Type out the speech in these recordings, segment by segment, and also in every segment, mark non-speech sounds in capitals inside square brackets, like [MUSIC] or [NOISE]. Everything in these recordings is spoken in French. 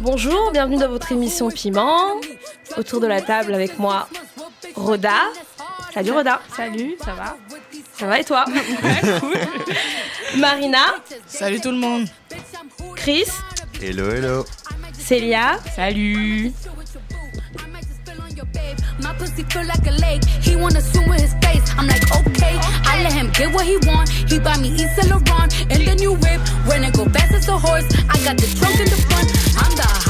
Bonjour, bienvenue dans votre émission Piment. Autour de la table avec moi, Roda. Salut Roda. Salut, ça va Ça va et toi [LAUGHS] Marina. Salut tout le monde. Chris. Hello, hello. Célia. Salut. My pussy feel like a lake. He wanna swim with his face. I'm like, okay. I let him get what he want. He buy me East Laurent and the new whip. When it go fast as a horse, I got the trunk in the front. I'm the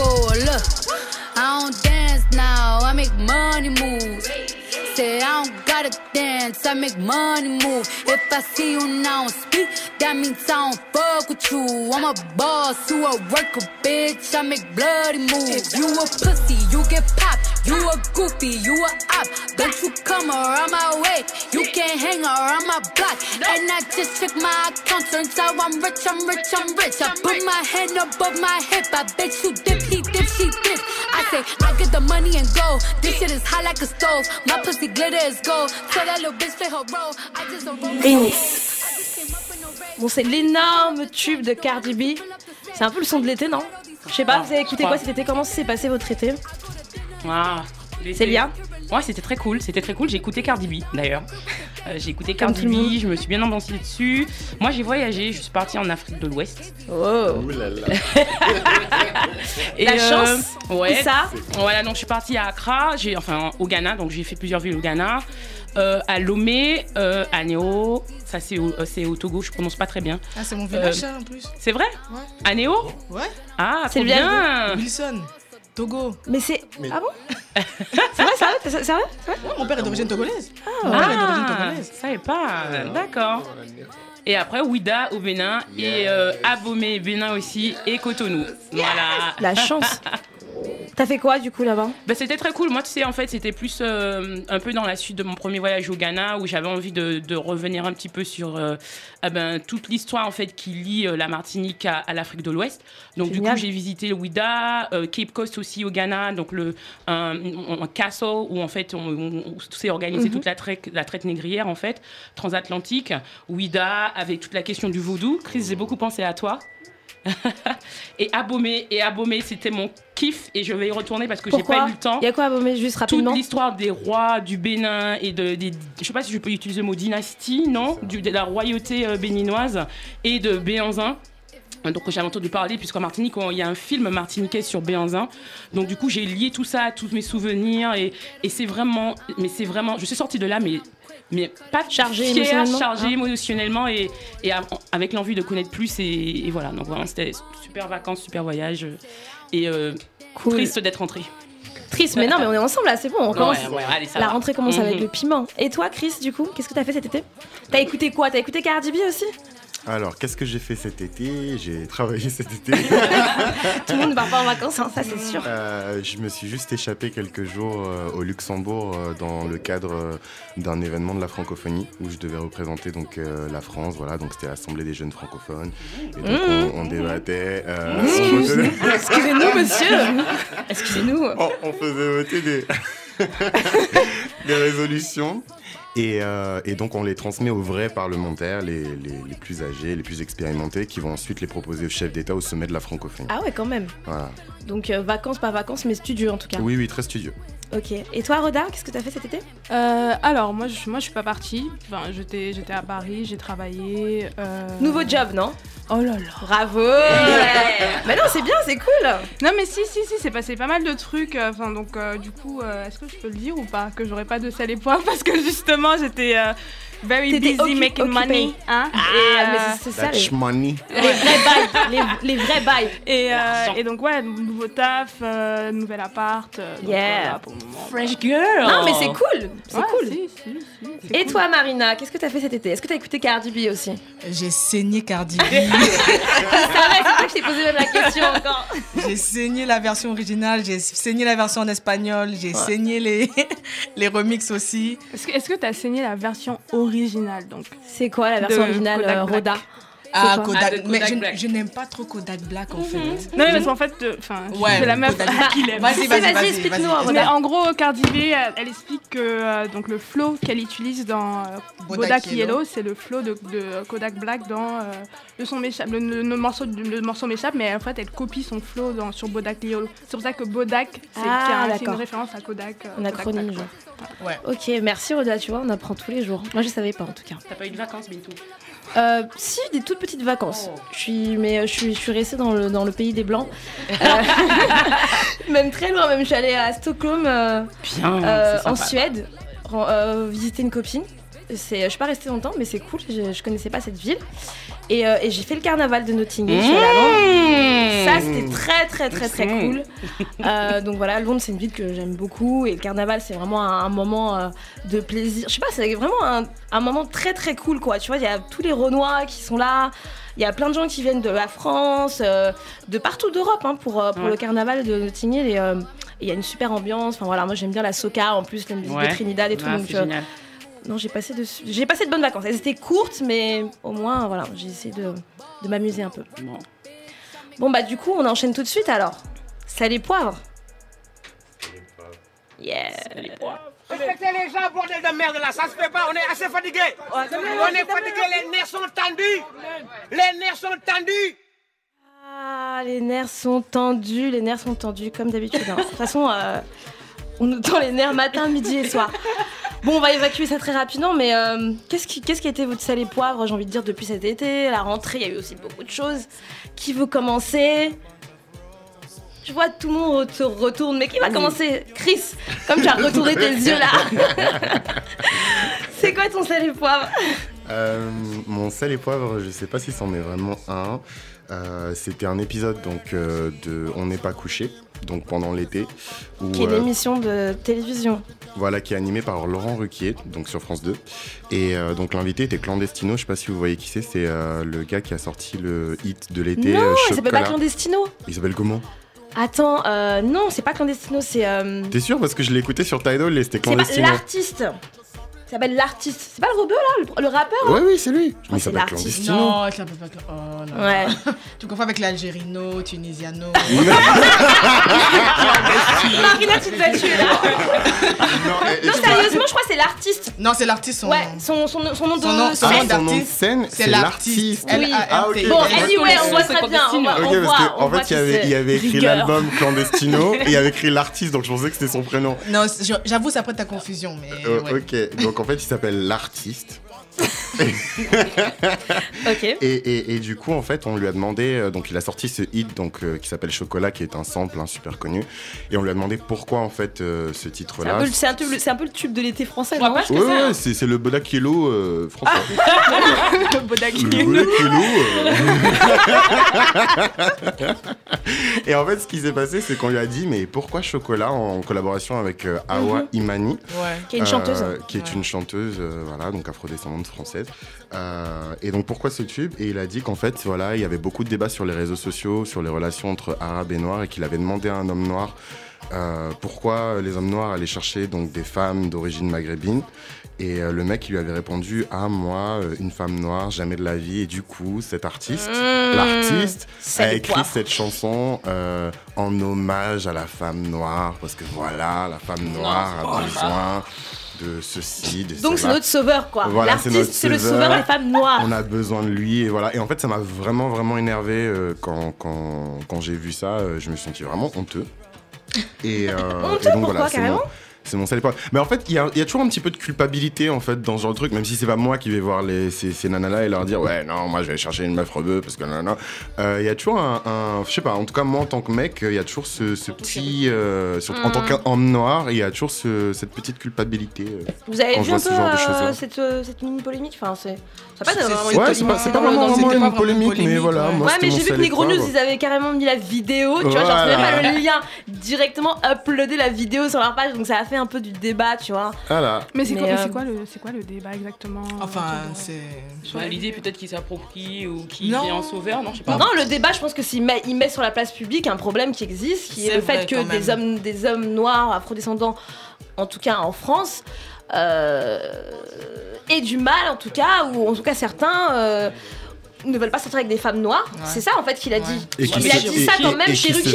Look, I don't dance now, I make money moves. Say I don't gotta dance, I make money move. If I see you now speak, that means I don't fuck with you. I'm a boss, you a worker, bitch. I make bloody moves. If you a pussy, you get popped. You a goofy, you a op. Don't you come around my way. You can't hang around my block. And I just check my account, turns out I'm rich, I'm rich, I'm rich. I put my hand above my hip. I bet you dip, dip, she dip. I say I get the money and go. This shit is hot like a stove. My pussy glitter is gold. Tell that little bitch play her role. I just a roll. Bon, c'est l'énorme tube de Cardi B. C'est un peu le son de l'été, non? Je sais pas, vous avez écouté quoi cet été? Comment s'est passé votre été? Ah, l'été. Célia? Ouais, c'était très cool, c'était très cool. J'ai écouté Cardi B d'ailleurs. [LAUGHS] Euh, j'ai écouté Comme Cardi. B, je me suis bien ambiancée dessus. Moi, j'ai voyagé, je suis partie en Afrique de l'Ouest. Oh là là. [LAUGHS] Et, La euh, chance Ouais. Ça Voilà, donc je suis partie à Accra, j'ai enfin au Ghana, donc j'ai fait plusieurs villes au Ghana. Euh, à Lomé, euh, à Néo, ça c'est au, c'est au Togo, je prononce pas très bien. Ah, c'est mon village, en plus. C'est vrai? Ouais. À Néo Ouais. Ah, C'est bien Wilson, Togo. Mais c'est. Mais- Ah bon C'est vrai, ça C'est c'est vrai C'est vrai Ouais, mon père est d'origine togolaise. Ah, Mon père est d'origine Ah, togolaise. je savais pas. D'accord. Et après, Ouida au Bénin et euh, Abomey, Bénin aussi, et Cotonou. Voilà. La chance [LAUGHS] T'as fait quoi du coup là-bas? Bah, c'était très cool. Moi, tu sais, en fait, c'était plus euh, un peu dans la suite de mon premier voyage au Ghana où j'avais envie de, de revenir un petit peu sur euh, ah ben, toute l'histoire en fait qui lie euh, la Martinique à, à l'Afrique de l'Ouest. Donc, du coup, j'ai visité le Ouida, euh, Cape Coast aussi au Ghana, donc le un, un castle où en fait on, on- on s'est organisé Mhm. toute la traite, la traite négrière en fait transatlantique. Ouida avec toute la question du vaudou. Chris, j'ai beaucoup pensé à toi. [LAUGHS] et Abomey, et Abomey, c'était mon kiff et je vais y retourner parce que j'ai pas eu le temps Il y a quoi Beaumais juste toute rapidement? l'histoire des rois du Bénin et de, des, je sais pas si je peux utiliser le mot dynastie, non, du, de la royauté euh, béninoise et de Béanzin. Donc j'avais entendu parler puisqu'en Martinique il y a un film martiniquais sur Béanzin. Donc du coup j'ai lié tout ça à tous mes souvenirs et, et c'est vraiment, mais c'est vraiment, je suis sortie de là mais mais pas Chargée fière, émotionnellement, chargée hein. émotionnellement et, et a- avec l'envie de connaître plus et, et voilà donc vraiment c'était super vacances, super voyage euh, et euh, Cool. triste d'être rentrée. Triste, mais non, mais on est ensemble là, c'est bon, on commence. Ouais, ouais, allez, La va. rentrée commence avec Mhm. le piment. Et toi, Chris, du coup, qu'est-ce que t'as fait cet été? T'as écouté quoi? T'as écouté Cardi B aussi? Alors, qu'est-ce que j'ai fait cet été? J'ai [LAUGHS] travaillé cet été. [LAUGHS] Tout le monde ne part pas en vacances, hein, ça c'est sûr. Euh, je me suis juste échappé quelques jours euh, au Luxembourg euh, dans le cadre d'un événement de la francophonie où je devais représenter donc la France. Voilà, donc c'était l'Assemblée des jeunes francophones. Et donc Mmh. on, on débattait. faisait, Excusez-nous, monsieur [LAUGHS] Excusez-nous on- on faisait voter des, des résolutions. Et, euh, et donc on les transmet aux vrais parlementaires, les, les- les plus âgés, les plus expérimentés, qui vont ensuite les proposer au chef d'État au sommet de la francophonie. Ah ouais, quand même. Voilà. Donc euh, vacances, pas vacances, mais studieux en tout cas. Oui, oui, très studieux. Ok. Et toi, Roda, qu'est-ce que t'as fait cet été? Euh, alors, moi je, moi, je suis pas partie. Enfin, j'étais, j'étais à Paris, j'ai travaillé. euh, Nouveau job, non? Oh là là. Bravo [LAUGHS] Mais non, c'est bien, c'est cool Non, mais si, si, si, c'est passé pas mal de trucs. euh, Enfin, donc, euh, du coup, est-ce que je peux le dire ou pas? Que j'aurais pas de sel et poivre [LAUGHS] parce que justement, j'étais very busy occu- making occupée. money. Hein Ah, et, mais euh, c'est- c'est ça, That's les, money. les vrais bails les, les vrais bails et, euh, et donc, ouais, nouveau taf, euh, nouvel appart. euh, donc, Yeah. voilà, pour le moment. Fresh girl. Non, mais c'est cool C'est Ouais, cool si, si, si, c'est Et cool. toi, Marina, qu'est-ce que t'as fait cet été? Est-ce que t'as écouté Cardi B aussi? J'ai saigné Cardi B. [LAUGHS] C'est vrai, c'est vrai que je t'ai posé même la question encore j'ai saigné la version originale, j'ai saigné la version en espagnol, j'ai saigné les, [LAUGHS] les remixes aussi. Est-ce que est-ce que t'as saigné la version originale donc C'est quoi la version originale, Kodak euh, Black. Ah, Kodak, Ah, mais je, Black. je n'aime pas trop Kodak Black en fait. Non mais parce qu'en fait, euh, enfin, Ouais, c'est la meuf qu'il aime. Vas-y, Vas-y, explique-nous. Mais en gros, Cardi B, elle, elle explique que euh, donc le flow qu'elle utilise dans euh, Bodak Bodak, Yellow. Yellow, c'est le flow de, de Kodak Black dans euh, le son m'échappe, le, le- le morceau, le morceau m'échappe, mais en fait elle copie son flow dans, sur Bodak Yellow. C'est pour ça que Bodak, c'est Ah, une référence à Kodak. euh, Un Kodak acronyme, Black, genre. Ouais. Ok, merci Roda, tu vois, on apprend tous les jours. Moi, je savais pas en tout cas. T'as pas eu de vacances, Bintou Euh, si, des toutes petites vacances. Je suis, mais euh, je suis, je suis restée dans le, dans le pays des blancs. Euh, [LAUGHS] même très loin, même je suis allée à Stockholm, euh, Bien. euh, en. Suède, euh, visiter une copine. C'est, je suis pas restée longtemps, mais c'est cool. Je, je connaissais pas cette ville. Et, euh, et j'ai fait le carnaval de Nottingham. Londres. Mmh. Ça, c'était très, très, très, très Mmh. cool. Euh, donc voilà, Londres, c'est une ville que j'aime beaucoup. Et le carnaval, c'est vraiment un, un moment euh, de plaisir. Je sais pas, c'est vraiment un, un moment très, très cool, quoi. Tu vois, il y a tous les Renois qui sont là. Il y a plein de gens qui viennent de la France, de partout d'Europe, hein, pour, pour Ouais. le carnaval de Nottingham. Et il y a une super ambiance. Enfin voilà, moi, j'aime bien la soca, en plus, la musique Ouais. de Trinidad et tout. Ah, donc, c'est génial. Non, j'ai passé de, j'ai passé de bonnes vacances. Elles étaient courtes, mais au moins, voilà, j'ai essayé de, de m'amuser un peu. Bon. Bon, bah, du coup, on enchaîne tout de suite alors. Et poivre. Yeah. Respectez les gens, bordel de merde là, ça se fait pas, on est assez fatigué. On est fatigué, les nerfs sont tendus. Les nerfs sont tendus. Ah, les nerfs sont tendus, les nerfs sont tendus, comme d'habitude. hein. De toute façon, euh, on nous tend les nerfs matin, midi et soir. Bon, on va évacuer ça très rapidement, mais euh, qu'est-ce qui, qu'est-ce qui a été votre et poivre, j'ai envie de dire, depuis cet été La rentrée, il y a eu aussi beaucoup de choses. Qui veut commencer? Je vois tout le monde se retourne, mais qui va commencer? Chris, comme tu as retourné tes yeux là. [LAUGHS] C'est quoi ton sel et poivre? Euh, mon sel et poivre, je sais pas si c'en est vraiment un. Euh, C'était un épisode donc euh, de On n'est pas couché, donc pendant l'été, Qui est euh, l'émission de télévision. voilà qui est animé par Laurent Ruquier, donc sur France 2. Et donc l'invité était Clandestino. Je sais pas si vous voyez qui c'est. C'est le gars qui a sorti le hit de l'été. Non, il s'appelle pas. Clandestino. Il s'appelle comment? Attends, euh, non, c'est pas Clandestino, c'est. euh, T'es sûr? Parce que je l'ai écouté sur Tidal et c'était c'est Clandestino. l'artiste. Il s'appelle l'artiste. C'est pas le rebeu là, le, le rappeur Ouais oui c'est lui. crois Mais que il c'est s'appelle l'artiste. Clandestino. Non, tu l'appelles pas. Oh là. Ouais. Tu confonds avec l'Algérino, Tunisiano. [LAUGHS] Marina, tu te fais tuer là. Non, Non, sérieusement, je crois que c'est l'artiste. non, c'est l'artiste. Son... Ouais, son, son, son nom de Son nom- son Ah, scène. nom son nom de scène, c'est l'artiste. Oui. Ah, ok. Bon, anyway, on voit très bien. On voit, Ok, on parce voit, que, on en voit fait, il y avait, écrit l'album [LAUGHS] Clandestino et il y avait écrit l'artiste, donc je pensais que c'était son prénom. Non, je- j'avoue, ça prête ta confusion, mais. Euh. Ok, donc en fait, il s'appelle l'artiste. [LAUGHS] Ok. Et, et- et du coup, en fait, on lui a demandé, euh, donc il a sorti ce hit donc, euh, qui s'appelle Chocolat, qui est un sample hein, super connu. Et on lui a demandé pourquoi, en fait, euh, ce titre-là. c'est un peu le- c'est un peu le tube de l'été français, Ouais, ça, ouais, hein. c'est le Bodak Yellow euh, français. Le [LAUGHS] Bodak Le euh. [LAUGHS] et en fait, ce qui s'est passé, c'est qu'on lui a dit, mais pourquoi Chocolat en collaboration avec euh, Awa Imani Ouais. Qui est une chanteuse. qui est Ouais. une chanteuse, euh, voilà, donc afrodescendante française. Euh, et donc pourquoi ce tube? Et il a dit qu'en fait, voilà, il y avait beaucoup de débats sur les réseaux sociaux, sur les relations entre arabes et noirs, et qu'il avait demandé à un homme noir euh, pourquoi les hommes noirs allaient chercher donc des femmes d'origine maghrébine. Et euh, le mec, il lui avait répondu Ah, moi, euh, une femme noire, jamais de la vie. Et du coup, cet artiste, Mmh. l'artiste, a écrit cette chanson en hommage à la femme noire, parce que voilà, la femme noire a besoin de ceci, de Donc c'est notre sauveur, quoi. Voilà, L'artiste, c'est le sauveur. des femmes noires. On a besoin de lui et voilà. Et en fait, ça m'a vraiment vraiment énervé euh, quand quand, quand j'ai vu ça. euh, je me suis senti vraiment honteux. Et, euh, [LAUGHS] Honteux, et donc pourquoi, voilà, carrément? C'est mon seul épreuve. Mais en fait, il y y a toujours un petit peu de culpabilité en fait dans ce genre de truc, même si c'est pas moi qui vais voir les, ces, ces nanas-là et leur dire ouais non moi je vais chercher une meuf rebeu parce que nanana. Euh, Il y a toujours un, un- je sais pas, en tout cas moi en tant que mec, il y a toujours ce, ce petit, euh, surtout en tant Mm. qu'homme noir, il y a toujours ce- cette petite culpabilité. euh. Vous avez Quand vu je un vois peu ce genre de euh, choses-là. cette, euh, cette mini polémique? Enfin, c'est. Ça passe C'est- vraiment c'est- Ouais, polémique. c'est pas, c'est pas le- vraiment, pas une vraiment polémique, mais polémique, voilà. ouais. Moi, Ouais, mais mon j'ai vu que les gros news, ils avaient carrément mis la vidéo. Tu vois, genre, je même pas le lien. Directement uploader la vidéo sur leur page. Donc ça a fait un peu du débat, tu vois. Voilà. Mais c'est quoi, euh, quoi, le- c'est quoi le débat exactement Enfin, autour de- c'est. Bah, L'idée peut-être qu'il s'approprie ou qu'il Non. vient en sauveur, non, je sais pas. Non, le débat, je pense que s'il met, il met sur la place publique un problème qui existe, qui est, le fait que des hommes, des hommes noirs, afrodescendants, en tout cas en France, euh, aient du mal, en tout cas, ou en tout cas certains. euh, ne veulent pas sortir avec des femmes noires, Ouais. c'est ça en fait qu'il a Ouais. dit. Et il a dit ça quand même chez Ruquier.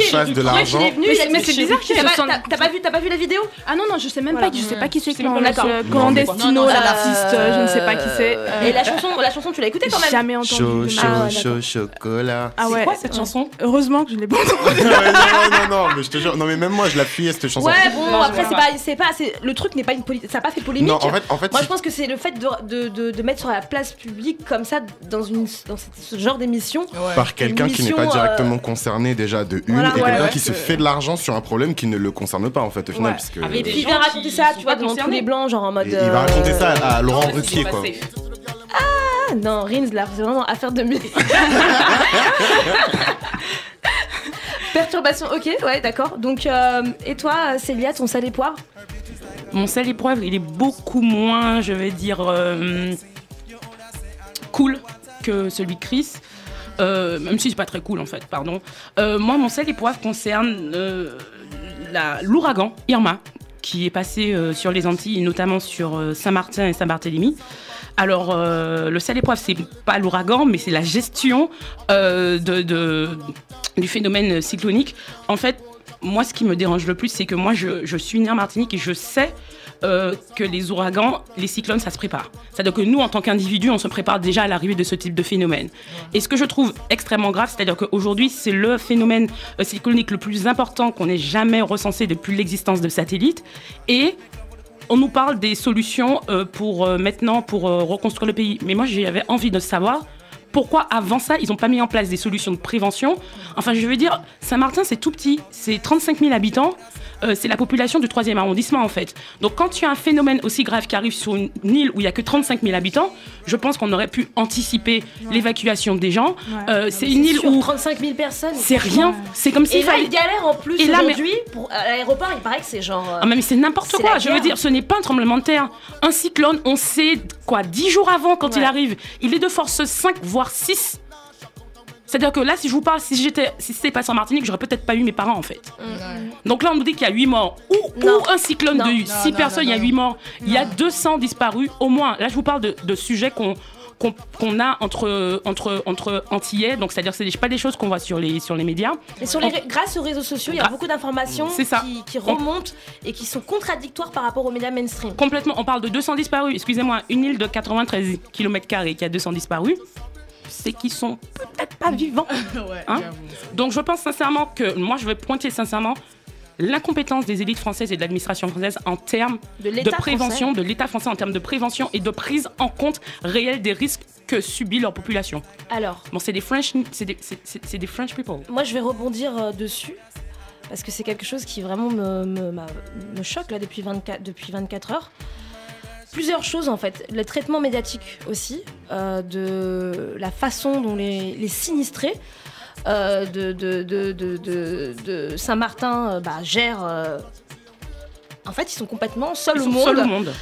Mais c'est- c'est bizarre qu'il T'as pas- vu, t'as pas vu la vidéo? Ah non, non, je sais même Voilà. pas qui, je sais pas qui c'est C'est Clandestino, ça- l'artiste, euh, je ne sais pas qui c'est. Euh, Et la chanson, la chanson, tu l'as écoutée quand même? Jamais entendu. Chaud, Ah ouais, chaud, chocolat. Ah C'est ouais. quoi cette chanson? Heureusement que je l'ai pas [LAUGHS] entendue. non, non, non, mais je te jure. Non, mais même moi, je l'appuyais cette chanson. Ouais, bon, après, c'est pas. c'est pas, c'est- le truc n'est pas une politique, ça a pas fait polémique. Non, en fait, en fait, Moi, je pense que c'est le fait de, de, de, de mettre sur la place publique comme ça, dans, une, dans ce genre d'émission. Ouais. par quelqu'un qui n'est pas euh, directement concerné déjà de une Voilà, et ouais, quelqu'un ouais, qui se fait de l'argent sur un problème qui ne le concerne pas en fait au final Ouais. puisque Avec Et des puis il vient raconter ça, tu vois, devant tous les blancs, genre en mode. Et il va raconter euh, ça à Laurent Qu'est-ce qui Ruquier quoi. Ah non, Rins, là, c'est vraiment affaire de musique. [LAUGHS] Perturbation, ok, ouais, d'accord. Donc, euh, et toi, Célia, ton sel et poivre? Mon sel épreuve, il est beaucoup moins, je vais dire, euh, cool celui de Chris. Euh, même si c'est pas très cool en fait, pardon. Euh, moi, mon sel épreuve concerne euh, l'ouragan Irma qui est passé sur les Antilles, notamment sur Saint-Martin et Saint-Barthélemy. Alors, le sel épreuve, c'est pas l'ouragan, mais c'est la gestion de- du phénomène cyclonique. En fait, moi, ce qui me dérange le plus, c'est que moi, je, je suis née en Martinique et je sais euh, que les ouragans, les cyclones, ça se prépare. C'est-à-dire que nous, en tant qu'individus, on se prépare déjà à l'arrivée de ce type de phénomène. Et ce que je trouve extrêmement grave, c'est-à-dire qu'aujourd'hui, c'est le phénomène euh, cyclonique le plus important qu'on ait jamais recensé depuis l'existence de satellites. Et on nous parle des solutions euh, pour maintenant pour reconstruire le pays. Mais moi, j'avais envie de savoir pourquoi avant ça, ils n'ont pas mis en place des solutions de prévention. Enfin, je veux dire, Saint-Martin, c'est tout petit, c'est 35 000 habitants. Euh, c'est la population du 3e arrondissement en fait. Donc quand tu as un phénomène aussi grave qui arrive sur une île où il n'y a que 35 000 habitants, je pense qu'on aurait pu anticiper l'évacuation des gens. Euh, c'est une île où 35 000 personnes. c'est rien, c'est comme Et s'il là, fallait... ils galèrent en plus Et là, mais- aujourd'hui. Pour, à l'aéroport, il paraît que c'est genre. euh, Ah, mais c'est n'importe quoi. Je veux dire, ce n'est pas un tremblement de terre. Un cyclone, on sait quoi, dix jours avant quand il arrive, il est de force 5 voire 6. C'est-à-dire que là, si je vous parle, si j'étais, si c'était pas en Martinique, j'aurais peut-être pas eu mes parents en fait. Donc là, on nous dit qu'il y a 8 morts. Ou, un cyclone Non. de Non, 6 non, personnes, il y a non. 8 morts. Il y a 200 disparus au moins. Là, je vous parle de, de sujets qu'on qu'on a entre, entre, entre Antillais. Donc, c'est-à-dire que ce n'est pas des choses qu'on voit sur les, sur les médias. Et sur les, grâce aux réseaux sociaux, il y a beaucoup d'informations C'est qui, qui remontent et qui sont contradictoires par rapport aux médias mainstream. Complètement, on parle de 200 disparus. Excusez-moi, une île de 93 km qui a 200 disparus, c'est qu'ils sont peut-être pas vivants. [LAUGHS] Hein. Donc je pense sincèrement que, moi je vais pointer sincèrement l'incompétence des élites françaises et de l'administration française en termes De prévention, de l'État français en termes de prévention et de prise en compte réelle des risques que subit leur population. Alors, Bon, c'est des French, c'est des, c'est- c'est- c'est des French people. moi, je vais rebondir euh, dessus. Parce que c'est quelque chose qui vraiment me, me, m'a- me choque là depuis 24, depuis 24 heures. Plusieurs choses en fait. Le traitement médiatique aussi, euh, de la façon dont les, les sinistrés euh, de, de, de, de, de- de Saint-Martin euh, bah, gèrent. en fait, ils sont complètement seuls Ils au sont monde. seuls au monde.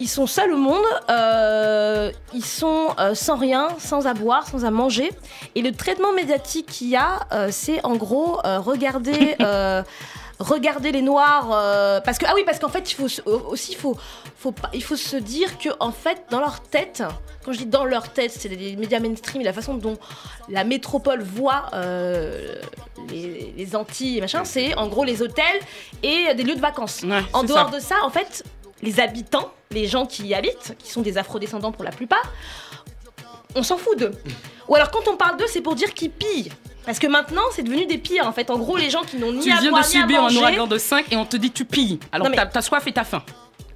Ils sont seuls au monde, euh, ils sont euh, sans rien, sans à boire, sans à manger. Et le traitement médiatique qu'il y a, euh, c'est en gros regarder, [LAUGHS] regarder les noirs. euh, parce que ah oui, parce qu'en fait, il faut aussi, faut, faut pas- il faut se dire que en fait, dans leur tête, quand je dis dans leur tête, c'est les médias mainstream, et la façon dont la métropole voit euh, les, les Antilles et machin, c'est en gros les hôtels et des lieux de vacances. Ouais, En dehors ça. de ça, en fait, les habitants, les gens qui y habitent, qui sont des afrodescendants pour la plupart, on s'en fout d'eux. Ou alors quand on parle d'eux, c'est pour dire qu'ils pillent. Parce que maintenant, c'est devenu des pires en fait. En gros, les gens qui n'ont ni Tu à viens boire de ni à subir un ouragan de 5 et on te dit tu pilles. Alors mais- t'as soif et t'as faim.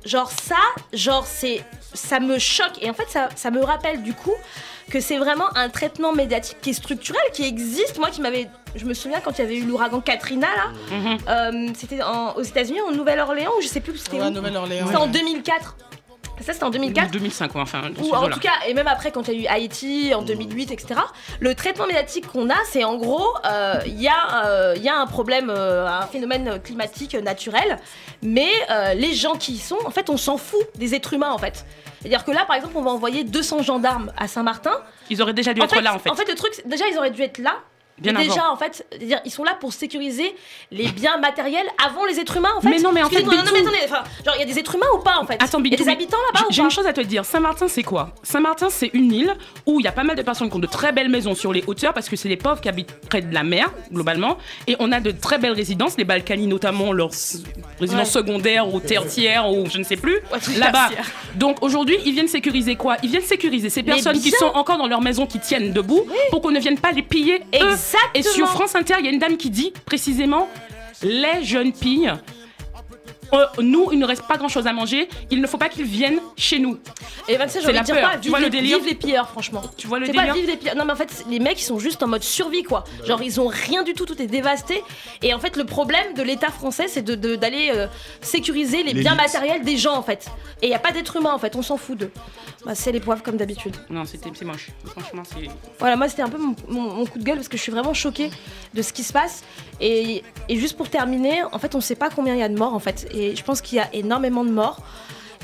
genre ça, genre c'est, ça me choque et en fait ça, ça me rappelle du coup que c'est vraiment un traitement médiatique qui est structurel, qui existe. Moi qui m'avais, je me souviens quand il y avait eu l'ouragan Katrina là, Mhm. euh, c'était aux États-Unis, en Nouvelle-Orléans ou je sais plus où c'était. Ouais. Nouvelle-Orléans. C'était en 2004. Ça c'était en 2004. 2005, ouais, enfin, Ou en tout cas, et même après, quand il y a eu Haïti en 2008, etc., le traitement médiatique qu'on a, c'est en gros, euh, il y, a, euh, y a un problème, euh, un phénomène climatique euh, naturel, mais euh, les gens qui y sont, en fait, on s'en fout des êtres humains, en fait. C'est-à-dire que là, par exemple, on va envoyer 200 gendarmes à Saint-Martin. Ils auraient déjà dû En être fait, là en fait. En fait, le truc, déjà, ils auraient dû être là. Bien Mais déjà, en fait, ils sont là pour sécuriser les biens matériels avant les êtres humains, en fait. Mais non, mais en fait, Excusez-moi, non, Big non, mais attendez, enfin, genre, il y a des êtres humains ou pas, en fait? Attends, Big y a des habitants là-bas J'ai une chose à te dire. Saint-Martin, c'est quoi? Saint-Martin, c'est une île où il y a pas mal de personnes qui ont de très belles maisons sur les hauteurs parce que c'est les pauvres qui habitent près de la mer, globalement. Et on a de très belles résidences, les Balkany notamment, leurs résidences Ouais. secondaires ou tertiaires ou je ne sais plus. Là-bas. Donc aujourd'hui, ils viennent sécuriser quoi? Ils viennent sécuriser ces personnes qui sont encore dans leur maison, qui tiennent debout, pour qu'on ne vienne pas les piller eux. Et sur France Inter, il y a une dame qui dit précisément les jeunes filles. Euh, nous, il ne reste pas grand chose à manger. Il ne faut pas qu'ils viennent chez nous. Et ben, tu sais, j'ai C'est la dire peur. pas, Tu vive, vois le les, délire? vive les pilleurs, franchement. Tu vois le C'est pas délire? vivre les pilleurs. Non, mais en fait, les mecs, ils sont juste en mode survie, quoi. Genre, ils ont rien du tout, tout est dévasté. Et en fait, le problème de l'État français, c'est d'aller de, euh, sécuriser les biens matériels des gens, en fait. Et il n'y a pas d'être humain, en fait, on s'en fout d'eux. Bah, c'est les poivres, comme d'habitude. Non, c'était c'est moche. Franchement, c'est. Voilà, moi, c'était un peu mon, mon- mon coup de gueule parce que je suis vraiment choquée de ce qui se passe. Et, et juste pour terminer, en fait, on sait pas combien il y a de morts, en fait. Et je pense qu'il y a énormément de morts.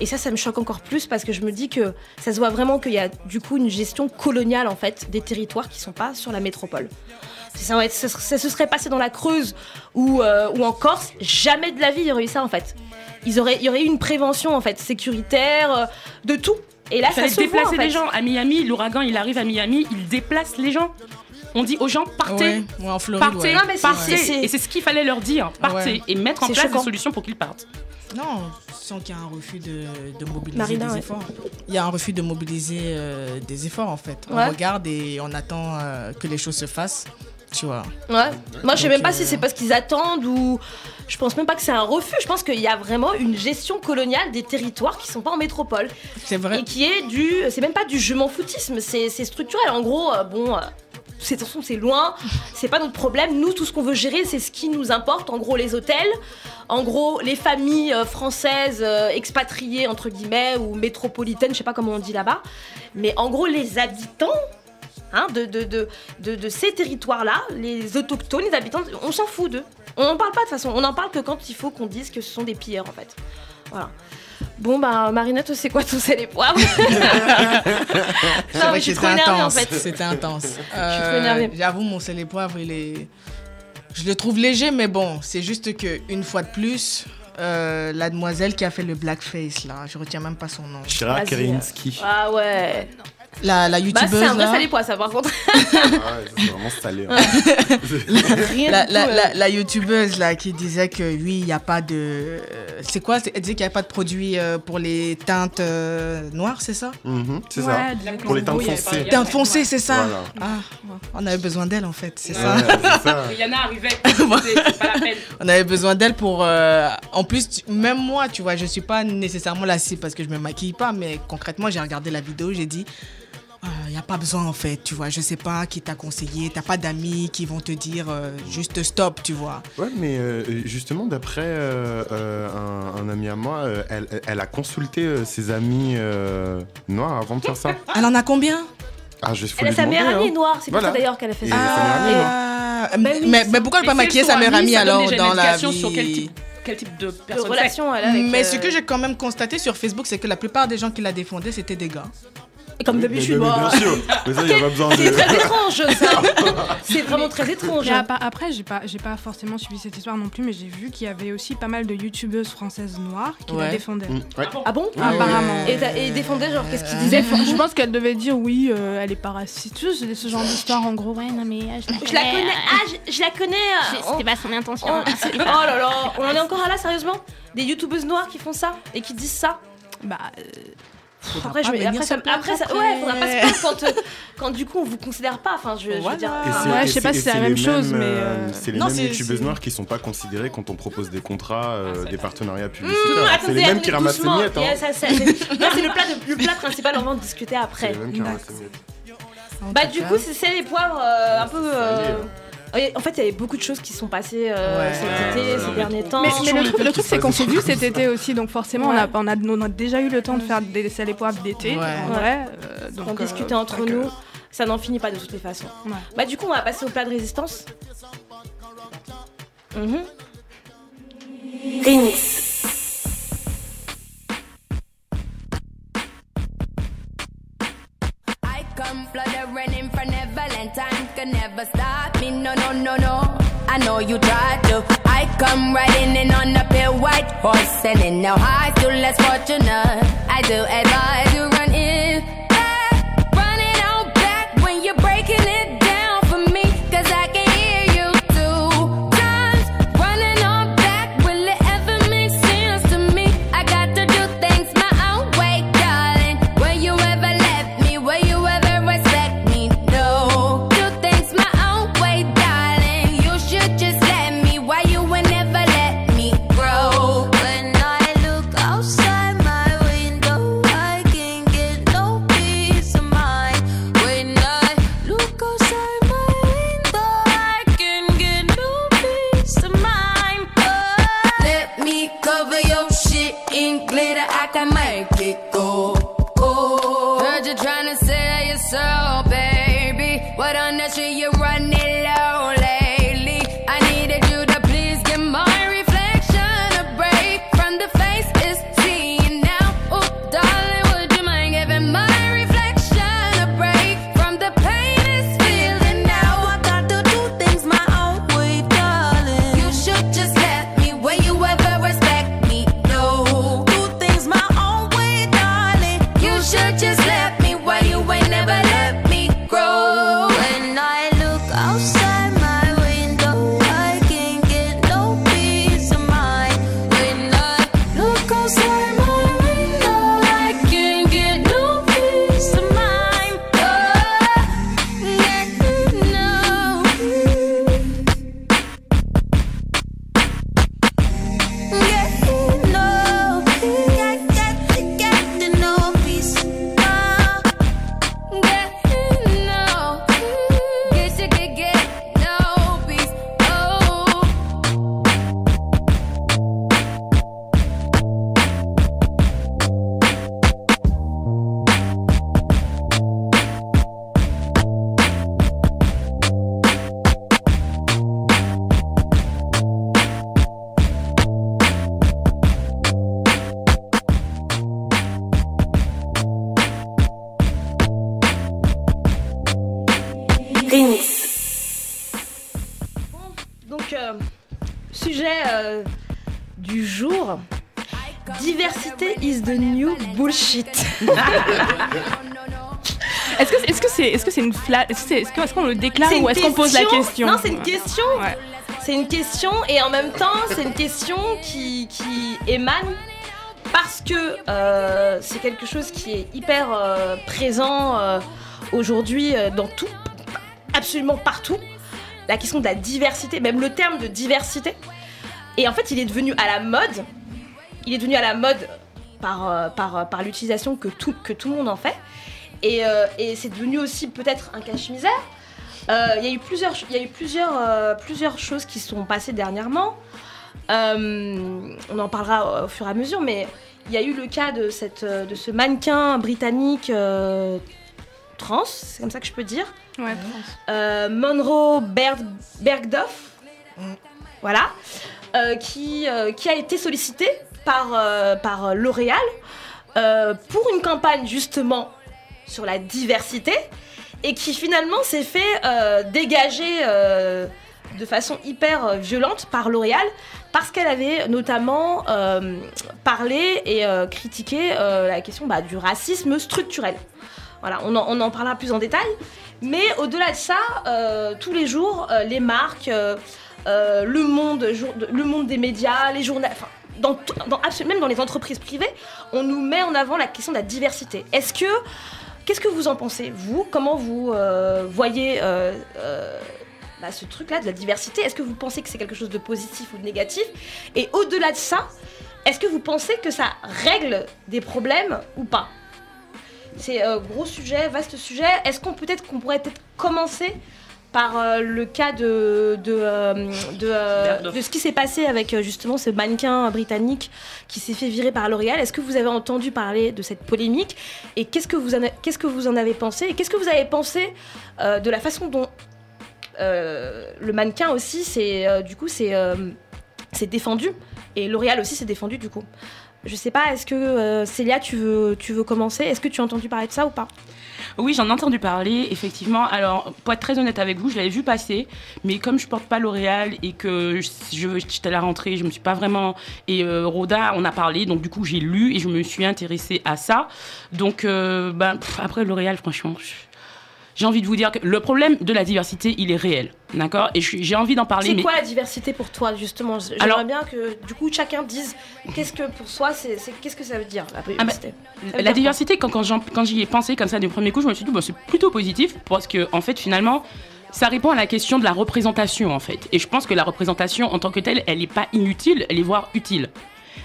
Et ça, ça me choque encore plus parce que je me dis que ça se voit vraiment qu'il y a du coup une gestion coloniale, en fait, des territoires qui sont pas sur la métropole. Ça, ça, ça se serait passé dans la Creuse ou, euh, ou en Corse, jamais de la vie il y aurait eu ça, en fait. Ils auraient, il y aurait eu une prévention, en fait, sécuritaire, euh, de tout. Et là, Il ça se voit, déplacer en fait. les gens. À Miami, l'ouragan, il arrive à Miami, il déplace les gens. On dit aux gens, partez. Ouais, ouais, en Floride, Partez, ouais. Non, mais c'est- partez. c'est- Et c'est ce qu'il fallait leur dire. Partez Ouais. et mettre en C'est place choquant. des solutions pour qu'ils partent. Non, sans qu'il y a un refus de, de mobiliser Marina, des ouais. efforts. Il y a un refus de mobiliser euh, des efforts en fait. On regarde et on attend euh, que les choses se fassent. Tu vois. Ouais. Moi, je sais même pas euh, si c'est parce qu'ils attendent ou. Je pense même pas que c'est un refus. Je pense qu'il y a vraiment une gestion coloniale des territoires qui sont pas en métropole. C'est vrai. Et qui est du. C'est même pas du je m'en foutisme, c'est c'est structurel. En gros, euh, bon. C'est attention, c'est loin, c'est pas notre problème. Nous, tout ce qu'on veut gérer, c'est ce qui nous importe. En gros, les hôtels, en gros, les familles euh, françaises euh, expatriées, entre guillemets, ou métropolitaines, je sais pas comment on dit là-bas. Mais en gros, les habitants hein, de, de, de, de, de ces territoires-là, les autochtones, les habitants, on s'en fout d'eux. On n'en parle pas de toute façon, on n'en parle que quand il faut qu'on dise que ce sont des pilleurs en fait. Voilà. Bon bah Marinette, c'est quoi tous ces les poivres C'est Non, mais je suis trop c'était énervée en intense. fait. C'était intense. trop énervée. J'avoue, mon sel et poivre, il est. Je le trouve léger, mais bon, c'est juste que une fois de plus, euh, la demoiselle qui a fait le blackface là, je retiens même pas son nom. Chira Vas-y, Kerinsky. Ah ouais. La, la Bah youtubeuse c'est un vrai là. salé poivre ça par contre. Ah [LAUGHS] ouais, c'est vraiment salé. hein. Rien La, la, la, la youtubeuse là qui disait que oui, il n'y a pas de. euh, C'est quoi c'est- Elle disait qu'il n'y a pas de produit euh, pour les teintes euh, noires, c'est ça? Mhm, c'est ça. Ouais, disait Pour les teintes foncées. Teintes foncées, c'est ça Voilà. Ah, on avait besoin d'elle en fait, c'est Ouais, ça. c'est ça. [LAUGHS] Rihanna arrivait, [LAUGHS] c'est pas la peine. On avait besoin d'elle pour. euh, En plus, tu- même moi, tu vois, je suis pas nécessairement la cible parce que je me maquille pas, mais concrètement, j'ai regardé la vidéo, j'ai dit. Il n'y a pas besoin en fait, tu vois. Je sais pas qui t'a conseillé. T'as pas d'amis qui vont te dire euh, juste stop, tu vois. Ouais, mais euh, justement, d'après euh, euh, un, un ami à moi, euh, elle, elle a consulté euh, ses amis euh, noirs avant de faire ça. [LAUGHS] Elle en a combien? Ah, je Elle a sa demander, meilleure amie hein. noire, c'est pour Voilà. ça d'ailleurs qu'elle a fait ça. Ah, Bah oui, mais, mais pourquoi elle pas Mais maquiller si sa meilleure amie alors dans la vie sur quel type, quel type de relation elle a avec. Mais euh, ce que j'ai quand même constaté sur Facebook, c'est que la plupart des gens qui la défendaient, c'était des gars. Comme d'habitude, moi. Bien sûr. [LAUGHS] Mais ça, il n'y a pas besoin C'est de. très étrange, ça. [LAUGHS] C'est vraiment très étrange. Apa- après, j'ai pas, j'ai pas forcément suivi cette histoire non plus, mais j'ai vu qu'il y avait aussi pas mal de youtubeuses françaises noires qui Ouais. la défendaient. Mm, ouais. Ah bon? Apparemment. Et, défendait genre qu'est-ce qu'il Disait- disait je pense qu'elle devait dire oui, euh, elle est pas raciste. C'est ce genre d'histoire en gros. Ouais, non mais euh, je la Je la connais. Ah, je, je la connais. euh, on- C'était pas son intention. on- c'est- [LAUGHS] oh là là, on en est encore à là sérieusement? Des youtubeuses noires qui font ça et qui disent ça? Bah, euh, Après, je vais, après, ça, après, ça, ouais, faudra pas se plaindre quand, euh, quand du coup on vous considère pas. Enfin, je, je veux dire. Et ah, c'est- Ouais, je sais pas c'est- si c'est la les même chose, mêmes, mais, euh, euh, C'est les Non, mêmes c'est- youtubeuses c'est- noires qui sont pas considérées quand on propose des contrats, euh, des partenariats Hum, publicitaires. c'est attendez, les mêmes qui ramassent les miettes. hein. Yeah, [LAUGHS] c'est- non, c'est le plat, de- le plat principal, on va en discuter C'est après. les mêmes qui ramassent les miettes. En Bah du coup, c'est c'est les poivres euh, un peu. En fait, il y avait beaucoup de choses qui sont passées euh, Ouais. cet été, Ouais, ces derniers temps. mais, le truc, c'est qu'on se s'est vu cet ça. été aussi, donc forcément on, a, Ouais. on, a, on a déjà eu le temps de faire des sels et poivres d'été. Ouais. En vrai, euh, donc, On euh, discutait entre donc, nous, ça n'en finit pas de toutes les façons. Ouais. Bah du coup, on va passer au plat de résistance. Mhm. I come fluttering in for Neverland. Can never stop me. No, no, no, no. I know you tried to. I come riding in on a pale white horse, and in now high, still less fortunate. I do advise you run in. back, Run it on back when you're breaking it bullshit. [LAUGHS] Est-ce que est-ce que c'est est-ce que c'est une fla... est-ce qu'on le déclare ou est-ce qu'on pose la question. Non, c'est une question. Ouais. C'est une question et en même temps, c'est une question qui, qui émane parce que euh, c'est quelque chose qui est hyper euh, présent euh, aujourd'hui dans tout, absolument partout. La question de la diversité, même le terme de diversité. Et en fait, il est devenu à la mode. Il est devenu à la mode par, euh, par, euh, par l'utilisation que tout, que tout le monde en fait. Et, euh, et c'est devenu aussi peut-être un cache-misère. Euh, Il y a eu plusieurs, il y a eu plusieurs, euh, plusieurs choses qui sont passées dernièrement. Euh, on en parlera au fur et à mesure, mais il y a eu le cas de, cette, de ce mannequin britannique euh, trans, c'est comme ça que je peux dire, Ouais, euh, Monroe Berg- Bergdorf, voilà, euh, qui, euh, qui a été sollicité par, euh, par L'Oréal euh, pour une campagne justement sur la diversité et qui finalement s'est fait euh, dégager euh, de façon hyper euh, violente par L'Oréal parce qu'elle avait notamment euh, parlé et euh, critiqué euh, la question bah, du racisme structurel. Voilà, on en, parlera plus en détail. Mais au-delà de ça, euh, tous les jours, euh, les marques, euh, euh, le, monde, des médias, les journaux, même dans les entreprises privées, on nous met en avant la question de la diversité. Est-ce que, qu'est-ce que vous en pensez, vous? Comment vous euh, voyez euh, euh, bah, ce truc-là de la diversité? Est-ce que vous pensez que c'est quelque chose de positif ou de négatif? Et au-delà de ça, est-ce que vous pensez que ça règle des problèmes ou pas? C'est gros sujet, vaste sujet. Est-ce qu'on peut-être qu'on pourrait peut-être commencer par euh, le cas de, de, euh, de, euh, de ce qui s'est passé avec justement ce mannequin britannique qui s'est fait virer par L'Oréal. Est-ce que vous avez entendu parler de cette polémique Et qu'est-ce que vous en, a- qu'est-ce que vous en avez pensé Et qu'est-ce que vous avez pensé euh, de la façon dont euh, le mannequin aussi, c'est euh, du coup, c'est c'est défendu et L'Oréal aussi s'est défendu du coup? Je sais pas, est-ce que euh, Célia, tu veux, tu veux commencer? Est-ce que tu as entendu parler de ça ou pas? Oui, j'en ai entendu parler, effectivement. Alors, pour être très honnête avec vous, je l'avais vu passer, mais comme je porte pas L'Oréal et que j'étais à la rentrée, je me suis pas vraiment. Et euh, Rhoda, on a parlé, donc du coup, j'ai lu et je me suis intéressée à ça. Donc, euh, ben, après L'Oréal, franchement. J'ai envie de vous dire que le problème de la diversité, il est réel, d'accord? Et j'ai envie d'en parler. C'est mais... quoi la diversité pour toi justement? J'aimerais bien que du coup chacun dise qu'est-ce que pour soi c'est qu'est-ce que ça veut dire la diversité? Ça veut dire La diversité, quand, quand j'y ai pensé comme ça du premier coup, je me suis dit, bon, c'est plutôt positif parce que, en fait, finalement, ça répond à la question de la représentation, en fait. Et je pense que la représentation, en tant que telle, elle n'est pas inutile, elle est voire utile.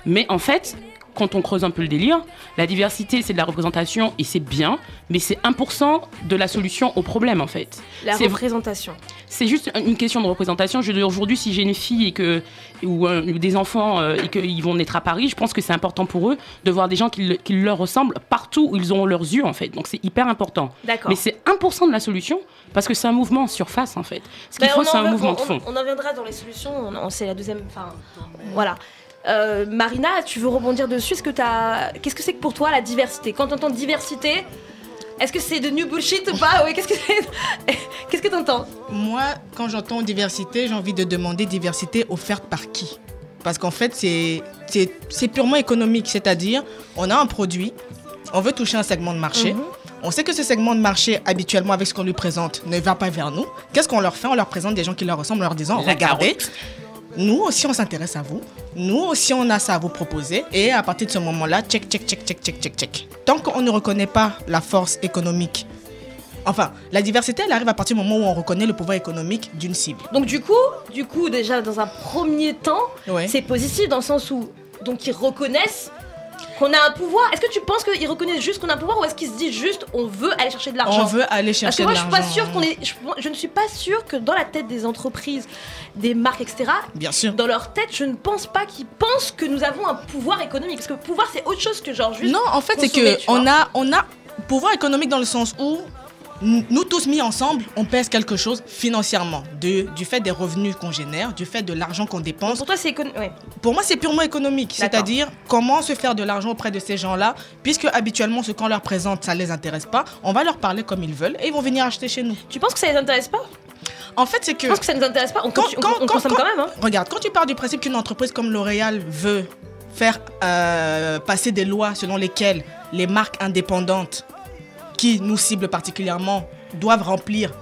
Mais en fait, quand on creuse un peu le délire, la diversité, c'est de la représentation et c'est bien, mais c'est 1% de la solution au problème, en fait. La c'est- représentation. C'est juste une question de représentation. Je veux dire, aujourd'hui, si j'ai une fille et que, ou, euh, des enfants euh, et qu'ils vont naître à Paris, je pense que c'est important pour eux de voir des gens qui, le- qui leur ressemblent partout où ils ont leurs yeux, en fait. Donc, c'est hyper important. D'accord. Mais c'est 1% de la solution parce que c'est un mouvement en surface, en fait. Ce qu'il Ben, faut, c'est un mouvement on- de fond. On, on en viendra dans les solutions. on- on- c'est la deuxième. Enfin, voilà. Euh, Marina, tu veux rebondir dessus? Est-ce que t'as Qu'est-ce que c'est que pour toi la diversité? Quand t'entends diversité, est-ce que c'est de new bullshit ou pas? Oui. Qu'est-ce que c'est? [LAUGHS] Qu'est-ce que t'entends? Moi, quand j'entends diversité, j'ai envie de demander diversité offerte par qui? Parce qu'en fait, c'est- c'est c'est purement économique. C'est-à-dire, on a un produit, on veut toucher un segment de marché. Mhm. On sait que ce segment de marché, habituellement, avec ce qu'on lui présente, ne va pas vers nous. Qu'est-ce qu'on leur fait? On leur présente des gens qui leur ressemblent en leur disant La Regardez, nous aussi, on s'intéresse à vous. Nous aussi, on a ça à vous proposer. Et à partir de ce moment-là, check, check, check, check, check, check, check. Tant qu'on ne reconnaît pas la force économique, enfin, la diversité, elle arrive à partir du moment où on reconnaît le pouvoir économique d'une cible. Donc du coup, du coup, déjà dans un premier temps, Ouais. c'est positif dans le sens où donc ils reconnaissent qu'on a un pouvoir. Est-ce que tu penses qu'ils reconnaissent juste qu'on a un pouvoir ou est-ce qu'ils se disent juste on veut aller chercher de l'argent On veut aller Parce chercher que moi, de je suis pas l'argent. sûre qu'on est. Je, je ne suis pas sûre que dans la tête des entreprises, des marques, etc. Bien sûr. Dans leur tête, je ne pense pas qu'ils pensent que nous avons un pouvoir économique. Parce que pouvoir, c'est autre chose que genre juste. Non, en fait, c'est que on a, on a pouvoir économique dans le sens où nous tous mis ensemble, on pèse quelque chose financièrement, de, du fait des revenus qu'on génère, du fait de l'argent qu'on dépense. Pour toi, c'est. Ouais. Pour moi, c'est purement économique, c'est-à-dire comment se faire de l'argent auprès de ces gens-là, puisque habituellement, ce qu'on leur présente, ça les intéresse pas. On va leur parler comme ils veulent et ils vont venir acheter chez nous. Tu penses que ça les intéresse pas? En fait, c'est que Je pense que ça nous intéresse pas? On, Quand- consu- on- quand- on quand- consomme quand- quand même. Hein. Regarde, quand tu pars du principe qu'une entreprise comme L'Oréal veut faire euh, passer des lois selon lesquelles les marques indépendantes qui nous ciblent particulièrement doivent remplir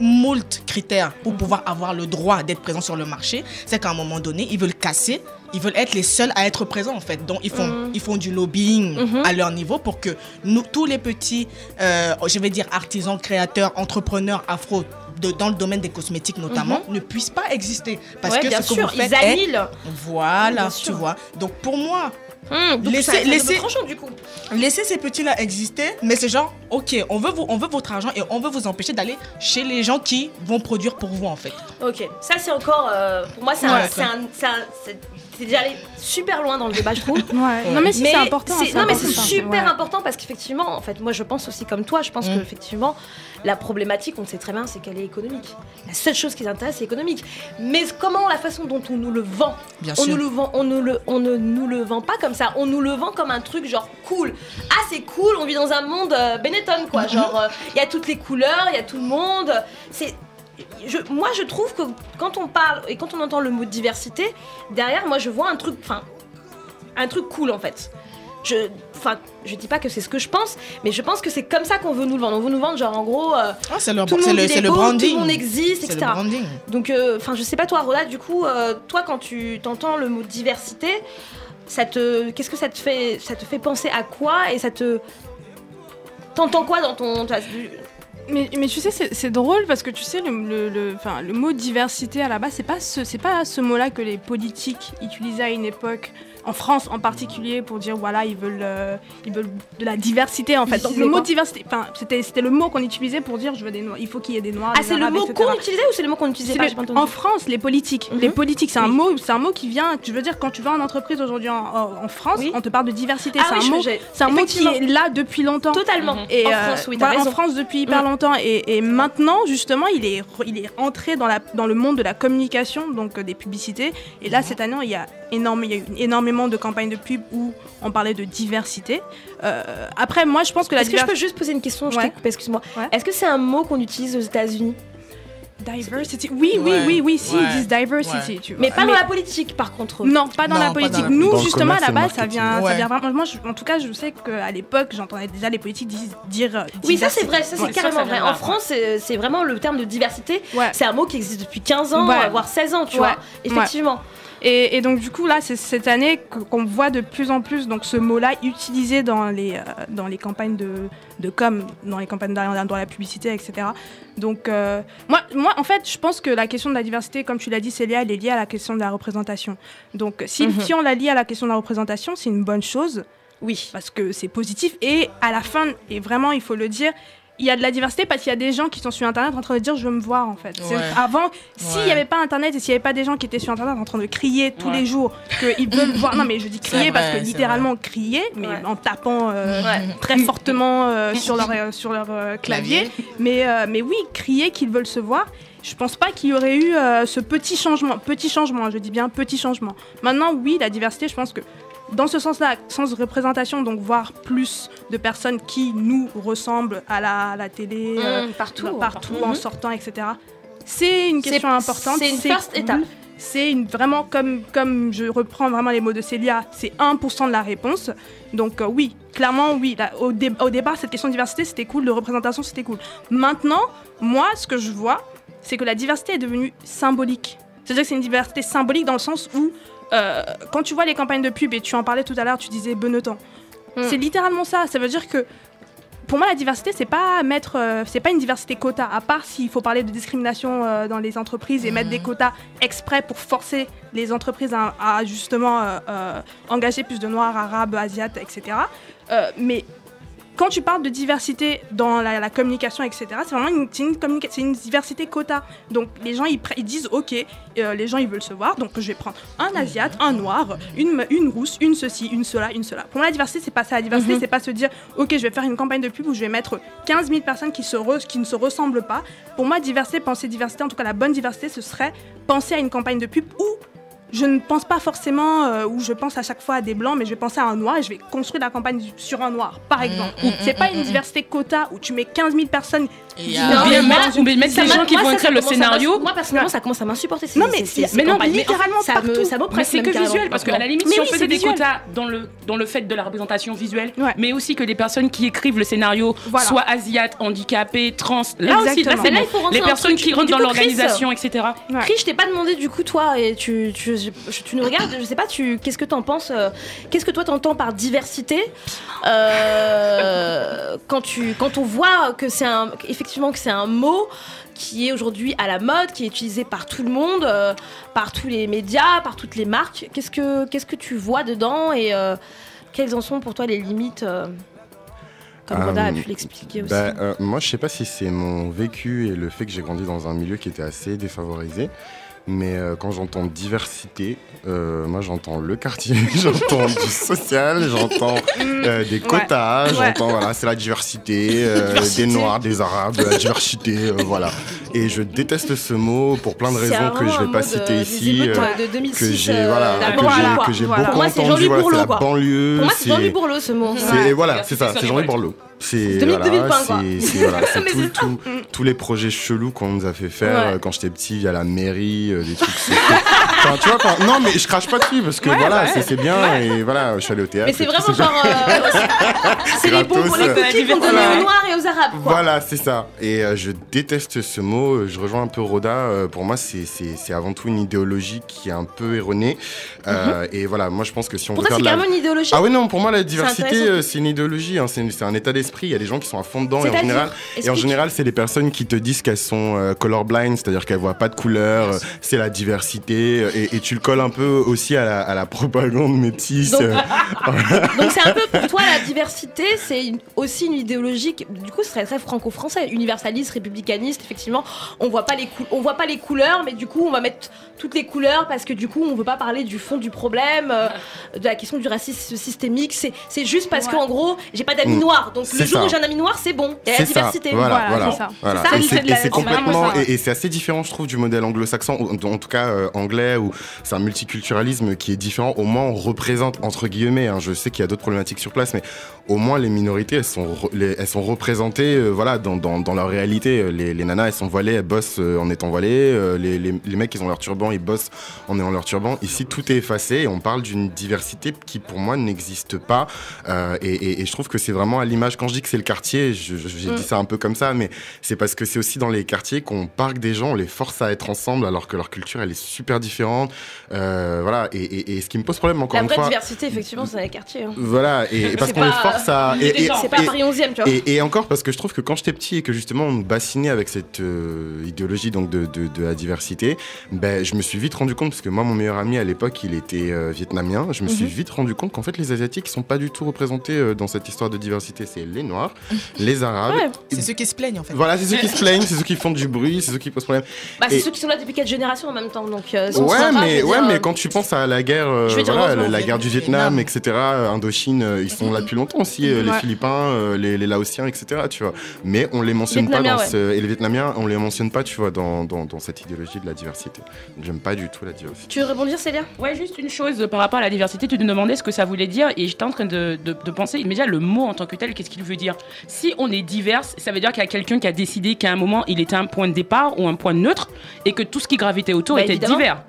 moult critères pour pouvoir avoir le droit d'être présent sur le marché, c'est qu'à un moment donné, ils veulent casser, ils veulent être les seuls à être présents en fait. Donc ils font, Mhm. ils font du lobbying Mhm. à leur niveau pour que nous, tous les petits, euh, je vais dire artisans, créateurs, entrepreneurs afro, de- dans le domaine des cosmétiques notamment, ne puissent pas exister. Parce Ouais, que bien ce que sûr, vous faites ils est-. Voilà, Bien tu sûr. vois. Donc pour moi, Donc Laissez- ça, ça laissez- double tranchant, du coup. laissez ces petits-là exister, mais c'est genre, ok, on veut, vous, on veut votre argent et on veut vous empêcher d'aller chez les gens qui vont produire pour vous en fait. Ok, ça c'est encore. euh, pour moi, c'est un- Ouais, c'est un- c'est un- c'est- t'es déjà allé super loin dans le débat, je trouve. [LAUGHS] Ouais. Non mais si c'est important. c'est- non mais c'est important. super Ouais. important parce qu'effectivement, en fait, moi je pense aussi comme toi, je pense Mm. que effectivement, la problématique, on le sait très bien, c'est qu'elle est économique. La seule chose qui les intéresse, c'est économique. Mais comment la façon dont on nous le vend, Bien on sûr. nous le vend, on, nous le, on ne nous le vend pas comme ça, on nous le vend comme un truc genre cool. Ah c'est cool, on vit dans un monde euh, Benetton quoi, genre euh, il y a toutes les couleurs, il y a tout le monde. C'est je, moi, je trouve que quand on parle et quand on entend le mot diversité, derrière, moi, je vois un truc, enfin, un truc cool en fait. Je, enfin, je dis pas que c'est ce que je pense, mais je pense que c'est comme ça qu'on veut nous le vendre. On veut nous vendre genre en gros, euh, Ah, c'est le, tout le monde le, est le beau, branding. tout le monde existe, le etc. Donc, euh, enfin, je sais pas toi, Roda, du coup, euh, toi, quand tu t'entends le mot diversité, ça te, qu'est-ce que ça te fait, ça te fait penser à quoi et ça te, t'entends quoi dans ton, Mais, tu sais, c'est drôle parce que tu sais, le, mot diversité à la base, c'est pas ce, pas ce mot-là que les politiques utilisaient à une époque, en France en particulier, pour dire voilà, ils veulent, euh, ils veulent de la diversité en fait. Donc le mot diversité, enfin, c'était c'était le mot qu'on utilisait pour dire je veux des noirs, il faut qu'il y ait des noirs. Ah, c'est le mot qu'on utilisait ou c'est le mot qu'on utilisait pas le- pas en France, les politiques. Mhm. Les politiques, c'est un Oui. mot, c'est un mot qui vient. Je veux dire, quand tu vas en entreprise aujourd'hui en, France, Oui. on te parle de diversité. Ah c'est oui, un mot, c'est un mot qui est là depuis longtemps. Totalement. Et en euh, France, oui, voilà, en. France depuis hyper Mm. longtemps. Et, et maintenant, justement, il est, il est entré dans, la, dans le monde de la communication, donc euh, des publicités. Et là, cette année, il y a, énorme, il y a eu énormément de campagnes de pub où on parlait de diversité. Euh, après, moi, je pense que la Est-ce que je peux juste poser une question? Je Ouais. t'ai coupé, excuse-moi. Ouais. Est-ce que c'est un mot qu'on utilise aux États-Unis? Diversity. Oui, oui, Ouais. oui, oui, si, Ouais. ils disent diversity. Ouais. tu vois. Mais pas dans la politique, par contre. Non, pas dans Non, la politique. dans la- Nous, justement, à la base, ça vient, ça vient vraiment. Moi, je- en tout cas, je sais qu'à l'époque, j'entendais déjà les politiques dire. euh, Oui, ça c'est vrai, ça c'est carrément ça vrai. En France, c'est vraiment le terme de diversité. Ouais. C'est un mot qui existe depuis 15 ans, Ouais. voire 16 ans, tu Ouais. vois. Effectivement. Et, et donc du coup là, c'est cette année qu'on voit de plus en plus donc ce mot-là utilisé dans les euh, dans les campagnes de, de com, dans les campagnes dans, dans la publicité, etc. Donc euh, moi moi en fait, je pense que la question de la diversité, comme tu l'as dit, Célia, elle est liée à la question de la représentation. Donc si, Mhm. si on la lie à la question de la représentation, c'est une bonne chose Oui. parce que c'est positif et à la fin et vraiment il faut le dire. Il y a de la diversité parce qu'il y a des gens qui sont sur internet en train de dire je veux me voir en fait. Ouais. Avant, s'il n'y Ouais. avait pas internet et s'il n'y avait pas des gens qui étaient sur internet en train de crier tous Ouais. les jours qu'ils veulent [COUGHS] voir. Non mais je dis crier parce vrai, que littéralement crier, mais Ouais. en tapant euh, Ouais. très fortement euh, sur leur, euh, sur leur euh, clavier. Mais, euh, mais oui, crier qu'ils veulent se voir. Je pense pas qu'il y aurait eu euh, ce petit changement. Petit changement, je dis bien petit changement. Maintenant, oui, la diversité, je pense que dans ce sens-là, sens de représentation, donc voir plus de personnes qui nous ressemblent à la, à la télé, euh, Mmh, partout. partout, en sortant, etc. C'est une question importante. c'est une first cool. étape. C'est une, vraiment, comme, comme je reprends vraiment les mots de Célia, c'est 1% de la réponse. Donc euh, oui, clairement oui. Là, au, dé- au départ, cette question de diversité, c'était cool, de représentation, c'était cool. Maintenant, moi, ce que je vois, c'est que la diversité est devenue symbolique. C'est-à-dire que c'est une diversité symbolique dans le sens où, euh, quand tu vois les campagnes de pub, et tu en parlais tout à l'heure, tu disais Benetton. Mm. C'est littéralement ça. Ça veut dire que pour moi, la diversité, c'est pas mettre, euh, c'est pas une diversité quota. À part s'il faut parler de discrimination euh, dans les entreprises et mettre des quotas exprès pour forcer les entreprises à, à justement euh, engager plus de noirs, arabes, asiates, etc. Mais quand tu parles de diversité dans la, la communication, etc., c'est vraiment une, diversité quota. Donc les gens, ils, disent, ok, euh, les gens, ils veulent se voir, donc je vais prendre un asiate, un noir, une, rousse, une ceci, une cela, une cela. Pour moi, la diversité, c'est pas ça. La diversité, Mhm. c'est pas se dire, ok, je vais faire une campagne de pub où je vais mettre 15 000 personnes qui, se re- qui ne se ressemblent pas. Pour moi, diversité, penser diversité, en tout cas la bonne diversité, ce serait penser à une campagne de pub où je ne pense pas forcément, euh, où je pense à chaque fois à des blancs, mais je vais penser à un noir et je vais construire la campagne sur un noir, par exemple. mm, c'est mm, pas mm, une mm. diversité quota où tu mets 15 000 personnes. Et il y Non, a- Ou bien mais mettre, ou bien mettre m'a- gens qui vont écrire le scénario. Moi, personnellement, ça commence à m'insupporter. Non, mais mais non, littéralement ça partout. me, ça Mais m'oppresse c'est que carrément. visuel, parce qu'à la limite, Mais si oui, on c'est faisait des quotas dans le, dans le fait de la représentation visuelle, Ouais. mais aussi que les personnes qui écrivent le scénario Voilà. soient asiates, handicapées, trans, là aussi, là, les dans personnes qui rentrent dans l'organisation, etc. Chris, je t'ai pas demandé du coup toi et tu nous regardes, je sais pas tu qu'est-ce que t'en penses euh, qu'est-ce que toi t'entends par diversité euh, quand tu quand on voit que c'est un effectivement que c'est un mot qui est aujourd'hui à la mode, qui est utilisé par tout le monde, euh, par tous les médias, par toutes les marques. Qu'est-ce que qu'est-ce que tu vois dedans et euh, quelles en sont pour toi les limites euh, comme Roda a pu l'expliquer aussi. Bah, euh, moi, je sais pas si c'est mon vécu et le fait que j'ai grandi dans un milieu qui était assez défavorisé. Mais euh, quand j'entends diversité, euh, moi j'entends le quartier, [LAUGHS] j'entends du social, j'entends euh, des quotas, Ouais. j'entends voilà, c'est la diversité, euh, Diversité. des noirs, des arabes, la diversité, euh, voilà. Et je déteste ce mot pour plein de raisons que je un vais pas citer euh, ici. de 2006. que j'ai voilà, Voilà. beaucoup c'est entendu voilà, c'est la banlieue Pour moi, c'est Jean-Louis Bourlot ce mot. c'est Ouais. voilà, c'est ça, c'est Jean-Louis révolte. C'est voilà, [LAUGHS] voilà, tout- tout- tous les projets chelous qu'on nous a fait faire Ouais. euh, quand j'étais petit via la mairie, euh, des trucs. Enfin, tu vois, quand- non mais je crache pas dessus parce que voilà, c'est- c'est bien et voilà, je suis allé au théâtre. Mais c'est vraiment genre. euh, [LAUGHS] c'est les bons pour les qu'on donne voilà. aux Noirs et aux Arabes, quoi. Voilà, c'est ça. Et euh, je déteste ce mot. Je rejoins un peu Roda. Euh, pour moi, c'est- avant tout une idéologie qui est un peu erronée. Euh, Et voilà, moi, je pense que si on Pour veut toi, faire c'est la... carrément une idéologie. Ah oui, non, pour moi, la diversité, euh, c'est une idéologie, hein, c'est un état d'esprit. Il y a des gens qui sont à fond dedans et en général, et en général, c'est les personnes qui te disent qu'elles sont euh, colorblind, c'est-à-dire qu'elles voient pas de couleur, euh, c'est la diversité, euh, et, et tu le colles un peu aussi à la, à la propagande métisse. [LAUGHS] Donc- c'est un peu pour toi la diversité, c'est aussi une idéologie qui, du coup ce serait très franco-français, universaliste, républicaniste. Effectivement, on voit pas les on voit pas les couleurs, mais du coup on va mettre toutes les couleurs parce que du coup on veut pas parler du fond du problème, euh, de la question du racisme systémique. C'est c'est juste parce Ouais. qu'en gros j'ai pas d'amis Mm. noirs, donc le jour ça. où j'ai un ami noir c'est bon. Il y a la ça, diversité. voilà, Voilà, voilà. voilà. Ça, Et c'est complètement, et, et c'est assez différent, je trouve, du modèle anglo-saxon, en tout cas euh, anglais, où c'est un multiculturalisme qui est différent. Au moins, on représente entre guillemets. hein, je sais qu'il y a d'autres problématiques sur place, mais au moins les minorités, elles sont, les- elles sont représentées, euh, voilà, dans, dans, dans leur réalité. Les, les nanas, elles sont voilées, elles bossent euh, en étant voilées. euh, les, les, les mecs, ils ont leur turban, ils bossent en ayant leur turban. Ici, tout est effacé et on parle d'une diversité qui, pour moi, n'existe pas. Euh, et, et- et je trouve que c'est vraiment à l'image. Quand je dis que c'est le quartier, j'ai Mm. dit ça un peu comme ça, mais c'est parce que c'est aussi dans les quartiers qu'on parque des gens, on les force à être ensemble alors que leur culture, elle est super différente. Voilà. Et, et- ce qui me pose problème, encore La une vraie fois. diversité effectivement c'est dans les quartiers. hein. Voilà, et, parce qu'on les pas, et- et- C'est pas et- Paris 11e, tu vois. et, et encore parce que je trouve que quand j'étais petit et que justement on me bassinait avec cette euh, idéologie donc de, de, de la diversité, ben, je me suis vite rendu compte parce que moi mon meilleur ami à l'époque il était euh, vietnamien, je me suis Mhm. vite rendu compte qu'en fait les asiatiques ils sont pas du tout représentés euh, dans cette histoire de diversité, c'est les noirs, [LAUGHS] les arabes. Ouais. C'est ceux qui se plaignent en fait. Voilà, c'est ceux qui se [LAUGHS] plaignent, c'est ceux qui font du bruit, c'est ceux qui posent problème. Bah, c'est Et- ceux qui sont là depuis 4 générations en même temps. Donc, euh, Ouais, sympas, mais, ouais, dire, mais quand tu penses à la guerre, euh, voilà, la guerre du Vietnam, etc., Indochine, euh, ils sont là depuis longtemps aussi, euh, les. Philippins, euh, les, les Laotiens, etc., tu vois. Mais on les mentionne pas dans ce, et les Vietnamiens, on les mentionne pas, tu vois, dans, dans, dans cette idéologie de la diversité. J'aime pas du tout la diversité. Tu veux rebondir, Célia? Ouais, juste une chose par rapport à la diversité, tu te demandais ce que ça voulait dire et j'étais en train de, de, de penser, déjà le mot en tant que tel, qu'est-ce qu'il veut dire? Si on est divers, ça veut dire qu'il y a quelqu'un qui a décidé qu'à un moment il était un point de départ ou un point neutre et que tout ce qui gravitait autour Bah, était évidemment. divers.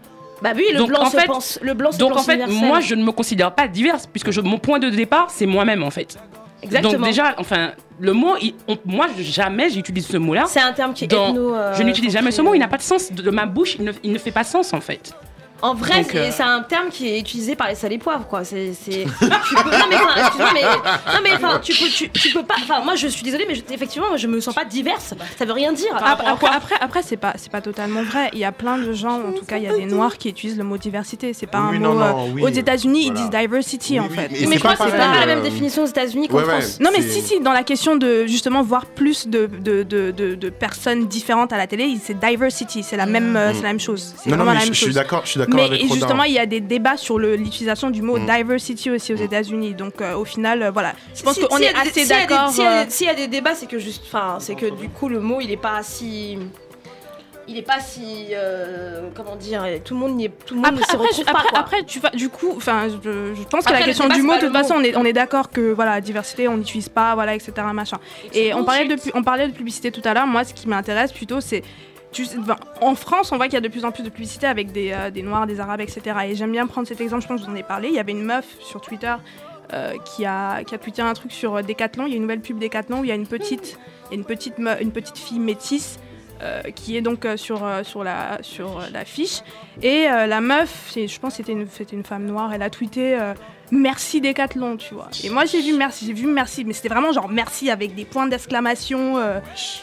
Bah oui, le Donc, blanc en se fait- pense. Le blanc se Donc pense en fait, universel. moi je ne me considère pas divers puisque je- mon point de départ c'est moi-même en fait. Exactement. Donc déjà, enfin, le mot, il- on- moi jamais j'utilise ce mot-là. c'est un terme qui est dans- ethno. euh, Je n'utilise jamais ce mot, il n'a pas de sens. De, de ma bouche, il ne, il ne fait pas sens en fait. En vrai, c'est euh, c'est un terme qui est utilisé par les salés poivres, quoi. C'est, peux- Non mais, enfin, excuse-moi, mais non mais enfin, tu peux, tu, tu peux pas. Enfin, moi, je suis désolée, mais je- effectivement, moi, je me sens pas diverse. Ça veut rien dire. Après, quoi? Après, après, c'est pas, c'est pas totalement vrai. Il y a plein de gens, en tout cas, il y a des noirs qui utilisent le mot diversité. C'est pas Oui, un non, mot. non, euh, oui, aux États-Unis, voilà. ils disent diversity Oui, en fait. mais je crois que c'est pas la même définition aux États-Unis qu'en. France. Non mais si si dans la question de justement voir plus de, de, de, de, de personnes différentes à la télé c'est diversity c'est la même euh, c'est la même chose Non, non, mais suis d'accord, je suis d'accord mais et justement il y a des débats sur l'utilisation du mot Mm. diversity aussi aux États-Unis donc euh, au final euh, voilà je pense Si- qu'on est assez d'accord S'il y, a euh, des- s'il y a des débats, c'est que juste, enfin, c'est que du coup le mot il est pas si, il est pas si, euh, comment dire, tout le monde n'y est, tout le monde Après, ne se après, retrouve après, pas. quoi. après, tu vas, du coup, enfin, je, je pense que Après, la question du mot, de toute façon, mot. on est, on est d'accord que voilà, diversité, on n'utilise pas, voilà, etc. Machin. Et on parlait de, on parlait de publicité tout à l'heure. Moi, ce qui m'intéresse plutôt, c'est enfin, en France, on voit qu'il y a de plus en plus de publicité avec des, euh, noirs, des arabes, etc. Et j'aime bien prendre cet exemple. Je pense que je vous en ai parlé. Il y avait une meuf sur Twitter. euh, qui a tweeté un truc sur euh, Decathlon, il y a une nouvelle pub Decathlon où il y a une petite une petite fille métisse qui est donc sur, sur la sur l'affiche et la meuf, je pense que c'était une, femme noire, elle a tweeté merci Décathlon, tu vois. Et moi j'ai vu merci, j'ai vu merci, mais c'était vraiment genre merci avec des points d'exclamation euh,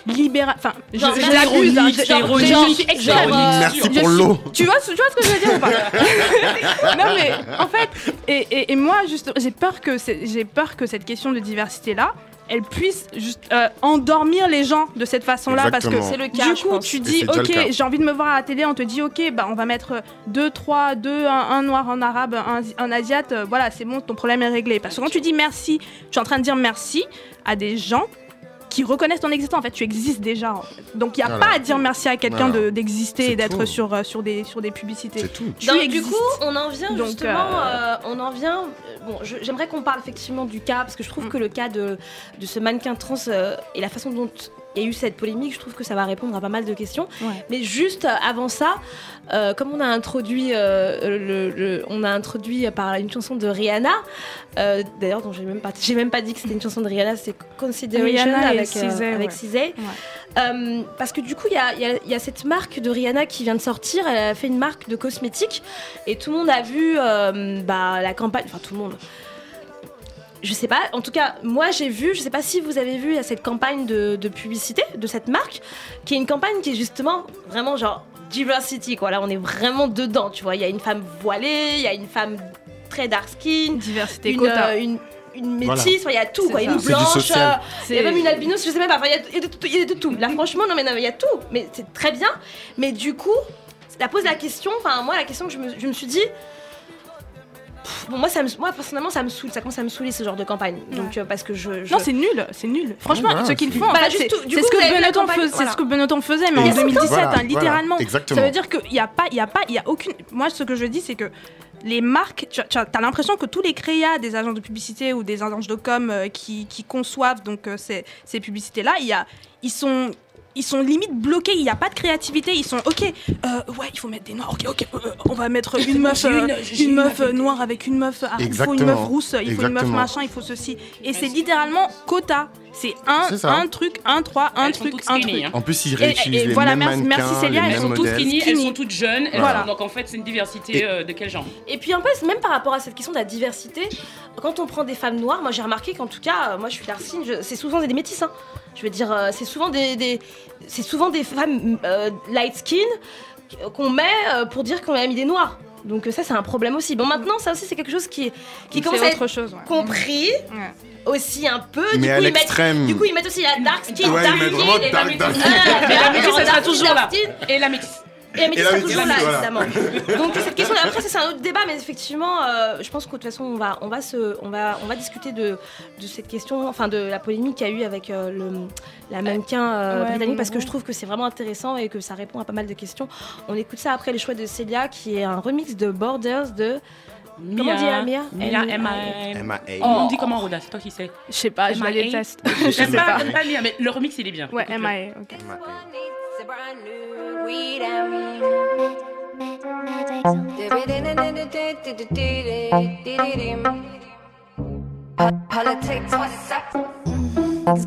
libéra- Enfin, je, je l'abuse, hein, je- genre, je suis c'est extrême. ironique. Merci pour l'eau. Tu vois, ce- tu vois ce que je veux dire ou pas? [LAUGHS] Non mais en fait, et, et- et moi juste, j'ai peur que j'ai peur que cette question de diversité là, elle puisse juste euh, endormir les gens de cette façon-là parce que. C'est le cas, du coup, tu dis, ok, j'ai envie de me voir à la télé, on te dit, ok, bah, on va mettre deux, trois, deux, un, un noir, un arabe, un, un asiate, euh, voilà, c'est bon, ton problème est réglé. Parce que quand tu dis merci, tu es en train de dire merci à des gens qui reconnaissent ton existence. En fait, tu existes déjà. en fait. Donc, il n'y a Voilà. pas à dire merci à quelqu'un Voilà. d'exister et d'être sur, euh, sur, des, sur des publicités. C'est tout. Tu Donc, du coup, on en vient Donc, justement, euh, euh, on en vient. Bon, j'aimerais qu'on parle effectivement du cas parce que je trouve Mm. que le cas de, de ce mannequin trans euh, et la façon dont il y a eu cette polémique, je trouve que ça va répondre à pas mal de questions. Ouais. Mais juste euh, avant ça, euh, comme on a introduit, euh, le, le- on a introduit par une chanson de Rihanna, euh, d'ailleurs dont j'ai même pas, j'ai même pas dit que c'était une chanson de Rihanna, c'est Consideration Rihanna avec Cizé, avec ouais. Cizé. Parce que du coup, il y a, y y cette marque de Rihanna qui vient de sortir. Elle a fait une marque de cosmétiques et tout le monde a vu bah, la campagne. Enfin, tout le monde. Je sais pas. En tout cas, moi j'ai vu. Je sais pas si vous avez vu il y a cette campagne de, de publicité de cette marque, qui est une campagne qui est justement vraiment genre diversity. Quoi. Là, on est vraiment dedans. Tu vois, il y a une femme voilée, il y a une femme très dark skin, Diversité une, quota. euh, une, une métisse. Il y a tout. Quoi. ça. Une blanche. euh, il y a même une albinos, je sais même pas. Enfin, il y a- y, de tout- il y a de tout. Là, franchement, non, mais non, mais il y a tout. Mais c'est très bien. Mais du coup, ça pose la question. Enfin, moi, la question que je me, je me suis dit. Pff, Bon, moi, ça me, moi, personnellement, ça me saoule. Ça commence à me saouler ce genre de campagne. Donc, euh, parce que je. je- Non, c'est nul, c'est nul. Franchement, voilà, ce qu'ils font, Bah, c'est ce voilà. ce que Benetton faisait, mais en Voilà, 2017, voilà, hein, littéralement. Exactement. Ça veut dire qu'il n'y a pas, il y a pas, il y a aucune. Moi, ce que je dis, c'est que les marques, tu, tu as t'as l'impression que tous les créas des agences de publicité ou des agences de com euh, qui, qui conçoivent donc euh, ces, ces publicités-là, il y a, ils sont ils sont limite bloqués, il n'y a pas de créativité, ils sont ok, euh, ouais, il faut mettre des noirs, ok, ok, euh, on va mettre une meuf, euh, une, meuf euh, noire avec une meuf, ah, il faut une meuf rousse, il faut une meuf machin, il faut ceci. Et c'est littéralement quota. C'est un, un truc, un trois, un Elles truc, un skinny, truc. hein. En plus, ils réutilisent et les voilà, mêmes merci- merci mannequins, Célia, les elles sont toutes. Skinny, elles sont toutes jeunes. elles Voilà. sont- Donc en fait, c'est une diversité Et- euh, de quel genre Et puis en plus, même par rapport à cette question de la diversité, quand on prend des femmes noires, moi j'ai remarqué qu'en tout cas, euh, moi je suis je- c'est souvent des métis. hein. Je veux dire, euh, c'est souvent des, des- c'est souvent des femmes euh, light skin qu'on met pour dire qu'on a mis des noirs. Donc ça c'est un problème aussi. Bon maintenant ça aussi c'est quelque chose qui, qui commence à être autre chose. ouais. compris Ouais. Aussi un peu. Mais du, à coup, ils mettent, du coup ils mettent aussi la dark skin, Ouais, dark skin et dark, la dark métisse. skin. Mais la métisse, elle dark sera toujours dark là. Et la métisse. et la métisse Et la sera toujours là, évidemment. [LAUGHS] Donc cette question, après c'est un autre débat, mais effectivement, euh, je pense que de toute façon, on va, on va se, on va, on va discuter de, de cette question, enfin de la polémique qu'il y a eu avec euh, le, la mannequin euh, Ouais, britannique, parce que je trouve que c'est vraiment intéressant et que ça répond à pas mal de questions. On écoute ça après le choix de Celia, qui est un remix de Borders de. Comment on dit, Amia Mia, M- M-A- MAA. Oh, on dit comment, Roda C'est toi qui sais? Je sais pas, je la MIA. déteste. Je sais J'aime pas, pas. Mia, mais le remix, il est bien. Ouais. MIA, ok.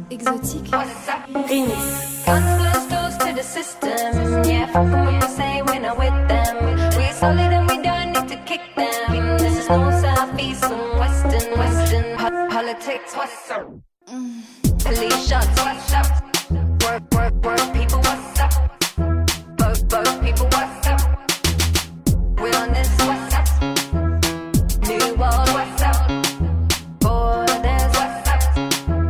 Exotique. No north, south, western, western. Politics, what's up? Police shots. Work, work, work, people, what's up? Both, both, people, what's up? We're on this, what's up? New world, what's up? Borders, what's up?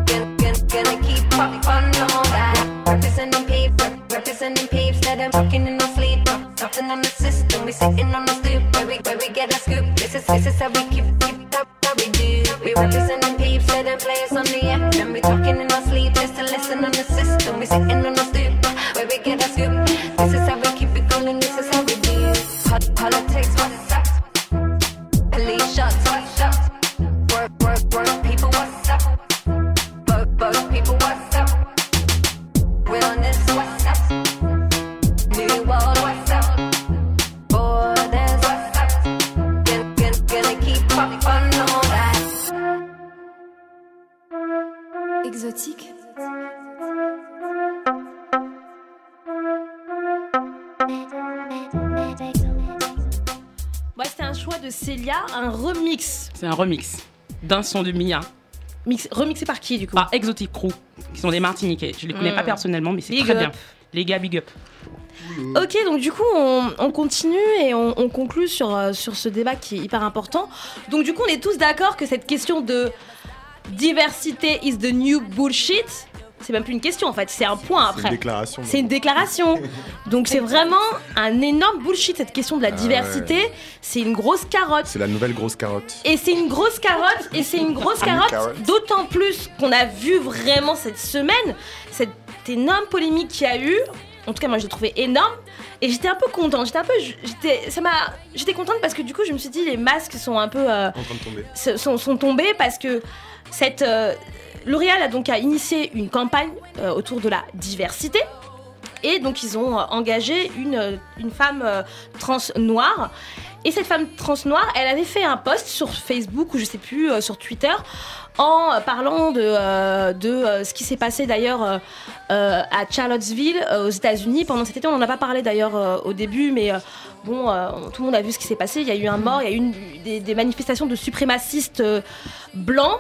Gonna, gonna, gonna keep up on all. Representing peeps, representing peeps that are working in our sleep. Nothing on the system, we sitting on the stoop we, where we get a scoop. This is, this is how we keep, keep up, how we do. We representing peeps, let them play us on the app. Then we talking in de Celia, un remix. C'est un remix d'un son de Mia Mix, remixé par qui du coup par Exotic Crew, qui sont des Martiniquais. Je les connais Mm. pas personnellement, mais c'est Big très up. bien. Les gars, big up. Ok, donc du coup, on, on continue et on, on conclut sur, euh, sur ce débat qui est hyper important. Donc du coup, on est tous d'accord que cette question de diversité is the new bullshit. C'est même plus une question en fait, c'est un point C'est une après. déclaration. C'est une déclaration. [LAUGHS] Donc c'est vraiment un énorme bullshit cette question de la Ah diversité. C'est une grosse carotte. C'est la nouvelle grosse carotte. Et c'est une grosse carotte, et c'est une grosse [LAUGHS] carotte, d'autant plus qu'on a vu vraiment cette semaine, cette énorme polémique qu'il y a eu. En tout cas, moi, je l'ai trouvé énorme. Et j'étais un peu contente. J'étais un peu. J'étais, ça m'a, j'étais contente parce que du coup, je me suis dit, les masques sont un peu. euh, En train de tomber. sont, sont tombés parce que cette. euh, L'Oréal a donc initié une campagne euh, autour de la diversité. Et donc ils ont euh, engagé une, euh, femme trans noire. Et cette femme trans noire, elle avait fait un post sur Facebook ou je sais plus, sur Twitter, en parlant de, euh, de euh, ce qui s'est passé d'ailleurs euh, à Charlottesville, aux États-Unis. Pendant cet été, on n'en a pas parlé d'ailleurs au début, mais bon, tout le monde a vu ce qui s'est passé. Il y a eu un mort, il y a eu une- des, des manifestations de suprémacistes blancs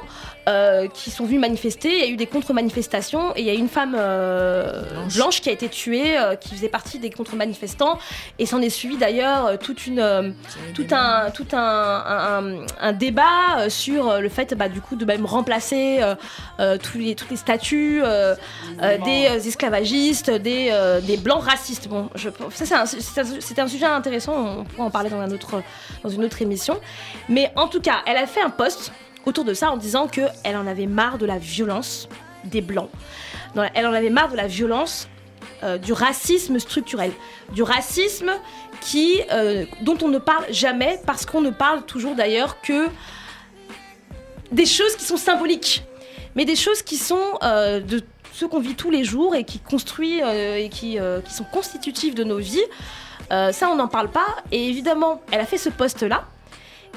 qui sont venus manifester. Il y a eu des contre-manifestations et il y a eu une femme Blanche. blanche. qui a été tuée, qui faisait partie des contre-manifestants. Et s'en est suivi d'ailleurs toute une, tout un, tout un, un- un- un débat sur le fait, bah, du coup, de même remplacer euh, euh, tous les, toutes les statues euh, euh, des esclavagistes, des, des blancs racistes. Bon, je, ça c'est un, un- sujet intéressant. On pourra en parler dans, un autre, dans une autre émission. Mais en tout cas, elle a fait un post autour de ça en disant que elle en avait marre de la violence des blancs. Elle en avait marre de la violence euh, du racisme structurel, du racisme qui, euh, dont on ne parle jamais parce qu'on ne parle toujours d'ailleurs que des choses qui sont symboliques, mais des choses qui sont euh, de ce qu'on vit tous les jours et qui construisent euh, et qui, euh, qui sont constitutives de nos vies. Ça, on n'en parle pas. Et évidemment, elle a fait ce poste-là.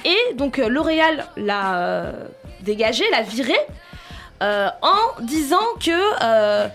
Et donc, L'Oréal l'a dégagé, l'a viré, en disant que.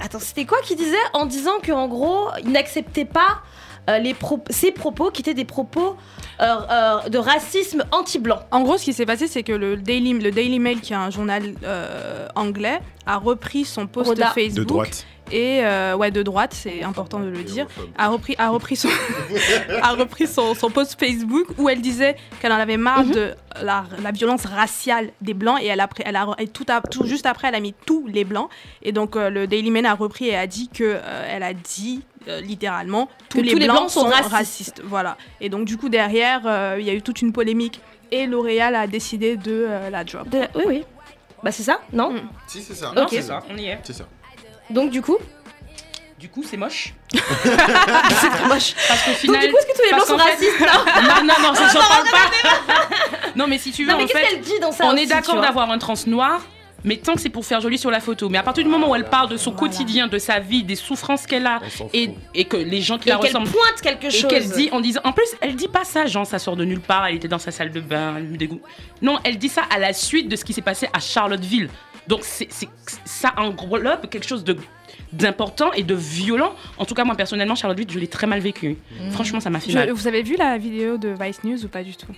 Attends, c'était quoi qui disait? En disant qu'en gros, il n'acceptait pas les ses propos qui étaient des propos euh, euh, de racisme anti-blanc. En gros, ce qui s'est passé, c'est que le Daily, le Daily Mail, qui est un journal euh, anglais, a repris son post Roda. Facebook. De droite. Et euh, ouais, de droite, c'est important de le dire. A repris, a repris son, [LAUGHS] a repris son, son post Facebook où elle disait qu'elle en avait marre Mhm. de la, la violence raciale des blancs et elle a, pris- elle a et tout, à- tout juste après elle a mis tous les blancs et donc euh, le Daily Mail a repris et a dit que euh, elle a dit euh, littéralement tous, Que les, tous les blancs, blancs sont sont racistes. racistes. Voilà. Et donc du coup derrière euh, il y a eu toute une polémique et L'Oréal a décidé de euh, la drop. De- Oui, oui. Bah, c'est ça, non Mm. Si, c'est ça. Ok. c'est ça, on y est. C'est ça. Donc, du coup. Du coup, c'est moche. c'est très [LAUGHS] moche. Parce qu'au Donc, final. du coup, est-ce que tous les blancs sont racistes [LAUGHS] non Non, non, non, [LAUGHS] ça, j'en parle pas. non, mais si tu veux, Non, mais en qu'est-ce fait, qu'elle dit dans ça on aussi, est d'accord d'avoir un trans noir. Mais tant que c'est pour faire joli sur la photo. Mais à partir du moment où elle parle de son quotidien, de sa vie, des souffrances qu'elle a, et, et que les gens qui Et la ressemblent pointe quelque et chose. qu'elle dit en disant en plus elle dit pas ça genre ça sort de nulle part elle était dans sa salle de bain elle me dégoûte. Non elle dit ça à la suite de ce qui s'est passé à Charlottesville. Donc c'est ça englobe quelque chose de d'important et de violent. En tout cas moi personnellement Charlottesville je l'ai très mal vécu. Franchement ça m'a fait Je- mal. vous avez vu la vidéo de Vice News ou pas du tout?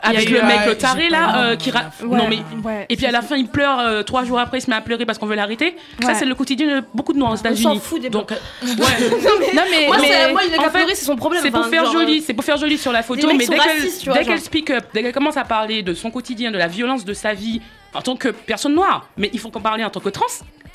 Avec le mec euh, le taré là pas- euh, qui ra- Ouais, non mais ouais, et puis à la fin il pleure euh, trois jours après il se met à pleurer parce qu'on veut l'arrêter ça c'est le quotidien de beaucoup de noirs aux On s'en États-Unis. fout des donc euh, [LAUGHS] ouais. Non mais, Moi, mais- c'est- moi, il a pleurer, c'est son problème. C'est pour faire genre, joli, c'est pour faire joli sur la photo, mais dès qu'elle dès qu'elle speak up, dès qu'elle commence à parler de son quotidien, de la violence de sa vie en tant que personne noire, mais il faut qu'on parle en tant que trans.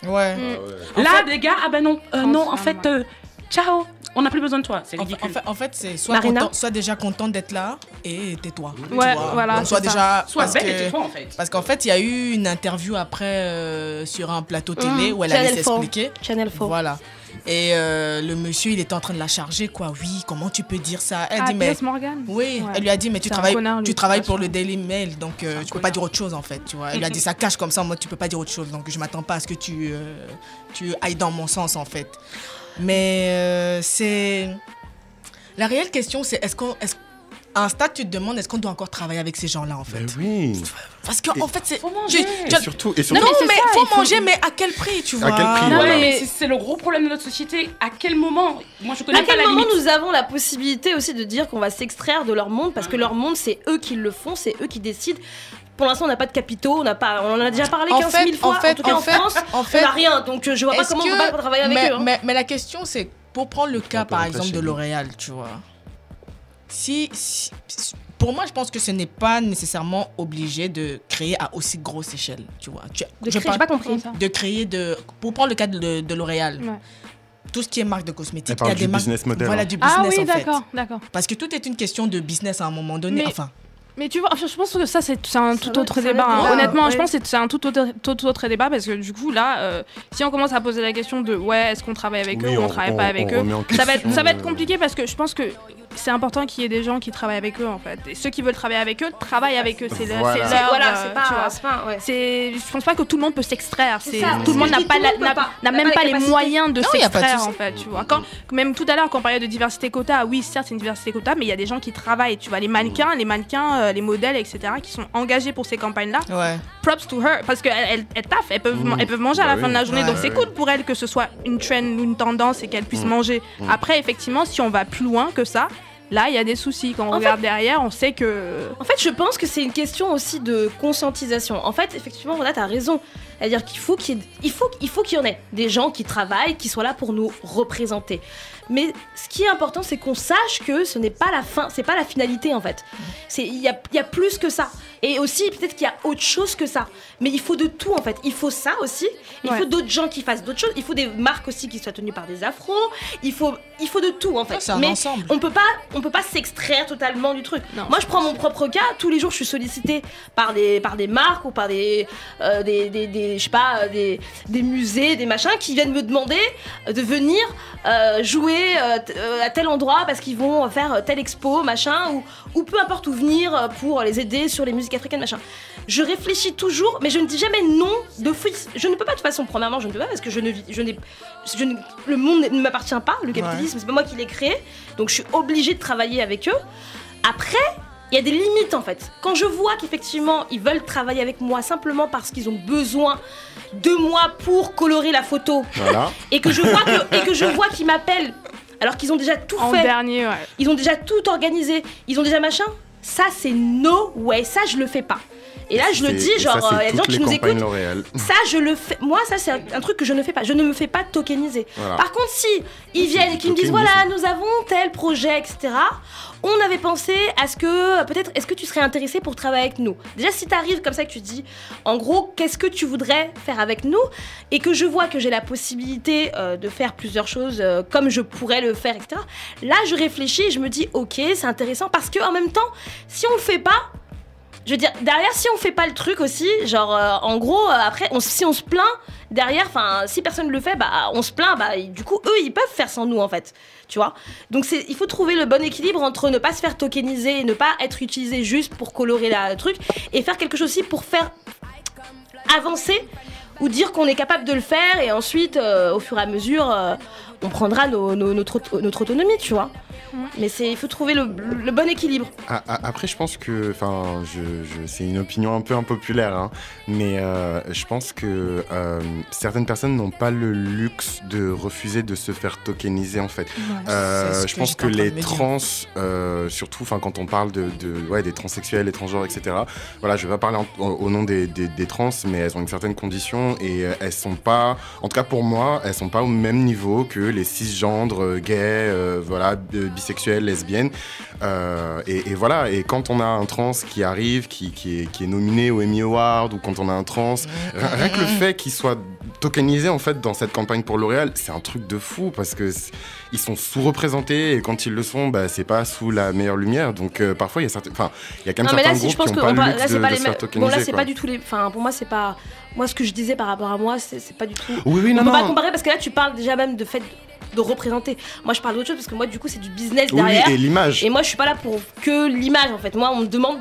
Ouais. Mm. Là, les gars, ah bah non, euh, non, en fait, euh, ciao, on n'a plus besoin de toi, c'est En fait, ridicule. en fait, en fait, c'est soit, Marina content- soit déjà content d'être là et tais-toi. Ouais, voilà, Donc, soit déjà. Soit parce belle que- et tais-toi en fait. Parce qu'en fait, il y a eu une interview après euh, sur un plateau télé Mmh, où elle allait Channel 4. s'expliquer. Channel 4. Voilà. Et euh, le monsieur, il était en train de la charger, quoi. Oui, comment tu peux dire ça? Elle Ah, dit, mais. Piers Morgan Oui, Ouais. elle lui a dit, mais tu travailles, connard, tu travailles pour le. Daily Mail, donc euh, tu peux pas dire autre chose en fait, tu vois. Elle lui a dit ça cache comme ça, moi tu peux pas dire autre chose, donc je m'attends pas à ce que tu, euh, tu ailles dans mon sens en fait. Mais euh, c'est la réelle question, c'est est-ce qu'on, est à un stade tu te demandes est-ce qu'on doit encore travailler avec ces gens-là en fait? Oui. Parce qu'en en fait c'est. Faut manger. tu- Et surtout, et non, mais, c'est ça, faut il faut- manger, mais à quel prix, tu vois À quel prix, Non, voilà. mais c'est- le gros problème de notre société. À quel moment? Moi, je connais À pas quel la moment limite. nous avons la possibilité aussi de dire qu'on va s'extraire de leur monde? Parce que leur monde c'est eux qui le font, c'est eux qui décident. Pour l'instant, on n'a pas de capitaux, on n'a pas, on en a déjà parlé En 15 fait- 000 fois. en fait- tout cas, en en, fait- France, en fait- on n'a rien. Donc, je vois pas comment on que- peut pas travailler avec mais, eux. hein. mais, mais la question c'est pour prendre le cas peut par exemple de. L'Oréal, tu vois. si, si- pour moi, je pense que ce n'est pas nécessairement obligé de créer à aussi grosse échelle, tu vois. Tu- De je parle- pas compris. de créer de pour prendre le cas de, de L'Oréal Ouais. tout ce qui est marque de cosmétiques Elle parle du marques business model, voilà hein. du business Ah oui, en fait d'accord, d'accord. parce que tout est une question de business à un moment donné Mais- enfin Mais tu vois, enfin, je pense que ça, c'est un Ça tout autre débat. hein. Honnêtement, ouais. je pense que c'est un tout autre, tout autre débat parce que du coup, là, euh, si on commence à poser la question de ouais, est-ce qu'on travaille avec Oui, eux ou on, on- travaille on- pas avec on eux, ça va, être, ça va être compliqué parce que je pense que c'est important qu'il y ait des gens qui travaillent avec eux en fait. Et ceux qui veulent travailler avec eux travaillent avec eux. C'est. Voilà. c'est leur, Voilà, euh, c'est tu pas, vois. c'est pas, ouais. Je pense pas que tout le monde peut s'extraire. Tout le monde n'a pas, n'a, même pas les moyens de s'extraire en fait, tu vois. Quand, même tout à l'heure, quand on parlait de diversité quota, oui, certes, c'est une diversité quota, mais il y a des gens qui travaillent, tu vois, les mannequins, les mannequins, euh, les modèles, etc., qui sont engagés pour ces campagnes-là. ouais Props to her, parce qu'elles elles, elles taffent, elles peuvent, Mmh. elles peuvent manger à la Bah fin de la journée, donc c'est cool pour elles que ce soit une trend ou une tendance et qu'elles puissent Mmh. manger. Mmh. Après, effectivement, si on va plus loin que ça, là, il y a des soucis. Quand on En regarde derrière, on sait que. En fait, je pense que c'est une question aussi de conscientisation. En fait, effectivement, Rona, t'as raison. C'est-à-dire qu'il faut qu'il il faut, il faut qu'il y en ait des gens qui travaillent, qui soient là pour nous représenter. Mais ce qui est important, c'est qu'on sache que ce n'est pas la fin, c'est pas la finalité en fait. Il y a, il y a plus que ça. Et aussi peut-être qu'il y a autre chose que ça. Mais il faut de tout en fait. Il faut ça aussi. Il Ouais. faut d'autres gens qui fassent d'autres choses. Il faut des marques aussi qui soient tenues par des afros. Il faut, il faut de tout en fait. Un Mais ensemble. on peut pas, on peut pas s'extraire totalement du truc. Non. Moi, je prends mon propre cas. Tous les jours, je suis sollicitée par des, par des marques ou par des, euh, des, des, des- je sais pas, euh, des, des musées, des machins qui viennent me demander de venir euh, jouer euh, à tel endroit parce qu'ils vont faire telle expo, machin, ou, ou peu importe où venir pour les aider sur les musiques africaines, machin. Je réfléchis toujours, mais je ne dis jamais non de fils. Je ne peux pas de toute façon. Premièrement, je ne peux pas parce que je ne vis, je n'ai, je ne- le monde ne m'appartient pas. Le capitalisme, c'est pas moi qui l'ai créé, donc je suis obligée de travailler avec eux. Après, il y a des limites en fait. Quand je vois qu'effectivement ils veulent travailler avec moi simplement parce qu'ils ont besoin de moi pour colorer la photo Voilà. [LAUGHS] et que je vois que, et que je vois qu'ils m'appellent alors qu'ils ont déjà tout En fait, dernier, ouais. ils ont déjà tout organisé, ils ont déjà machin. Ça c'est no way, ça je le fais pas. Et là je le dis ça, genre euh, il y a des gens qui nous écoutent. Ça, je le fais. Moi, ça, c'est un, truc que je ne fais pas. Je ne me fais pas tokeniser. Voilà. Par contre, si ils viennent et qu'ils me disent voilà, nous avons tel projet, etc. On avait pensé à ce que peut-être est-ce que tu serais intéressé pour travailler avec nous? Déjà, si tu arrives comme ça que tu dis, en gros, qu'est-ce que tu voudrais faire avec nous? Et que je vois que j'ai la possibilité euh, de faire plusieurs choses euh, comme je pourrais le faire, etc. Là, je réfléchis et je me dis ok, c'est intéressant parce que en même temps, si on le fait pas, je veux dire, derrière, si on fait pas le truc aussi, genre, euh, en gros, euh, après, on, si on se plaint, derrière, enfin, si personne le fait, bah, on se plaint, bah, du coup, eux, ils peuvent faire sans nous, en fait, tu vois? Donc, c'est, il faut trouver le bon équilibre entre ne pas se faire tokeniser ne pas être utilisé juste pour colorer la- truc, et faire quelque chose aussi pour faire avancer ou dire qu'on est capable de le faire, et ensuite, euh, au fur et à mesure, on prendra notre, notre autonomie, tu vois? Mais c'est, il faut trouver le, le bon équilibre. Ah, ah, Après, je pense que, enfin, je, je- c'est une opinion un peu impopulaire, hein, mais euh, je pense que euh, certaines personnes n'ont pas le luxe de refuser de se faire tokeniser en fait. Euh, je pense que les trans, euh, surtout, enfin, quand on parle de, de- ouais, des transsexuels, des transgenres, etc. Voilà, je vais pas parler en- au, nom des, des- des trans, mais elles ont une certaine condition et elles sont pas, en tout cas pour moi, elles sont pas au même niveau que les cisgendres, gays, euh, voilà, bisexuels, lesbiennes. Euh, et, et voilà, et quand on a un trans qui arrive, qui, qui, est, qui est nominé au Emmy Award, ou quand on a un trans, rien que le fait qu'il soit tokenisé en fait dans cette campagne pour L'Oréal, c'est un truc de fou parce que ils sont sous-représentés et quand ils le sont, bah, c'est pas sous la meilleure lumière. Donc euh, parfois il y a certains, enfin il y a quand même Non là, certains je groupes pense qui que n'ont on pas le luxe là de, pas de les se faire mêmes. tokeniser. Bon là c'est pas du tout les. Enfin pour moi c'est pas. Moi ce que je disais par rapport à moi c'est pas du tout. Oui oui on non peut pas non. comparer parce que là tu parles déjà même de fait de représenter. Moi je parle d'autre chose parce que moi du coup c'est du business oui, derrière. et l'image. Et moi je suis pas là pour que l'image en fait. Moi on me demande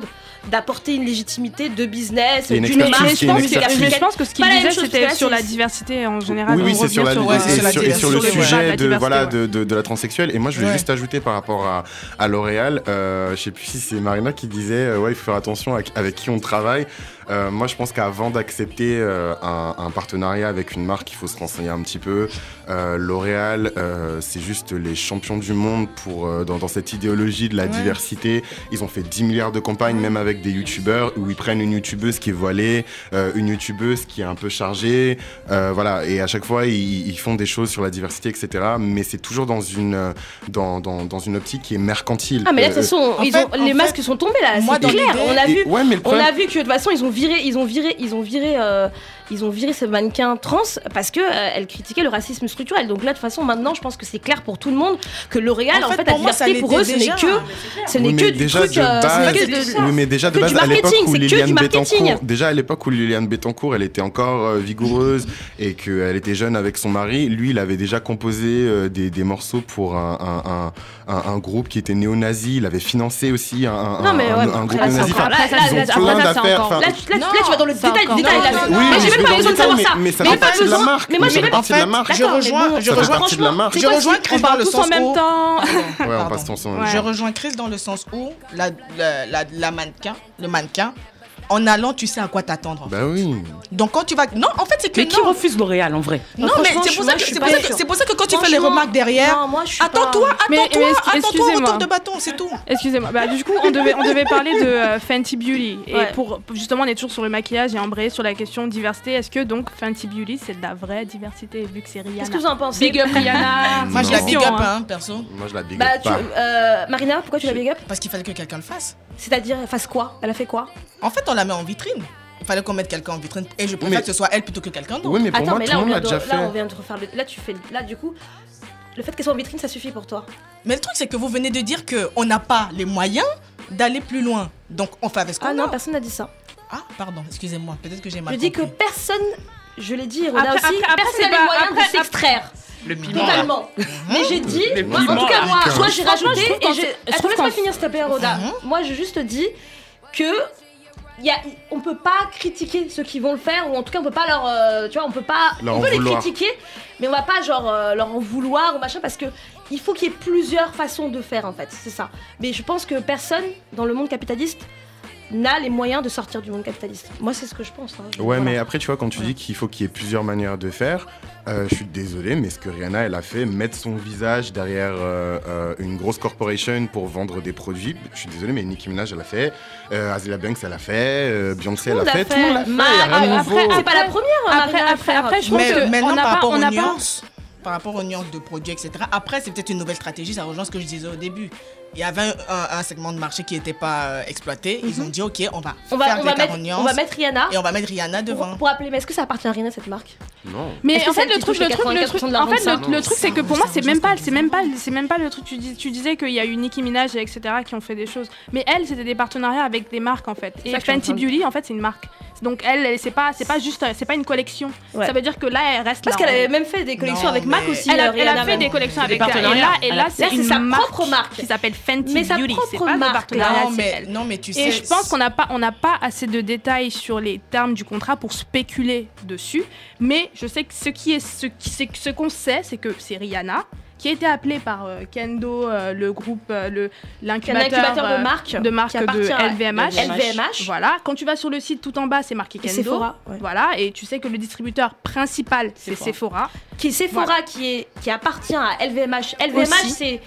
d'apporter une légitimité de business, d'une marque, Mais je pense, que, expertise. mais je pense que ce qu'il disait, c'était sur la diversité en général. Oui, oui, on c'est sur, la, et sur et sur le sujet de, voilà, ouais. de, de, de la transsexuelle. Et moi, je voulais Ouais. juste ajouter par rapport à, à L'Oréal, euh, je sais plus si c'est Marina qui disait, euh, ouais, il faut faire attention à- avec qui on travaille. Euh, moi, je pense qu'avant d'accepter euh, un, un partenariat avec une marque, il faut se renseigner un petit peu. Euh, L'Oréal, euh, c'est juste les champions du monde pour, euh, dans, dans cette idéologie de la Ouais. diversité. Ils ont fait 10 milliards de campagnes, même avec des youtubeurs, où ils prennent une youtubeuse qui est voilée, euh, une youtubeuse qui est un peu chargée. euh, voilà, et à chaque fois, ils, ils font des choses sur la diversité, etc. Mais c'est toujours dans une, euh, dans, dans, dans une optique qui est mercantile. Ah mais là de toute façon, en ils fait- ont, en les fait, masques sont tombés là, moi, c'est clair. On a et- vu, ouais, mais le on a vu que de toute façon ils ont viré, ils ont viré, ils ont viré, euh, ils ont viré ces mannequins trans parce que euh, elles critiquaient le racisme structurel. Donc là de toute façon maintenant, je pense que c'est clair pour tout le monde que L'Oréal en, En fait, fait, la pour eux, ce n'est que, ce Oui, n'est mais que du truc, de euh, base, ce que de- oui, mais déjà de base, du à l'époque marketing, où c'est que Liliane du marketing. Bettencourt, déjà à l'époque où Liliane Bettencourt, elle était encore euh, vigoureuse et qu'elle était jeune avec son mari, lui, il avait déjà composé euh, des, des morceaux pour un, un, un, un- un groupe qui était néo-nazi. Il avait financé aussi un, un, Non, mais un- ouais, un bon, groupe néo-nazi. là, tu, vas dans le détail, j'ai pas besoin de savoir ça. mais- ça fait pas partie de la marque. Mais moi, j'ai partie de la marque. Je rejoins, je rejoins, partie de la marque. je rejoins Chris dans le sens en même où- temps. Ouais, on passe ton. Je rejoins Chris dans le sens où la, la, la, la mannequin, le mannequin, en allant, tu sais à quoi t'attendre. Bah oui. Donc quand tu vas, non, en fait c'est que Mais qui non. refuse L'Oréal en vrai Non, Non, mais c'est pour, pour ça que- sûre. c'est pour ça que quand tu fais les remarques derrière, attends-toi, attends-toi, mais attends-toi au excusez-moi. retour de bâton, c'est tout. Excusez-moi, bah, du coup, on devait, on devait parler de euh, [LAUGHS] Fenty Beauty. Et Ouais. pour, justement, on est toujours sur le maquillage et embrayer sur la question diversité. Est-ce que donc Fenty Beauty, c'est de la vraie diversité vu que c'est Qu'est-ce Rihanna que vous en pensez? Big up Rihanna [LAUGHS] Moi je la big up, Question, hein, perso. Moi, je la big Bah, up tu, euh, Marina, pourquoi tu la big up? Parce qu'il fallait que quelqu'un le fasse. C'est-à-dire, elle fasse quoi? Elle a fait quoi? En fait, on la met en vitrine. Il fallait qu'on mette quelqu'un en vitrine. Et je préfère Mais- que ce soit elle plutôt que quelqu'un d'autre. Oui, mais pour Attends, moi, mais tout là le on, monde l'a déjà là, on fait. vient de refaire le. Là, tu fais. Là, du coup, le fait qu'elle soit en vitrine, ça suffit pour toi. Mais le truc, c'est que vous venez de dire qu'on n'a pas les moyens d'aller plus loin. Donc on fait avec ce qu'on Ah non, a. personne n'a dit ça. Ah, pardon, excusez-moi. Peut-être que j'ai mal Je dis que personne. Je l'ai dit, Rona Après- aussi. après- après, personne c'est n'a les pas- moyens après- de s'extraire. Le piment. là. Totalement. Mais j'ai dit, Le moi, en tout cas, là. moi, j'ai rajouté je trouve et je. laisse-moi qu'en- finir, s'il te plaît, Roda Moi, j'ai juste dit que. Y a, on peut pas critiquer ceux qui vont le faire ou en tout cas on peut pas leur euh, tu vois on peut pas Leur on peut les vouloir. critiquer mais on va pas genre euh, leur en vouloir ou machin parce que il faut qu'il y ait plusieurs façons de faire en fait c'est ça mais je pense que personne dans le monde capitaliste n'a les moyens de sortir du monde capitaliste moi c'est ce que je pense hein. Ouais, Voilà. mais après, tu vois, quand tu dis qu'il faut qu'il y ait plusieurs manières de faire, euh, je suis désolé, mais ce que Rihanna, elle a fait, mettre son visage derrière euh, euh, une grosse corporation pour vendre des produits, je suis désolé, mais Nicki Minaj, elle a fait, euh, Azealia Banks, elle a fait, euh, Beyoncé, elle Tout le a monde fait, tout le monde l'a fait, Ma- y a rien après- nouveau. c'est pas la première Après- à après- faire. après, je trouve Mais que maintenant, on par rapport on aux nuances, par rapport aux nuances de produits, etc. Après, c'est peut-être une nouvelle stratégie. Ça rejoint ce que je disais au début. Il y avait un, un- un segment de marché qui n'était pas euh, exploité. Ils ont dit, ok, on va, Mhm. faire on des va, mettre, 40 nuances on va mettre Rihanna et on va mettre Rihanna devant. pour, pour appeler mais est-ce que ça appartient à Rihanna cette marque? Non. Mais en fait, le truc, le truc, le 84% truc, de la en fait, vente, le, ça le truc, c'est que pour moi, c'est même pas, c'est même pas, c'est même pas le truc. Tu, dis, tu disais qu'il y a eu Nicki Minaj, et etc., qui ont fait des choses. Mais elle, c'était des partenariats avec des marques, en fait. Et Fenty Beauty, en fait, c'est une marque. Donc elle, elle c'est pas, c'est pas juste, c'est pas une collection. Ouais. Ça veut dire que là, elle reste parce qu'elle avait même fait des collections Non, avec Mac aussi Elle a, euh, elle a fait même. des collections avec elle. Et là, et là, c'est là, c'est une sa marque propre marque. qui s'appelle Fenty Mais sa Beauty. C'est propre pas marque, de partenariat, Non mais, non, mais tu sais. Et je pense qu'on n'a pas, on n'a pas assez de détails sur les termes du contrat pour spéculer dessus. Mais je sais que ce qui est, ce qui, c'est ce qu'on sait, c'est que c'est Rihanna qui a été appelée par euh, Kendo, euh, le groupe, euh, le l'incubateur incubateur euh, de marque de marque de LVMH. LVMH. Voilà. Quand tu vas sur le site, tout en bas, c'est marqué Et Kendo. Sephora, ouais. Voilà. Et tu sais que le distributeur principal, c'est Sephora. qui est Sephora qui est qui appartient à LVMH. LVMH c'est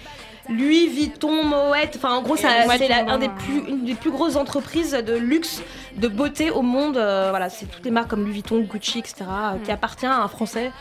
Louis Vuitton, Moet, enfin en gros ça- c'est la- un des plus, une des plus grosses entreprises de luxe, de beauté au monde. euh, voilà, c'est toutes les marques comme Louis Vuitton, Gucci, etc. euh, qui appartient à un Français.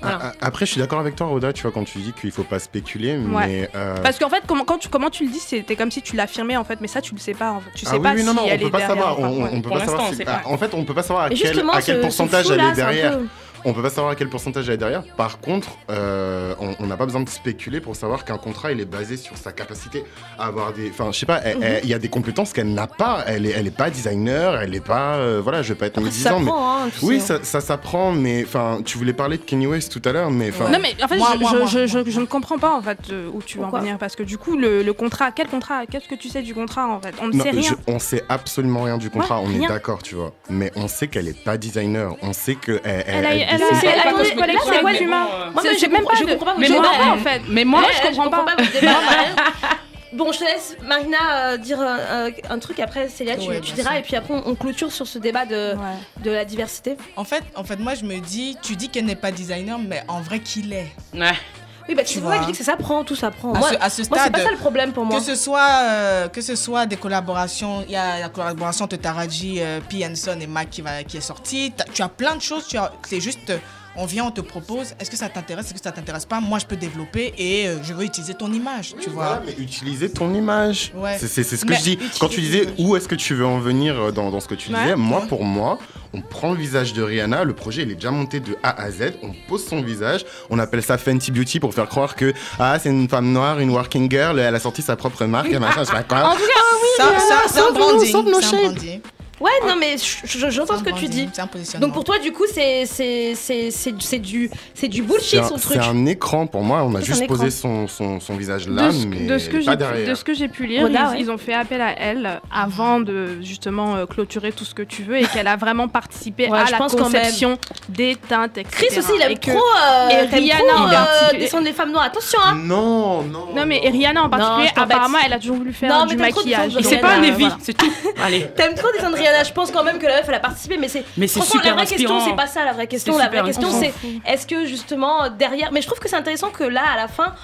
Voilà. A- a- Après, je suis d'accord avec toi, Roda, tu vois, quand tu dis qu'il faut pas spéculer, Ouais. mais. euh, Parce qu'en fait, comment, quand tu, comment tu le dis, c'était comme si tu l'affirmais en fait, mais ça tu le sais pas en fait. Tu sais ah oui, pas oui, si non, non, on elle peut est pas derrière savoir. On, peut Pour pas savoir. on si- sait pas. ah, En fait, on peut pas savoir à quel, justement, à quel ce- ce pourcentage elle est derrière. peu- On peut pas savoir à quel pourcentage elle est derrière. Par contre, euh, on n'a pas besoin de spéculer pour savoir qu'un contrat il est basé sur sa capacité à avoir des. Enfin, je sais pas. Mhm. Il y a des compétences qu'elle n'a pas. Elle est, elle est pas designer. Elle est pas. euh, voilà, je vais pas être Ça médisant, mais. prend, hein, Oui, sais. ça, ça s'apprend, mais enfin, tu voulais parler de Kanye West tout à l'heure, mais enfin, Non mais en fait Moi, je, moi, je, moi, je, moi. je- je ne comprends pas en fait euh, où tu veux en venir parce que du coup le, le contrat quel contrat qu'est-ce que tu sais du contrat en fait? On ne Non, sait rien je- on sait absolument rien du contrat, Ouais, on rien. est d'accord, tu vois. Mais on sait qu'elle est pas designer, on sait elle, Elle elle elle a- c'est- bon, euh, Moi, je même comprends- pas je comprends pas mais votre moi débat. en fait Mais moi, je comprends pas. votre débat, Maëlle. Bon, je te laisse, Marina, euh, dire euh, un truc. Après, Célia, tu, Ouais, tu bien diras. Et puis après, on, on clôture sur ce débat de, de la diversité. En fait, en fait, moi, je me dis, tu dis qu'elle n'est pas designer, mais en vrai, qu'il est. Ouais. Oui, bah, Tu tu vois. vois, je dis que ça s'apprend, tout s'apprend. À Moi, ce, à ce moi, c'est stade, pas ça le problème pour moi. Que ce soit, euh, que ce soit des collaborations, il y a la collaboration de Taraji, euh, P. Hanson et Mac qui, va, qui est sortie. Tu as plein de choses. tu as- C'est juste, euh, on vient, on te propose. Est-ce que ça t'intéresse Est-ce que ça t'intéresse pas? Moi, je peux développer et euh, je veux utiliser ton image, tu vois. Voilà, mais utiliser ton image. Ouais. C'est- C'est c'est ce que Mais je dis. Quand tu disais où est-ce que tu veux en venir euh, dans, dans ce que tu Ouais. disais, moi, Ouais. pour moi, on prend le visage de Rihanna, le projet il est déjà monté de A à Z, on pose son visage, on appelle ça Fenty Beauty pour faire croire que ah, c'est une femme noire, une working girl, elle a sorti sa propre marque, et machin, je sais pas quoi. En tout cas, oui, Ça, ça, un sauve-nous, branding. C'est. Ouais, non, mais je- je- j'entends ce que tu dis. C'est un positionnement. Donc pour toi, du coup, c'est c'est c'est c'est c'est du c'est du C'est bullshit un, son c'est truc. un écran pour moi, on a C'est juste posé son, son, son visage là, de ce, mais de ce que pas j'ai pu- derrière. de ce que j'ai pu lire, ils, ouais. ils ont fait appel à elle avant de justement euh, clôturer tout ce que tu veux et qu'elle a vraiment participé Ouais, à la conception des teintes, etc. Chris aussi, il aime Et que- trop euh, et Rihanna euh, descendre les femmes noires. Attention, hein. Non, non. Non mais et Rihanna en particulier, apparemment, elle a toujours voulu faire du maquillage. de C'est pas un Evie, c'est tout. Allez. T'aimes trop descendre Rihanna. Je pense quand même que la meuf elle a participé, mais c'est. Mais c'est super la vraie question, c'est pas ça la vraie question. La vraie question, c'est est-ce que justement derrière. Mais je trouve que c'est intéressant que là, à la fin.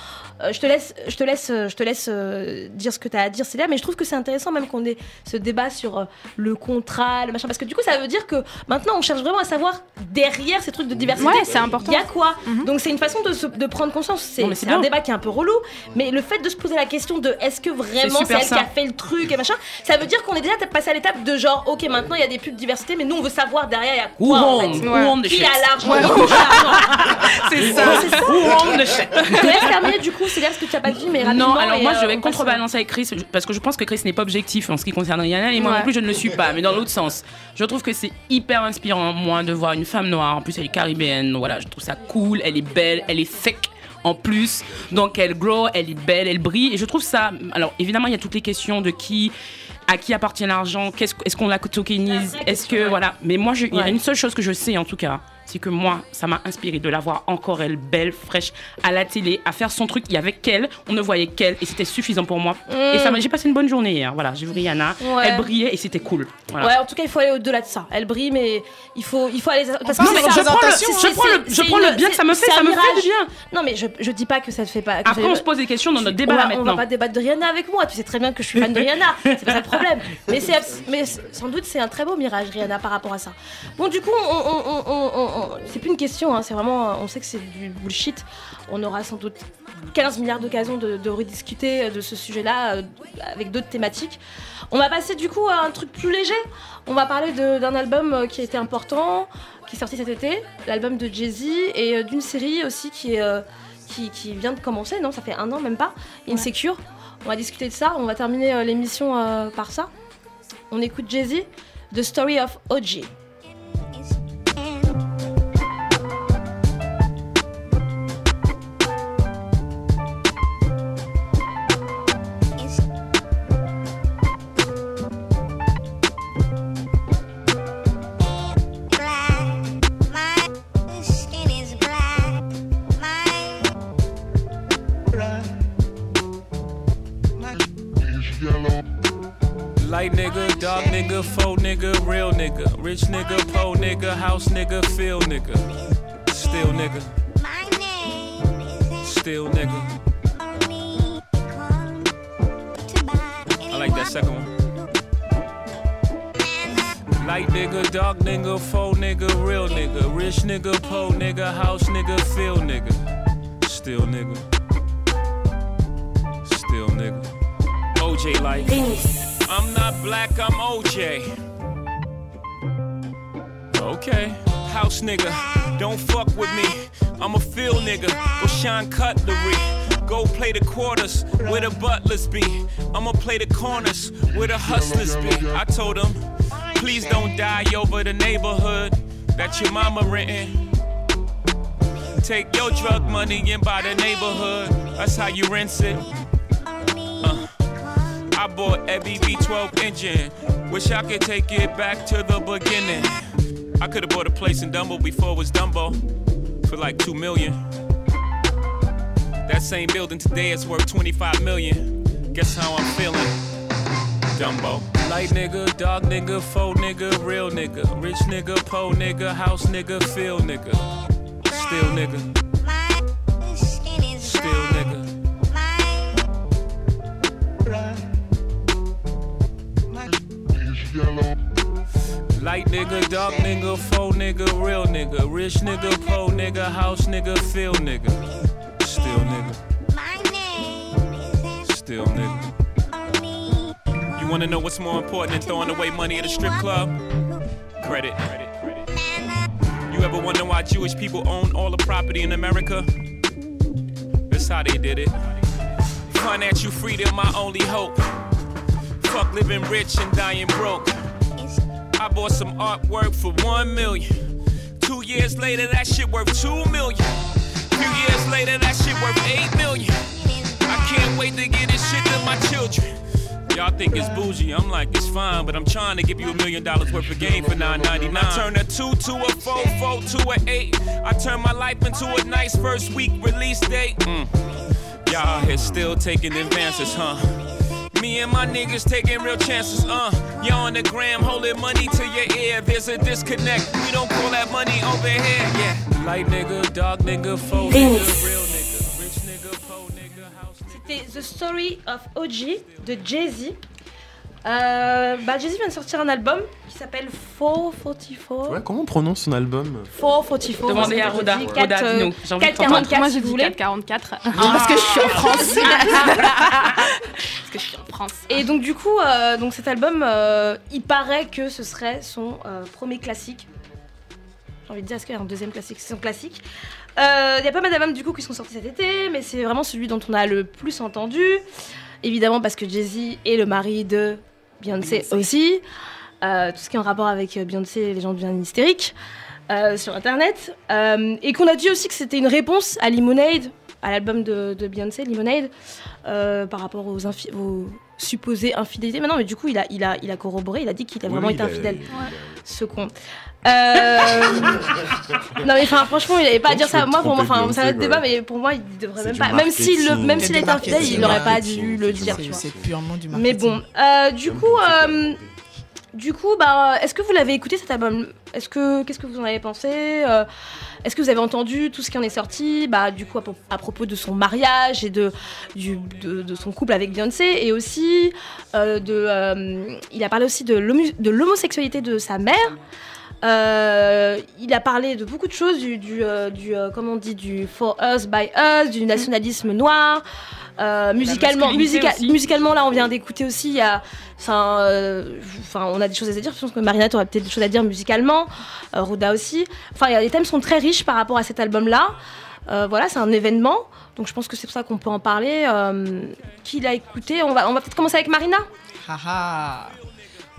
Euh, je te laisse, je te laisse, je te laisse euh, dire ce que tu as à dire, Célia, mais je trouve que c'est intéressant même qu'on ait ce débat sur euh, le contrat, le machin, parce que du coup, ça veut dire que maintenant, on cherche vraiment à savoir derrière ces trucs de diversité, Ouais, c'est important. il y a quoi Donc c'est une façon de, se- de prendre conscience. C'est un bien. débat qui est un peu relou, mais le fait de se poser la question de est-ce que vraiment c'est elle qui a fait le truc et machin, ça veut dire qu'on est déjà passé à l'étape de genre, ok, maintenant il y a des pubs diversité, mais nous on veut savoir derrière il y a Who quoi en fait. the [LAUGHS] Qui a l'argent l'argent [LAUGHS] C'est ça. C'est ça. Who owned the shit? Je te laisse terminer du coup, c'est là ce que tu as pas dit, mais rapidement. Non, alors moi euh, je vais on passe- contrebalancer avec Chris parce que je pense que Chris n'est pas objectif en ce qui concerne Rihanna et moi non plus je ne le suis pas, mais dans l'autre sens. Je trouve que c'est hyper inspirant, moi, de voir une femme noire. En plus, elle est caribéenne, voilà, je trouve ça cool, elle est belle, elle est thick. En plus, donc elle grow, elle est belle, elle brille, et je trouve ça. Alors évidemment, il y a toutes les questions de qui, à qui appartient l'argent, qu'est-ce est-ce qu'on la tokenise, est-ce que voilà. Mais moi, je- il y a une seule chose que je sais en tout cas, c'est que moi, ça m'a inspiré de la voir encore elle belle, fraîche, à la télé, à faire son truc. Il y avait qu'elle, on ne voyait qu'elle, et c'était suffisant pour moi. Et ça m'a, j'ai passé une bonne journée hier. Voilà, j'ai vu Rihanna, Mm. Ouais. elle brillait et c'était cool. Voilà. Ouais, en tout cas, il faut aller au-delà de ça. Elle brille, mais il faut, il faut aller. Parce que représentation, C'est- Je prends le, je prends le bien que ça me fait, ça me fait du bien. Non, mais je, je dis pas que ça te fait pas. que Après, on se pose des questions dans notre débat on là va, on va maintenant. pas débattre de Rihanna avec moi. Tu sais très bien que je suis fan de Rihanna. [LAUGHS] C'est pas ça le problème. Mais, mais sans doute c'est un très beau mirage Rihanna par rapport à ça. Bon, du coup, on, on- on- on- on- on- c'est plus une question. hein, c'est vraiment, on sait que c'est du bullshit. On aura sans doute 15 milliards d'occasions de, de rediscuter de ce sujet-là euh, avec d'autres thématiques. On va passer du coup à un truc plus léger. On va parler d'un album euh, qui a été important, qui est sorti cet été, l'album de Jay-Z, et euh, d'une série aussi qui est. euh, qui, qui vient de commencer, non Ça fait un an même pas. Insecure. On va discuter de ça. On va terminer euh, l'émission euh, par ça. On écoute Jay-Z, The Story of OG. Nigga, nigga, real nigga, rich nigga, po nigga, house nigga, feel nigga, still nigga, still nigga. I like that second one. Light nigga, dark nigga, faux nigga, real nigga, rich nigga, po nigga, house nigga, feel nigga, still nigga, still nigga. OJ like. I'm not black, I'm OJ. Okay, house nigga, don't fuck with me. I'm a field nigga with Sean Cutlery. Go play the quarters where the butlers be. I'ma play the corners where the hustlers be. I told them, please don't die over the neighborhood that your mama renting. Take your drug money and buy the neighborhood. That's how you rinse it. I bought every V12 engine. Wish I could take it back to the beginning. I could have bought a place in Dumbo before it was Dumbo for like two million. That same building today is worth 25 million. Guess how I'm feeling. Dumbo. Light nigga, dog nigga, faux nigga, real nigga. Rich nigga, po nigga, house nigga, feel nigga. Still nigga. Light nigga, dark nigga, faux nigga, real nigga. Rich nigga, po nigga, house nigga, feel nigga. Still nigga. Still nigga. You wanna know what's more important than throwing away money at a strip club? Credit. You ever wonder why Jewish people own all the property in America? That's how they did it. Financial freedom, my only hope. Fuck living rich and dying broke. I bought some artwork for one million. Two years later, that shit worth two million. Few years later, that shit worth eight million. I can't wait to get this shit to my children. Y'all think it's bougie, I'm like, it's fine, but I'm trying to give you a million dollars worth of game for 9.99. I turn a two to a four, four to a eight. I turn my life into a nice first week release date. Mm. Y'all here still taking advances, huh? Me and my niggas taking real chances, uh. Y'all on the gram holding money to your ear. There's a disconnect. We don't call that money over here, yeah. Light nigga, dog nigga, faux nigga, real nigga, rich nigga, po nigga, house nigga. C'était The Story of OG de Jay-Z. Euh, bah, Jay-Z vient de sortir un album qui s'appelle 444. Ouais, comment on prononce son album 444. Demandez à Roda. Roda, 4, euh, dis-nous. J'ai envie de 444 Moi, si je vous dis voulez. 444. [LAUGHS] Parce que je suis en France. [LAUGHS] Parce que je suis en France. Et donc du coup, euh, donc cet album, euh, il paraît que ce serait son euh, premier classique. J'ai envie de dire, est-ce qu'il y a un deuxième classique? C'est son classique. Euh, Il y a pas mal d'albums du coup qui sont sortis cet été, mais c'est vraiment celui dont on a le plus entendu. Évidemment parce que Jay-Z est le mari de Beyoncé aussi. Euh, tout ce qui est en rapport avec euh, Beyoncé, les gens deviennent hystériques euh, sur Internet. Euh, et qu'on a dit aussi que c'était une réponse à Lemonade, à l'album de, de Beyoncé, Lemonade, euh, par rapport aux, supposées infidélités. Mais non, mais du coup, il a, il a, il a corroboré, il a dit qu'il a Oui, vraiment été infidèle. il a- Ce con. Euh, [LAUGHS] non mais enfin franchement il avait pas à dire ça. moi pour moi enfin c'est un autre débat mais pour moi il devrait même pas. Même s'il le- même s'il était infidèle il aurait pas dû le dire tu C'est vois c'est purement du marketing. mais bon euh, du coup euh, du coup bah est-ce que vous l'avez écouté cet album? Est-ce que qu'est-ce que vous en avez pensé? Euh, est-ce que vous avez entendu tout ce qui en est sorti? Bah du coup à, pro- à propos de son mariage et de du, de, son couple avec Beyoncé et aussi euh, de euh, il a parlé aussi de l'homosexualité de sa mère euh, il a parlé de beaucoup de choses, du, du, euh, du, euh, comment on dit, du for us by us, du nationalisme noir. Euh, musicalement, masculinité musica- aussi. musicalement, là, on vient d'écouter aussi. Il y a, enfin, euh, on a des choses à dire. Je pense que Marina, aurait peut-être des choses à dire musicalement. Euh, Roda aussi. Enfin, a- les thèmes sont très riches par rapport à cet album-là. Euh, voilà, c'est un événement. Donc, je pense que c'est pour ça qu'on peut en parler. Euh, qui l'a écouté? On va, on va peut-être commencer avec Marina. Haha.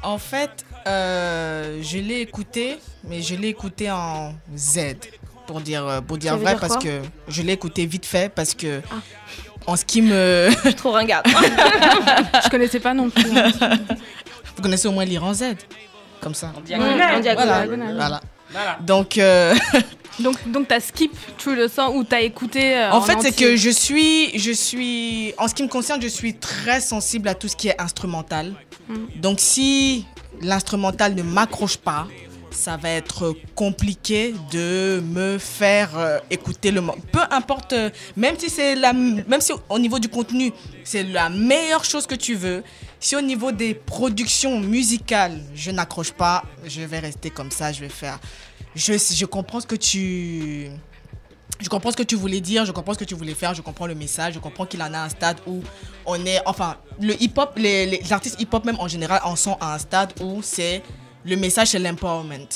En fait, euh, je l'ai écouté, mais je l'ai écouté en Z. Pour dire, euh, pour dire vrai, dire parce que je l'ai écouté vite fait, parce que Ah. en ce qui me. [LAUGHS] Je suis trop ringarde. Je connaissais pas non plus. [LAUGHS] Vous connaissez au moins lire en Z Comme ça. en diagonale. Voilà. diagonale. voilà. Voilà. Donc, euh, [LAUGHS] Donc, donc t'as skip True le sang ou t'as écouté euh, en fait, c'est que je suis, je suis, en ce qui me concerne, je suis très sensible à tout ce qui est instrumental. Mm. Donc, si l'instrumental ne m'accroche pas, ça va être compliqué de me faire euh, écouter le mo- peu importe euh, même si c'est la même si au niveau du contenu c'est la meilleure chose que tu veux si au niveau des productions musicales je n'accroche pas je vais rester comme ça je vais faire je je comprends ce que tu je comprends ce que tu voulais dire, je comprends ce que tu voulais faire, je comprends le message, je comprends qu'il en a un stade où on est, enfin, le hip-hop, les, les artistes hip-hop même en général en sont à un stade où c'est, le message c'est l'empowerment,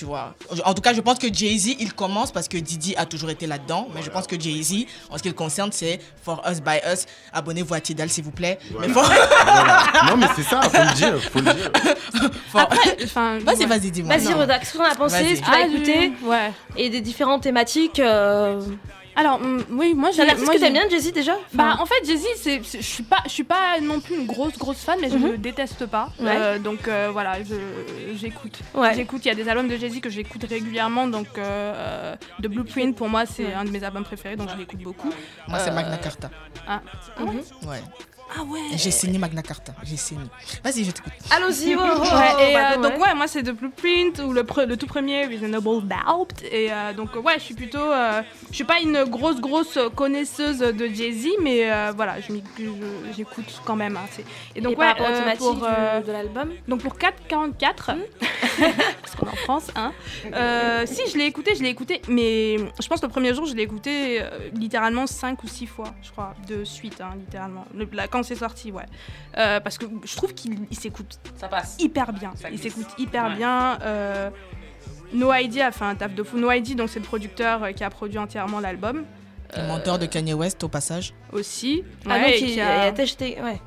tu vois. En tout cas, je pense que Jay-Z, il commence parce que Didi a toujours été là-dedans, mais je pense que Jay-Z, en ce qui le concerne, c'est For Us By Us. Abonnez-vous à Tidal s'il vous plaît. Mais for- Voilà. Non, mais c'est ça, faut le dire, faut le dire. [LAUGHS] for- Après, enfin. Vas-y, vas-y, dis-moi. Vas-y, as pensé Vas-y. Ce que tu as Ah, écouté du- Ouais. Et des différentes thématiques. Euh... Alors, mm, oui, moi C'est j'ai. que t'aimes j'ai- bien, Jay-Z, déjà Bah, en fait, Jay-Z, c'est- c'est- je suis pas, je suis pas non plus une grosse, grosse fan, mais je Mhm. le déteste pas. Ouais. Euh, donc euh, voilà, je- j'écoute. Ouais. J'écoute. Il y a des albums de Jay-Z que j'écoute régulièrement. Donc, euh, The Blueprint pour moi, c'est Ouais. un de mes albums préférés, donc je l'écoute beaucoup. Moi, c'est Euh, Magna Carta. Ah, Mhm. Ouais. Ah ouais. J'ai signé Magna Carta. J'ai signé. Vas-y, je t'écoute. Allons-y. oh, oh, Ouais, et bah, euh, ouais. donc ouais, moi c'est The Blueprint ou le, pre- le tout premier Reasonable Doubt. Et euh, donc ouais, je suis plutôt, euh, je suis pas une grosse grosse connaisseuse de Jay Z, mais euh, voilà, j'écoute quand même. hein, et donc Et par ouais, euh, thématiques pour, du- de l'album. donc pour 4,44, [LAUGHS] parce qu'on est en France, hein. euh, si je l'ai écouté, je l'ai écouté, mais je pense que le premier jour, je l'ai écouté euh, littéralement 5 ou 6 fois, je crois, de suite, hein, littéralement. Le- là, quand c'est sorti, ouais. Euh, parce que je trouve qu'il il s'écoute hyper bien. Ça il s'écoute hyper Ouais. bien. euh, No ID a fait un taf de fou. No ID, donc c'est le producteur euh, qui a produit entièrement l'album Le menteur de Kanye West au passage. aussi. Ah Ouais, donc il, il a- acheté, ouais.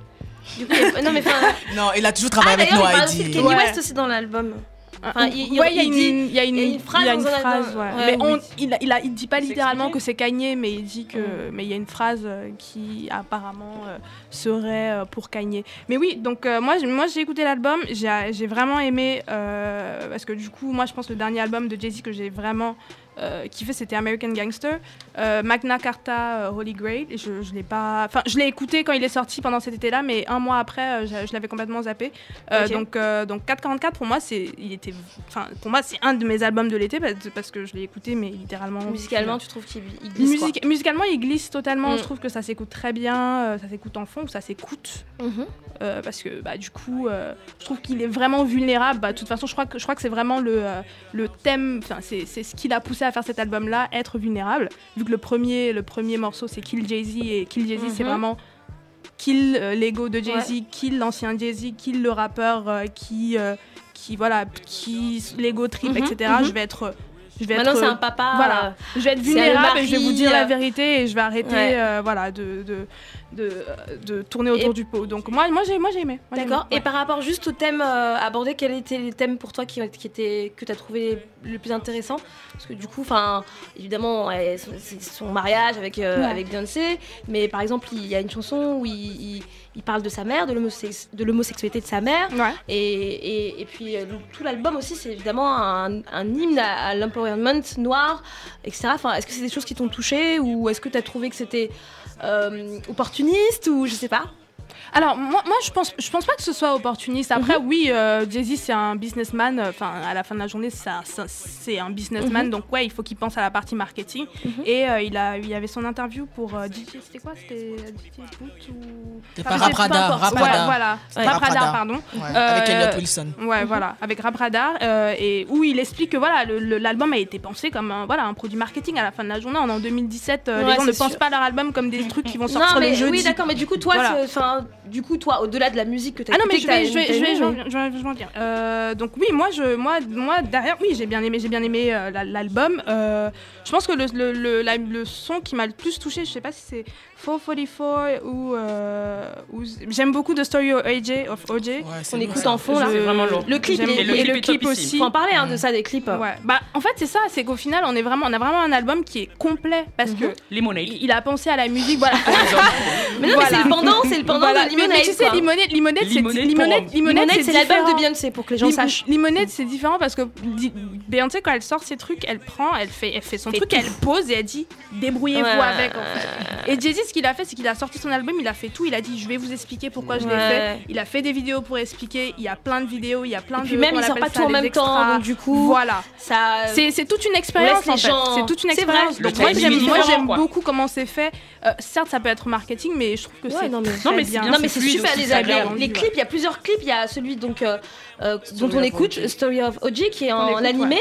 Du coup, il y a- non mais enfin. [LAUGHS] Non, il a toujours travaillé Ah avec No ID. Kanye Ouais. West aussi dans l'album. Enfin, il- ouais, il y a une, dit- il y a une, il y a une phrase a une phrase, album. ouais. Ouais, mais oui. on, il, a- il, a- il dit pas littéralement que c'est Kanye, mais il dit que, Mm. mais il y a une phrase euh, qui apparemment euh, serait euh, pour Kanye. Mais oui, donc euh, moi, j'ai- moi j'ai écouté l'album, j'ai vraiment aimé euh, parce que du coup, moi je pense que le dernier album de Jay Z que j'ai vraiment euh, kiffé, c'était American Gangster, Euh, Magna Carta, euh, Holy Grail. Et je, je l'ai pas, enfin, je l'ai écouté quand il est sorti pendant cet été-là, mais un mois après, je, je l'avais complètement zappé. Donc, donc 444 pour moi, c'est, il était, enfin, pour moi c'est un de mes albums de l'été parce, que je l'ai écouté, mais littéralement. Musicalement, tu trouves qu'il il glisse quoi. Musicalement, il glisse totalement. Mm. Je trouve que ça s'écoute très bien. ça s'écoute en fond ça s'écoute. Mhm. euh, parce que bah, du coup, je trouve qu'il est vraiment vulnérable. Bah, de toute façon, je crois que, je crois que c'est vraiment le, le thème, enfin, c'est, c'est ce qui l'a poussé à faire cet album-là, être vulnérable. Vu que le premier, le premier morceau, c'est Kill Jay-Z, et Kill Jay-Z, c'est Mhm. vraiment kill euh, l'ego de Jay-Z, kill l'ancien Jay-Z, kill le rappeur euh, qui, euh, qui, voilà, qui l'ego trip, Mhm, etc. mhm. Je vais être. Je vais Maintenant, c'est un papa. voilà. je vais être vulnérable et je vais vous dire la vérité et je vais arrêter Ouais. voilà, de, de, de, de tourner autour Et- du pot. Donc moi, moi, j'ai, moi j'ai aimé. D'accord. Et par rapport juste au thème euh, abordé, quels étaient les thèmes pour toi qui, qui étaient, que tu as trouvé le plus intéressant? Parce que du coup, enfin, évidemment, ouais, son- c'est son mariage avec, euh, Ouais. avec Beyoncé, mais par exemple, il y a une chanson où il, il- il parle de sa mère, de l'homosex- de l'homosexualité de sa mère. ouais. Et, et, et puis euh, tout l'album aussi, c'est évidemment un, un hymne à, à l'empowerment noir, etc. Enfin, est-ce que c'est des choses qui t'ont touché ou est-ce que tu as trouvé que c'était opportuniste ou je sais pas Alors moi, moi je pense je pense pas que ce soit opportuniste. Après Mhm. oui, euh, Jay-Z c'est un businessman. Enfin à la fin de la journée ça, ça- c'est un businessman. Mhm. Donc ouais il faut qu'il pense à la partie marketing. Mhm. Et euh, il a il y avait son interview pour euh, DJ c'était quoi? C'était euh, DJ Boot ou? C'était Enfin, pas je sais Rap Radar, importe. Rap Ouais, Radar. voilà Ouais. Rap Rap Radar, Radar. pardon. Ouais, avec Euh, Elliot Wilson. Ouais, voilà, avec Rap Radar, euh, et où il explique que voilà, l'album a été pensé comme un, voilà, un produit marketing à la fin de la journée. On est en 2017, euh, Ouais, les gens ne pensent pas leur album comme des trucs qui vont sortir non, mais le jeudi. oui, d'accord, mais du coup, toi, Voilà. Du coup, toi, au-delà de la musique que tu as Ah non mais je vais, t'as- je vais, je vais, je vais- je vais- je vais en dire. Euh, donc oui, moi, je, moi, moi derrière, oui, j'ai bien aimé, j'ai bien aimé euh, la- l'album. Euh, je pense que le, le, le, la- le son qui m'a le plus touché, je sais pas si c'est 444 ou, euh, ou j'aime beaucoup The Story of OJ, of OJ. Ouais, c'est On lourd, écoute ça. en fond là. C'est vraiment lourd. Le clip, Et le et clip le aussi. Faut en parler hein, de ça, des clips. Ouais. Bah, en fait, c'est ça, c'est qu'au final, on est vraiment, on a vraiment un album qui est complet parce Mhm. que Lemonade. il, a pensé à la musique, voilà. [LAUGHS] Mais non, Voilà. mais c'est le pendant, c'est le pendant Voilà. de Limonade. Mais tu sais. Limonade, Limonade, c'est Limonade Limonade, l'album de. Beyoncé pour que les gens Lim- sachent. Limonade, c'est différent parce que Beyoncé, quand elle sort ses trucs, elle prend, elle fait, elle fait son truc, elle pose et elle dit débrouillez-vous avec. Et Jay-Z, ce qu'il a fait, c'est qu'il a sorti son album, il a fait tout, il a dit je vais vous expliquer pourquoi je l'ai fait. Il a fait des vidéos pour expliquer, il y a plein de vidéos, il y a plein Et de. puis même, il sort pas ça, tout en même temps, donc du coup, Voilà. ça. C'est c'est toute une expérience les en fait. gens- C'est toute une expérience. Moi j'aime beaucoup comment c'est fait. Euh, certes ça peut être marketing mais je trouve que Ouais, c'est non, mais- très Non, mais c'est super les, les- clips, il y a plusieurs clips, il y a celui donc euh, euh, dont on écoute OJ. Story of OJ qui est On en écoute, animé,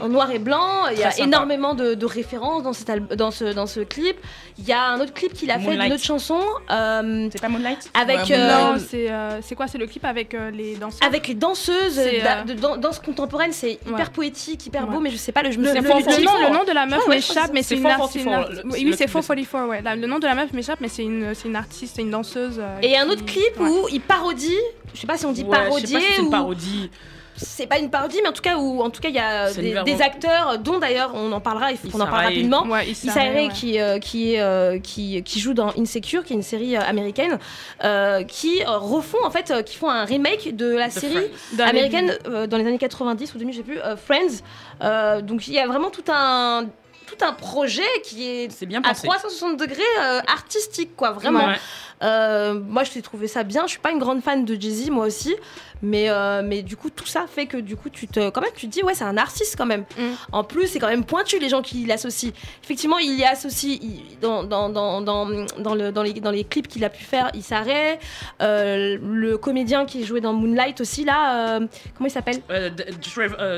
en noir et blanc, il y a sympa. énormément de, de références dans, cet dans, ce, dans ce clip. Il y a un autre clip qu'il a fait Moonlight. d'une autre chanson euh, C'est pas Moonlight avec Ouais, euh, Non, c'est euh, c'est quoi? C'est le clip avec euh, les danseurs avec les danseuses euh, de, dan- danse contemporaine, c'est hyper Ouais. poétique, hyper Ouais. beau, mais je sais pas le je me Le, souviens le- nom, le nom de la meuf m'échappe, mais c'est une, ar- 444, c'est une ar- le- oui, c'est clip de- 444, ouais. La- le nom de la meuf m'échappe, mais c'est une, c'est une artiste, c'est une danseuse. euh, Et un autre clip où il parodie, je sais pas si on dit parodier ou parodie. c'est pas une parodie, mais en tout cas où en tout cas il y a des, acteurs, dont d'ailleurs on en parlera, il faut qu'on en parle rapidement. Ouais, Issa Rae, Rae ouais. qui, euh, qui, est, euh, qui, qui joue dans Insecure, qui est une série euh, américaine, euh, qui refont en fait, euh, qui font un remake de la The série. Dans américaine euh, dans les années 90 ou 2000, je sais plus, euh, Friends. Euh, donc il y a vraiment tout un tout un projet qui est bien à pensé. 360 degrés euh, artistique quoi, vraiment. Ouais. Euh, moi, je t'ai trouvé ça bien. Je suis pas une grande fan de Jay-Z, moi aussi. Mais, euh, mais du coup, tout ça fait que du coup, tu te, quand même, tu te dis, ouais, c'est un artiste quand même. Mm. En plus, c'est quand même pointu les gens qui l'associent. Effectivement, il y associe il- dans, dans, dans, dans, dans le, dans, les, dans les clips qu'il a pu faire, il s'arrête. Euh, le comédien qui jouait dans Moonlight aussi, là, euh, comment il s'appelle?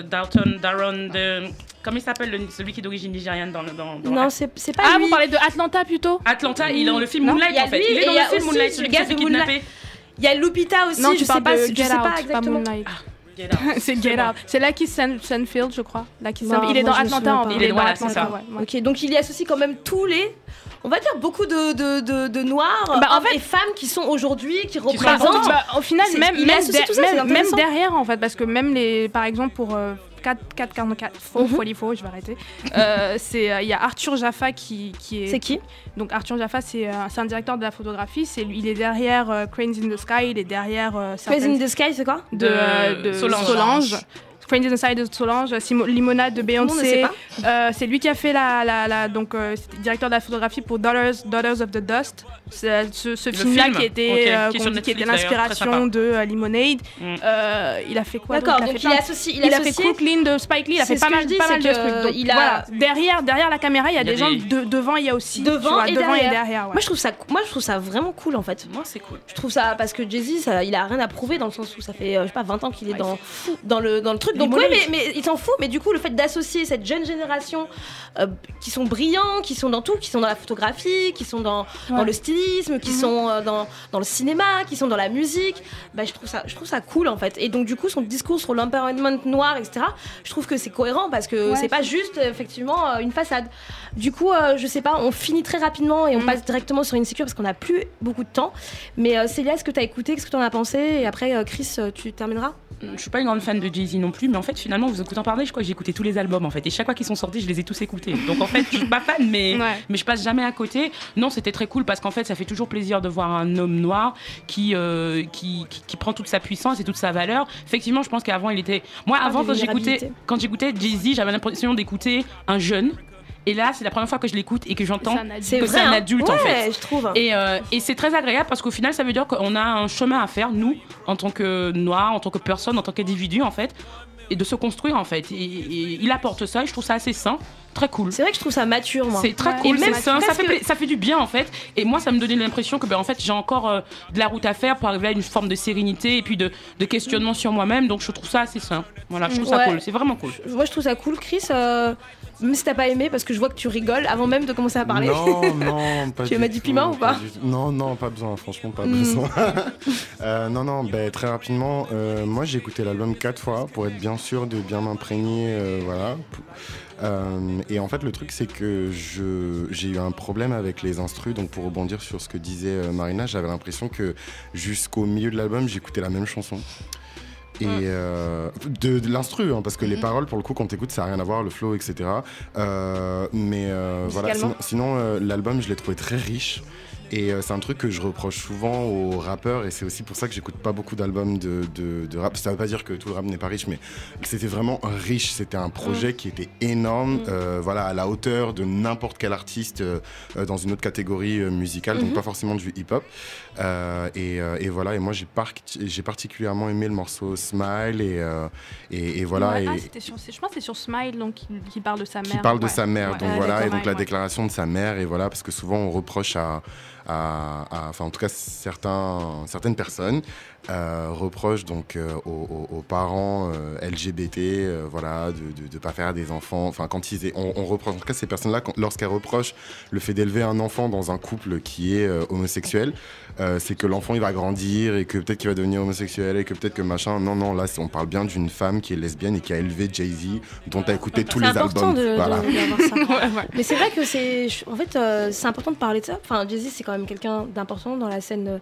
Dalton, Daron, de... comment il s'appelle le- celui qui est d'origine nigériane dans, le- dans, dans Non, c'est c'est pas Ah, lui. vous parlez de Atlanta plutôt? Atlanta, il est dans le film Non, Moonlight en fait. lui il est dans le film Moonlight, le celui qui gars s'est fait de Moonlight. kidnapper. Il y a Lupita aussi, Non, je tu sais pas, de je Get sais Out, pas exactement. [LAUGHS] Out, c'est Get Out. C'est Lucky Sun- Sunfield, je crois. Lucky Sunfield. Il est dans Atlanta en. Il est dans Atlanta. Ok, donc il y associe quand même tous les, on va dire beaucoup de, de, de, de noirs, Bah, en hommes fait- et femmes qui sont aujourd'hui, qui représentent. bah, au final, même, ça, derrière, en fait, parce que même les, par exemple, pour euh, 4, 4, 44, faux, Mhm. folie, faux, je vais arrêter. Euh, c'est, euh, il y a Arthur Jaffa qui, qui est. C'est qui Donc Arthur Jaffa, c'est, euh, c'est un directeur de la photographie. C'est, lui- il est derrière euh, Cranes in the Sky, il est derrière euh, certaines- in the Sky, c'est quoi de, euh, de Solange. Solange. Cranes in the Sky de Solange, Simo- Limonade de Beyoncé. Euh, c'est lui qui a fait la, la, la- donc euh, directeur de la photographie pour Daughters, Daughters of the Dust. C'est ce, ce film-là film, qui était, euh, qui dit était l'inspiration de euh, Lemonade. Mm. Euh, il a fait quoi D'accord, donc il plein- associe, il il a fait Crooklyn de Spike Lee, il a fait pas mal, je dis, pas mal de trucs. Donc, il a- voilà, derrière, derrière la caméra, il y a Il y a des gens. devant, il y a aussi. Devant et devant derrière. et derrière. ouais. Moi je trouve ça, moi je trouve ça vraiment cool en fait. Moi, c'est cool. Je trouve ça parce que Jay-Z, il a rien à prouver dans le sens où ça fait, euh, je sais pas, 20 ans qu'il est Ouais, dans, dans le dans le truc. Donc oui, Limonade. mais, mais il s'en fout. Mais du coup, le fait d'associer cette jeune génération euh, qui sont brillants, qui sont dans tout, qui sont dans la photographie, qui sont dans, dans le qui sont euh, dans, dans le cinéma, qui sont dans la musique, bah, je trouve ça, je trouve ça cool en fait. Et donc du coup, son discours sur l'empowerment noir, etc. Je trouve que c'est cohérent parce que Ouais, c'est pas juste effectivement euh, une façade. Du coup, euh, je sais pas, on finit très rapidement et on Mm. passe directement sur Insecure parce qu'on n'a plus beaucoup de temps. Mais euh, Célia, est-ce que tu as écouté Qu'est-ce que tu en as pensé? Et après, euh, Chris, tu termineras? Je suis pas une grande fan de Jay-Z non plus, mais en fait, finalement, vous écoutant parler, je crois que j'ai écouté tous les albums en fait. Et chaque fois qu'ils sont sortis, je les ai tous écoutés. Donc en fait, je suis pas fan, mais, Ouais. mais je passe jamais à côté. Non, c'était très cool parce qu'en fait, ça fait toujours plaisir de voir un homme noir qui, euh, qui, qui, qui prend toute sa puissance et toute sa valeur. Effectivement, je pense qu'avant, il était. Moi, avant, quand j'écoutais, quand j'écoutais Jay-Z, j'avais l'impression d'écouter un jeune. Et là, c'est la première fois que je l'écoute et que j'entends C'est un adulte. C'est que vrai, c'est un hein adulte en Ouais, fait. je trouve. Et, euh, et c'est très agréable parce qu'au final, ça veut dire qu'on a un chemin à faire, nous, en tant que noirs, en tant que personne, en tant qu'individu, en fait, et de se construire, en fait. Et, et il apporte ça et je trouve ça assez sain, très cool. C'est vrai que je trouve ça mature, moi. C'est très Ouais. cool, Et même c'est ça presque- fait, ça fait du bien en fait. Et moi, ça me donnait l'impression que ben, en fait, j'ai encore euh, de la route à faire pour arriver à une forme de sérénité et puis de, de questionnement sur moi-même. Donc, je trouve ça assez sain. Voilà, je trouve ça cool. C'est vraiment cool. Moi, je trouve ça cool, Chris. euh, même si t'as pas aimé, parce que je vois que tu rigoles avant même de commencer à parler. Non, [LAUGHS] non, pas Tu du m'as dit tout, piment ou pas du. Non, non, pas besoin, franchement, pas Mm. besoin. [LAUGHS] Euh, non, non, ben, très rapidement, euh, moi j'ai écouté l'album quatre fois pour être bien sûr de bien m'imprégner, euh, voilà. Euh, et en fait, le truc, c'est que j'ai eu un problème avec les instrus. Donc, pour rebondir sur ce que disait euh, Marina, j'avais l'impression que jusqu'au milieu de l'album, j'écoutais la même chanson. Et euh, de, de l'instru, hein, parce que les Mhm. paroles, pour le coup, quand t'écoutes, ça n'a rien à voir, le flow, etc. Euh, mais euh, voilà, sinon, sinon, l'album, je l'ai trouvé très riche. Et euh, c'est un truc que je reproche souvent aux rappeurs, et c'est aussi pour ça que j'écoute pas beaucoup d'albums de, de, de rap. Ça veut pas dire que tout le rap n'est pas riche, mais c'était vraiment riche. C'était un projet qui était énorme, Mm. euh, voilà, à la hauteur de n'importe quel artiste euh, dans une autre catégorie musicale, donc Mhm. pas forcément du hip-hop. Euh, et, et voilà, et moi j'ai par- j'ai particulièrement aimé le morceau Smile, et, et, et voilà. Ouais, ah, sur- je pense que c'est sur Smile donc, qui, qui parle de sa mère. qui parle de sa mère. Ouais. Donc voilà, et donc la déclaration de sa mère, et voilà, parce que souvent on reproche à, à- enfin en tout cas certains, certaines personnes euh, reprochent donc euh, aux, parents euh, LGBT, voilà, de ne pas faire des enfants. Enfin quand ils, on, on reproche, en tout cas ces personnes-là, lorsqu'elles reprochent le fait d'élever un enfant dans un couple qui est homosexuel, c'est que l'enfant il va grandir et que peut-être qu'il va devenir homosexuel et que peut-être que machin. Non non, là on parle bien d'une femme qui est lesbienne et qui a élevé Jay Z, dont tu as écouté tous les albums. de, de- Voilà. d'avoir ça. [LAUGHS] Ouais, ouais. Mais c'est vrai que c'est. En fait, euh, c'est important de parler de ça. Enfin, Jay-Z, c'est quand même quelqu'un d'important dans la scène.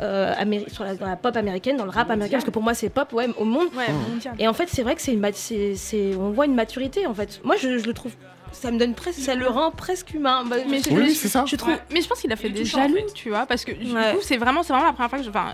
euh, améri- sur la, dans la pop américaine, dans le rap américain, parce que pour moi, c'est pop, ouais, au monde. Ouais, mondial. Et en fait, c'est vrai que c'est une. mat- c'est- c'est- on voit une maturité, en fait. Moi, je, je le trouve ça me donne presque, ça le rend presque humain. Bah, Mais je- Oui, je- c'est ça. Je trouve. Mais je pense qu'il a fait des en jaloux, fait. tu vois, parce que du Ouais. coup, c'est vraiment, c'est vraiment la première fois que je. Enfin,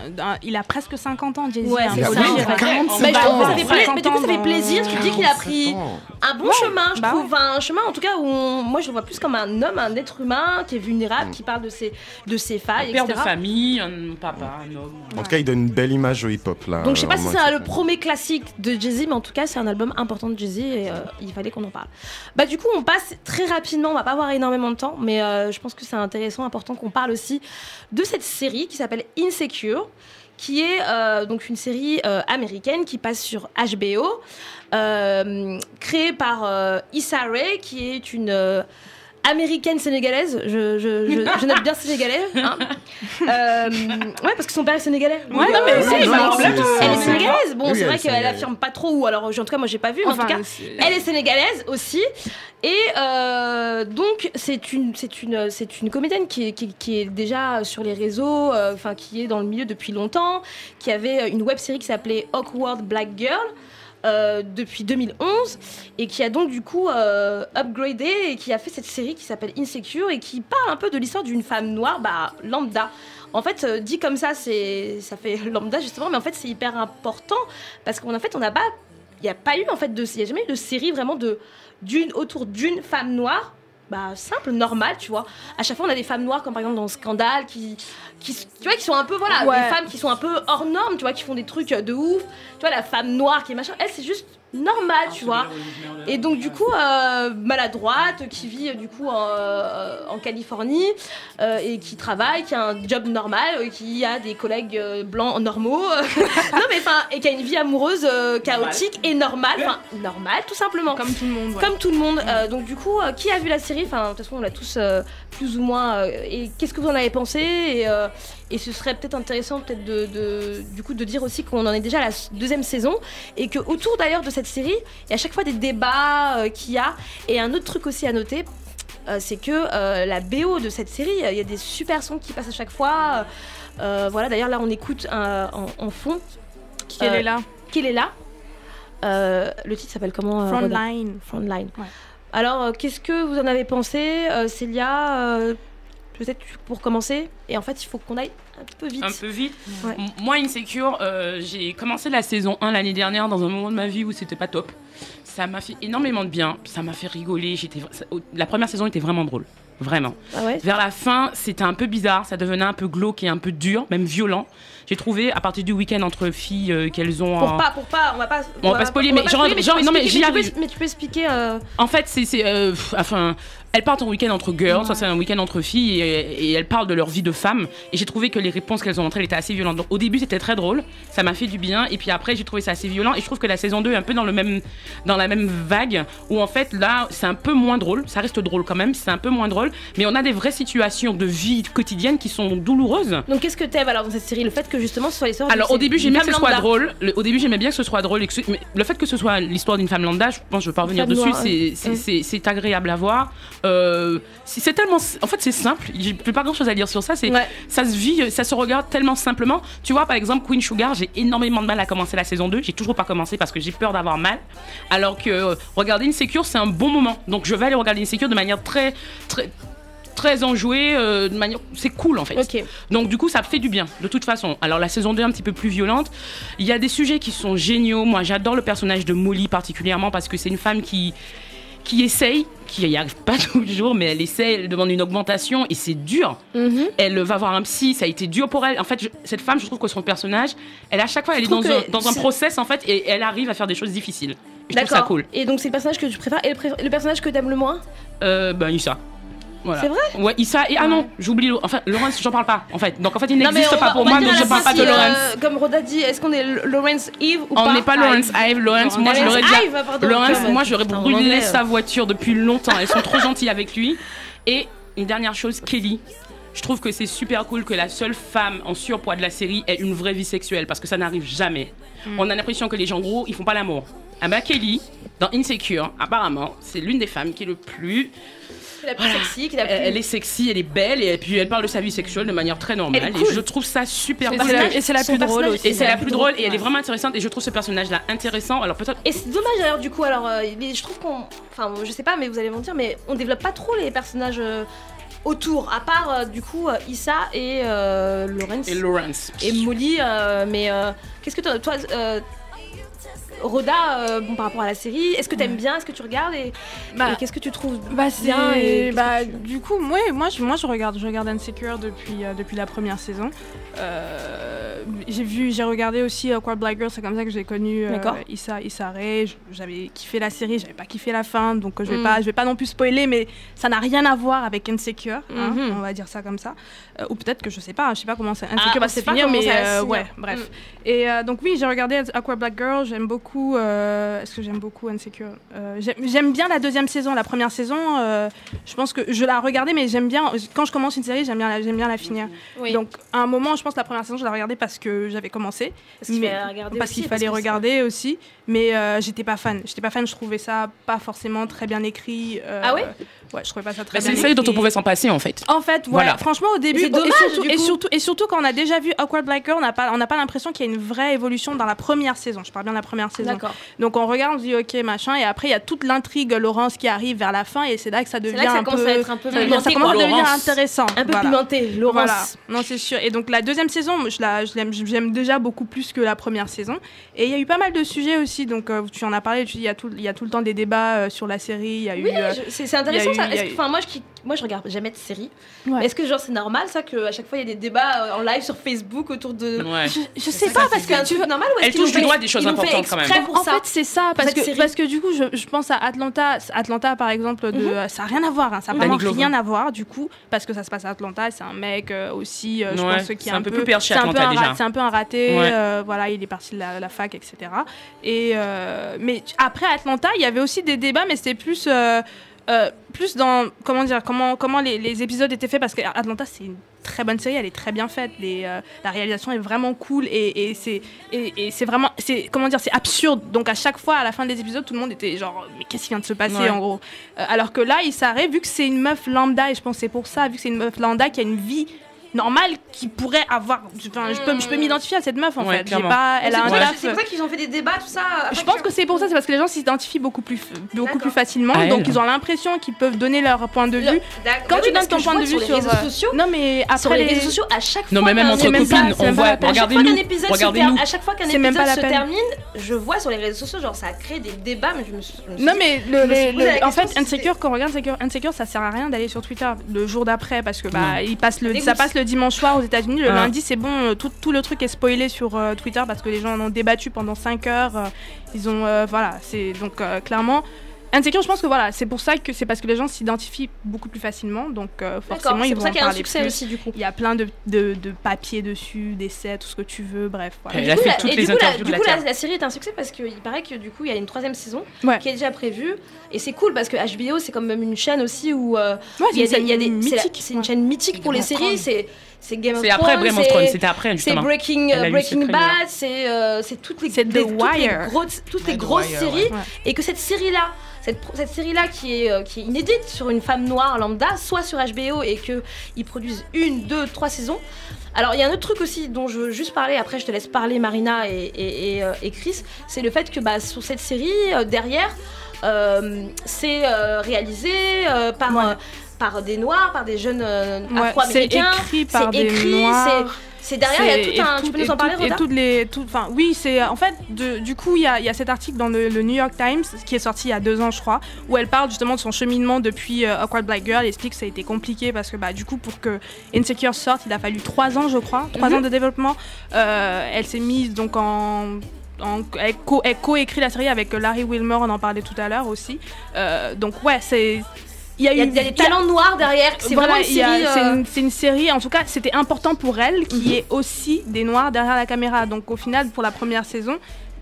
il a presque 50 ans, Jay-Z. Ouais, hein. c'est ça. Faut Oui, dire, il a 46 Bah, je trouve que ça ans, fait pla- mais du coup, ça 50 fait plaisir. Tu dis qu'il a pris 47 ans. un bon chemin, je bah trouve. Un chemin, en tout cas, où on- moi, je le vois plus comme un homme, un être humain qui est vulnérable, qui parle de ses, de ses failles, Un père de etc. famille, un papa, un homme. En tout cas, il donne une belle image au hip-hop là. Donc je sais pas si vraiment c'est le premier classique de Jay-Z, mais en tout cas c'est un album important de Jay-Z et euh, il fallait qu'on en parle. Bah du coup on passe très rapidement, on va pas avoir énormément de temps, mais euh, je pense que c'est intéressant, important qu'on parle aussi de cette série qui s'appelle Insecure, qui est euh, donc une série euh, américaine qui passe sur HBO, créée par Issa Rae, qui est une euh, américaine sénégalaise. Je, je, je, je note bien sénégalais. hein. [LAUGHS] Euh, ouais, parce que son père est sénégalais. Donc, Ouais, non, mais c'est- elle Elle est sénégalaise. Bon, Oui, c'est vrai qu'elle affirme pas trop, ou alors en tout cas, moi j'ai pas vu, mais en tout cas, elle est sénégalaise aussi. Et euh, donc, c'est une, c'est une, c'est une comédienne qui est, qui, qui est déjà sur les réseaux, euh, enfin, qui est dans le milieu depuis longtemps, qui avait une web série qui s'appelait Awkward Black Girl. Euh, depuis 2011 et qui a donc du coup euh, upgradé et qui a fait cette série qui s'appelle Insecure et qui parle un peu de l'histoire d'une femme noire bah, lambda. En fait euh, dit comme ça c'est ça fait [LAUGHS] lambda justement mais en fait c'est hyper important parce qu'en fait on n'a pas il n'y a pas eu en fait de y a jamais eu de série vraiment de d'une autour d'une femme noire bah simple normale tu vois à chaque fois on a des femmes noires comme par exemple dans Scandale qui qui tu vois qui sont un peu voilà Ouais. des femmes qui sont un peu hors normes tu vois qui font des trucs de ouf tu vois la femme noire qui est machin elle c'est juste normal tu vois et donc du coup euh, maladroite qui vit du coup en, euh, en Californie euh, et qui travaille qui a un job normal euh, qui a des collègues euh, blancs normaux [LAUGHS] non mais enfin et qui a une vie amoureuse euh, chaotique et normale enfin normale tout simplement Comme tout le monde. ouais. comme tout le monde. Euh, donc du coup, euh, qui a vu la série? Enfin, de toute façon, on l'a tous euh, plus ou moins. euh, et qu'est-ce que vous en avez pensé? Et, euh, et ce serait peut-être intéressant, peut-être de, de- du coup, de dire aussi qu'on en est déjà à la deuxième saison et que autour d'ailleurs de cette série, il y a à chaque fois des débats euh, qu'il y a. Et un autre truc aussi à noter. euh, c'est que euh, la BO de cette série, il y a des super sons qui passent à chaque fois. Voilà, d'ailleurs là on écoute en, en fond Qu'elle Euh, est là. qu'il est là. Le titre s'appelle comment Frontline. Frontline. Ouais. Alors, qu'est-ce que vous en avez pensé, Célia Peut-être pour commencer. Et en fait, il faut qu'on aille un peu vite. Un peu vite. Ouais. Moi, Insecure, euh, j'ai commencé la saison 1 l'année dernière dans un moment de ma vie où c'était pas top. Ça m'a fait énormément de bien, ça m'a fait rigoler. J'étais, la première saison était vraiment drôle, vraiment. Ah ouais? Vers la fin, c'était un peu bizarre, ça devenait un peu glauque et un peu dur, même violent. J'ai trouvé à partir du week-end entre filles euh, qu'elles ont. Pour pas, pour pas, on va pas. On va pas spoiler, mais genre- tu genre- non, mais j'y arrive. Mais tu peux expliquer. euh, En fait, c'est, enfin, elles partent en week-end entre girls, ça c'est un week-end entre filles, et, et elles parlent de leur vie de femme. Et j'ai trouvé que les réponses qu'elles ont elles étaient assez violentes. Donc au début, c'était très drôle, ça m'a fait du bien, et puis après, j'ai trouvé ça assez violent. Et je trouve que la saison 2 est un peu dans, le même, dans la même vague, où en fait, là, c'est un peu moins drôle. Ça reste drôle quand même, c'est un peu moins drôle, mais on a des vraies situations de vie quotidienne qui sont douloureuses. Donc, qu'est-ce que t'aimes alors dans cette série? Le fait que justement ce soit l'histoire Alors au début j'aimais que ce soit lambda. drôle. Le- au début j'aimais bien que ce soit drôle. et que ce- mais le fait que ce soit l'histoire d'une femme lambda, je pense que je vais pas revenir dessus. ouais. Mm. c'est agréable à voir. Euh, c'est tellement, en fait c'est simple. J'ai plus pas grand chose à dire sur ça. C'est Ouais. ça se vit, ça se regarde tellement simplement. Tu vois par exemple Queen Sugar, j'ai énormément de mal à commencer la saison 2. J'ai toujours pas commencé parce que j'ai peur d'avoir mal. Alors que euh, regarder Insecure c'est un bon moment. Donc je vais aller regarder Insecure de manière très très très enjouée, euh, de manière c'est cool en fait. Ok. Donc du coup, ça fait du bien, de toute façon. Alors la saison 2 un petit peu plus violente. Il y a des sujets qui sont géniaux. Moi, j'adore le personnage de Molly particulièrement parce que c'est une femme qui qui essaye, qui n'y arrive pas [LAUGHS] toujours, mais elle essaye, elle demande une augmentation et c'est dur. Mhm. Elle va voir un psy, ça a été dur pour elle. En fait, je- cette femme, je trouve que son personnage, elle à chaque fois, elle est dans un, dans process en fait et elle arrive à faire des choses difficiles. Je trouve ça cool. Et donc, c'est le personnage que tu préfères et le personnage que t'aimes le moins? Euh, ben Issa. Voilà. C'est vrai Ouais, Issa et ah non, j'oublie. Enfin, Laurence, j'en parle pas en fait. Donc en fait, il n'existe pas va- pour moi, donc je parle pas de euh, Laurence. Comme Roda dit, est-ce qu'on est Lawrence Eve ou pas On n'est pas Lawrence Ive. Lawrence, moi je Lawrence l'aurais déjà. Lawrence, moi j'aurais brûlé sa euh. voiture depuis longtemps. Elles sont trop gentilles avec lui. Et une dernière chose, Kelly. Je trouve que c'est super cool que la seule femme en surpoids de la série ait une vraie vie sexuelle parce que ça n'arrive jamais. On a l'impression que les gens gros, ils font pas l'amour. Ah bah Kelly, dans Insecure, apparemment, c'est l'une des femmes qui est le plus la plus Voilà. sexy, qui est la Elle, plus- elle est sexy, elle est belle et puis elle parle de sa vie sexuelle de manière très normale. Cool. Et je trouve ça super Et la- et c'est la plus drôle aussi. Et c'est la plus drôle et elle est vraiment intéressante et je trouve ce personnage là intéressant. Alors peut-être Et c'est dommage d'ailleurs du coup alors euh, je trouve qu'on enfin je sais pas mais vous allez m'en dire mais on développe pas trop les personnages euh, autour à part euh, du coup euh, Issa et euh, Lawrence et Lawrence. et Molly mais qu'est-ce que toi, toi Roda euh, bon par rapport à la série est-ce que t'aimes bien est-ce que tu regardes et, Bah, et qu'est-ce que tu trouves Bah bien et c'est bah tu- du coup moi moi je moi je regarde je regarde Insecure depuis euh, depuis la première saison. Euh, j'ai vu j'ai regardé aussi Quad Black Girl c'est comme ça que j'ai connu. Issa Issa Rae. J'avais kiffé la série j'avais pas kiffé la fin donc je vais Mm. pas je vais pas non plus spoiler mais ça n'a rien à voir avec Insecure hein, Mhm. on va dire ça comme ça ou peut-être que je sais pas je sais pas comment ça Ah, Insecure on va se pas finir mais ouais bref. Mm. Et donc oui, j'ai regardé Aqua Black Girl, j'aime beaucoup. Euh, Est-ce que j'aime beaucoup Insecure Euh, j'aime- bien la deuxième saison, la première saison. euh, je pense que je la regardais, mais j'aime bien. Quand je commence une série, j'aime bien, la- j'aime bien la finir. Oui. Donc à un moment, je pense que la première saison, je la regardais parce que j'avais commencé, parce qu'il fallait regarder parce aussi, fallait regarder aussi. Mais euh, j'étais pas fan. J'étais pas fan. Je trouvais ça pas forcément très bien écrit. euh, Ah ouais? Ouais, je trouvais pas ça très Bah, c'est bien une série dont on pouvait s'en passer en fait. En fait, ouais, Voilà. franchement, au début, dommage, et, surtout, du et, surtout, et surtout quand on a déjà vu Awkward Black Girl, on n'a pas, on n'a pas l'impression qu'il y a une vraie évolution dans la première saison. Je parle bien de la première saison. d'accord Donc on regarde, on se dit ok, machin, et après il y a toute l'intrigue Laurence qui arrive vers la fin, et c'est là que ça c'est devient là que ça un commence peu. à être un peu ça, pimenté, ça commence à devenir Laurence. intéressant. un peu Voilà. pimenté Laurence Voilà, non c'est sûr. Et donc la deuxième saison, je la, je l'aime, j'aime déjà beaucoup plus que la première saison. Et il y a eu pas mal de sujets aussi. Donc euh, tu en as parlé. Tu dis il y a tout, il y a tout le temps des débats euh, sur la série. Il y a eu. Oui, euh, je- c'est intéressant il y a ça. a Enfin, moi, je, qui- moi, je regarde jamais de séries. Ouais. Est-ce que genre c'est normal ça qu'à chaque fois il y a des débats euh, en live sur Facebook autour de. Ouais. je, sais ça, pas parce que tu normal ou est-ce qu'ils touche du fait- doigt des choses importantes, quand même. exprès pour en ça fait, c'est ça, parce que, série. parce que du coup, je, je pense à Atlanta. Atlanta, par exemple, de, euh, ça n'a rien à voir. hein, ça n'a vraiment rien à voir, du coup, parce que ça se passe à Atlanta. C'est un mec euh, aussi, euh, je Ouais, pense, qui est un peu plus perché, c'est un peu Atlanta, déjà. C'est un peu un raté. Voilà, il est parti de la, fac, etc. Et, mais après Atlanta, il y avait aussi des débats, mais c'était plus. Euh, plus dans comment dire comment comment les, les épisodes étaient faits parce que Atlanta c'est une très bonne série elle est très bien faite les, euh, la réalisation est vraiment cool et, et c'est et, et c'est vraiment c'est comment dire c'est absurde donc à chaque fois à la fin des épisodes tout le monde était genre mais qu'est-ce qui vient de se passer Ouais. en gros? Euh, alors que là il s'arrête vu que c'est une meuf lambda et je pense c'est pour ça vu que c'est une meuf lambda qui a une vie normale qui pourrait avoir enfin je peux je peux m'identifier à cette meuf en Ouais, fait pas elle a un taf C'est pour ça qu'ils ont fait des débats, tout ça. je pense que c'est pour ça, c'est parce que les gens s'identifient beaucoup plus, beaucoup plus facilement, donc ils ont l'impression qu'ils peuvent donner leur point de vue. Quand tu donnes ton point de vue sur les réseaux euh, sociaux, non mais sur après les réseaux sociaux, à chaque fois. Non, mais même qu'un entre copines, on voit. à chaque fois Regardez-nous. qu'un épisode, se Regardez-nous. ter- à chaque fois qu'un C'est même épisode pas la se peine. termine, je vois sur les réseaux sociaux, genre ça a créé des débats, mais je me suis. non mais en fait Insecure quand on regarde Insecure, Insecure ça sert à rien d'aller sur Twitter le jour d'après parce que bah il passe le, ça passe le dimanche soir aux États-Unis le Ah. lundi c'est bon euh, tout, tout le truc est spoilé sur euh, Twitter parce que les gens en ont débattu pendant 5 heures euh, ils ont voilà c'est donc clairement Insecure, je pense que voilà, c'est pour ça que c'est parce que les gens s'identifient beaucoup plus facilement, donc euh, forcément c'est ils pour vont ça qu'il y en a un parler succès plus. aussi du coup. Il y a plein de, de, de papiers dessus, d'essais, tout ce que tu veux, bref. Voilà. Elle a Du coup, fait la- toutes et les du coup, la- du coup, la, série est un succès parce qu'il paraît que du coup il y a une troisième saison Ouais. qui est déjà prévue et c'est cool parce que HBO c'est quand même une chaîne aussi où euh, Ouais, il y a des, il y a des- une c'est la- mythique. c'est une chaîne mythique pour les séries Thrones. c'est c'est Game of C'est après Thrones, Game of Thrones, c'était après c'est. Breaking, euh, Breaking Bad, c'est euh, c'est toutes les, C'est les- The toutes les Wire. grosses, toutes les grosses Wire, séries ouais. Et que cette série là cette, pro- cette série là qui est, euh, qui est inédite sur une femme noire lambda soit sur HBO et que ils produisent une, deux, trois saisons. Alors il y a un autre truc aussi dont je veux juste parler, après je te laisse parler Marina et, et, et, euh, et Chris, c'est le fait que bah, sur cette série, euh, derrière, euh, c'est euh, réalisé par, Ouais. par des noirs, par des jeunes Ouais, c'est afro-américains. écrit par c'est des écrit, noirs. C'est derrière, il y a tout un... Tu peux nous en parler, tout- Et toutes les, tout- oui, c'est en fait, de- du coup, il y a, il y a cet article dans le, le New York Times qui est sorti il y a deux ans, je crois, où elle parle justement de son cheminement depuis euh, Awkward Black Girl. Elle explique que ça a été compliqué parce que, bah, du coup, pour que Insecure sorte, il a fallu trois ans, je crois, trois Mhm. ans de développement. Euh, elle s'est mise donc en en- elle co- elle co-écrit la série avec Larry Wilmer, on en parlait tout à l'heure aussi. Euh, donc ouais, c'est il y a eu y des talents noirs derrière, c'est voilà, vraiment une a- série... euh, une, c'est une série, en tout cas, c'était important pour elle qu'il y ait aussi des noirs derrière la caméra. Donc, au final, pour la première saison,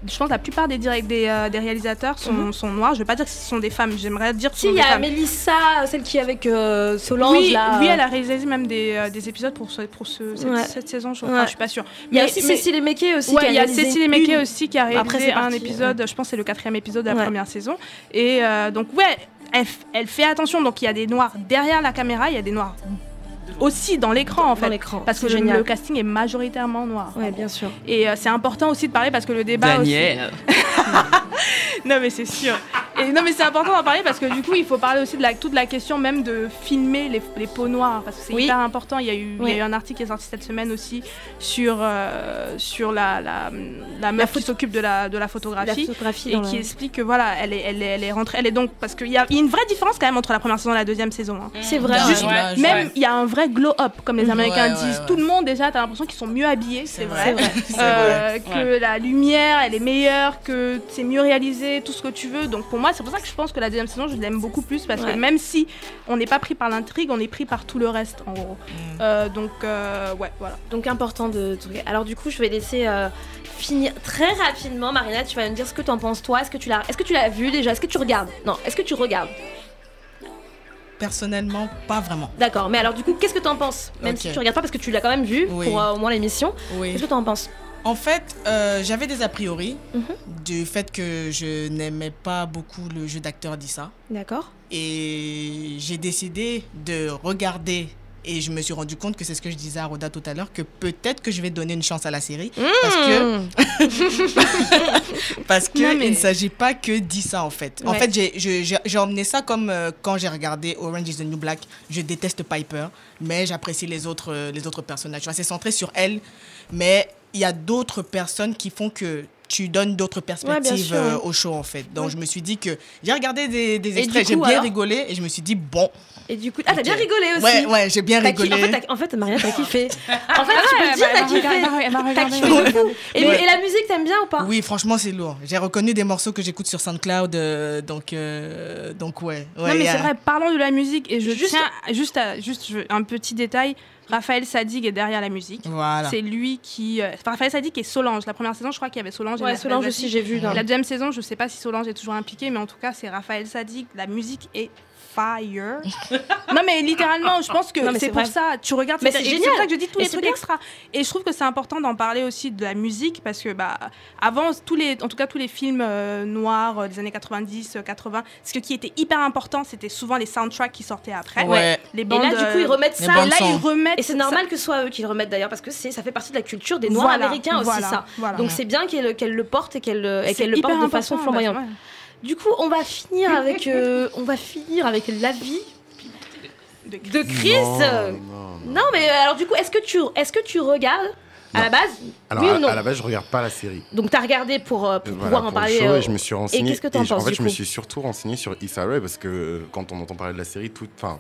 je pense que la plupart des, direct, des, euh, des réalisateurs sont, sont noirs. Je vais pas dire que ce sont des femmes, j'aimerais dire que ce Si, sont il y a. Mélissa, celle qui est avec euh, Solange, oui, là. oui, elle a réalisé même des, euh, des épisodes pour, ce, pour ce, cette, Ouais. cette saison, je, Ouais. enfin, je suis pas sûre. Il y a Mais- aussi mais- Cécile Meké aussi. qui Ouais, a il y a réalisé Cécile aussi qui a Après, réalisé un épisode, je pense que c'est le quatrième épisode de la première saison. Et donc, ouais, elle, elle fait attention. Donc il y a des noirs derrière la caméra, il y a des noirs aussi dans l'écran en fait. Parce que le, génial. le casting est majoritairement noir. Ouais, bien sûr. Et euh, c'est important aussi de parler parce que le débat aussi. [LAUGHS] Non mais c'est sûr. Et non mais c'est important d'en parler parce que du coup il faut parler aussi de la, toute la question même de filmer les, les peaux noires parce que c'est Oui. hyper important. Il y, a eu, il y Oui. a eu un article qui est sorti cette semaine aussi sur, euh, sur la, la, la meuf qui s'occupe de la, de la La photographie. Et qui la- explique que voilà, elle est, elle est, elle est rentrée, elle est donc parce qu'il y a, il y a une vraie différence quand même entre la première saison et la deuxième saison. hein. C'est vrai. Juste- ouais. Ouais, Même ouais. il y a un vrai glow up comme les Américains Ouais, disent. ouais. Tout le monde déjà, t'as l'impression qu'ils sont mieux habillés, c'est vrai. [LAUGHS] Euh, vrai. que la lumière elle est meilleure, que c'est mieux réalisé, tout ce que tu veux. Donc pour moi, c'est pour ça que je pense que la deuxième saison, je l'aime beaucoup plus parce Ouais. que même si on n'est pas pris par l'intrigue, on est pris par tout le reste en gros. Mm. Euh, donc euh, ouais, voilà. Donc important de. Alors du coup, je vais laisser euh, finir très rapidement. Marina, tu vas me dire ce que t'en penses toi. Est-ce que tu l'as, est-ce que tu l'as vu déjà? Est-ce que tu regardes? Non. Est-ce que tu regardes? Personnellement, pas vraiment. D'accord. Mais alors du coup, qu'est-ce que t'en penses? Même si tu regardes pas parce que tu l'as quand même vu Oui. pour euh, au moins l'émission. Oui. Qu'est-ce que t'en penses? En fait, euh, j'avais des a priori Mhm. du fait que je n'aimais pas beaucoup le jeu d'acteur d'Issa. D'accord. Et j'ai décidé de regarder et je me suis rendu compte que c'est ce que je disais à Roda tout à l'heure, que peut-être que je vais donner une chance à la série. Parce que, Mmh. [LAUGHS] parce que Non, mais- il ne s'agit pas que d'Issa en fait. En fait, j'ai- emmené ça comme euh, quand j'ai regardé Orange is the New Black. Je déteste Piper, mais j'apprécie les autres, euh, les autres personnages. Tu vois, C'est centré sur elle, mais il y a d'autres personnes qui font que tu donnes d'autres perspectives euh, au show en fait. Donc je me suis dit que j'ai regardé des, extraits, j'ai bien alors rigolé et je me suis dit bon. Et du coup, ah t'as bien rigolé aussi. Ouais, ouais, j'ai bien rigolé. En fait, en fait, Maria, t'as kiffé. [LAUGHS] En fait, tu peux dire, t'as elle m'a kiffé. T'as kiffé de fou. Et, Ouais. et la musique, t'aimes bien ou pas? Oui, franchement, c'est lourd. J'ai reconnu des morceaux que j'écoute sur SoundCloud, euh, donc, euh, donc ouais. ouais non mais c'est vrai, parlons de la musique et je Juste- tiens juste à juste je- un petit détail. Raphaël Sadig est derrière la musique. Voilà. C'est lui qui. euh, Raphaël Sadig et Solange. La première saison, je crois qu'il y avait Solange. Ouais, la- Solange la- aussi, j'ai vu. La deuxième saison, je sais pas si Solange est toujours impliquée, mais en tout cas, c'est Raphaël Sadig. La musique est fire. non, mais littéralement, je pense que c'est pour vrai. ça. Tu regardes, Mais c'est et génial. C'est pour ça que je dis tous Et les trucs bien. extra. Et je trouve que c'est important d'en parler aussi de la musique parce que, bah, avant, tous les, en tout cas, tous les films euh, noirs euh, des années 90, euh, 80, ce qui était hyper important, c'était souvent les soundtracks qui sortaient après. Ouais. Les Et bandes. là, du coup, ils euh, remettent ça. bandes là, ils remettent. Et c'est ça- normal que ce soit eux qui le remettent d'ailleurs parce que ça fait partie de la culture des Noirs Voilà, américains aussi ça. voilà. Donc c'est bien qu'elle qu'elle le porte et qu'elle le- et porte de façon bah, flamboyante. Du coup, on va finir avec euh, [LAUGHS] on va finir avec l'avis De- de Chris. Non, non, Non, mais euh, alors du coup, est-ce que tu est-ce que tu regardes à la base Alors, Oui à, ou non à la base, je regarde pas la série. Donc t'as regardé pour, euh, pour Voilà, pouvoir en pour parler. show, euh, et je me suis renseigné. qu'est-ce que je- En penses, fait, du je me suis surtout renseigné sur Issa Rae parce que quand on entend parler de la série, tout, enfin,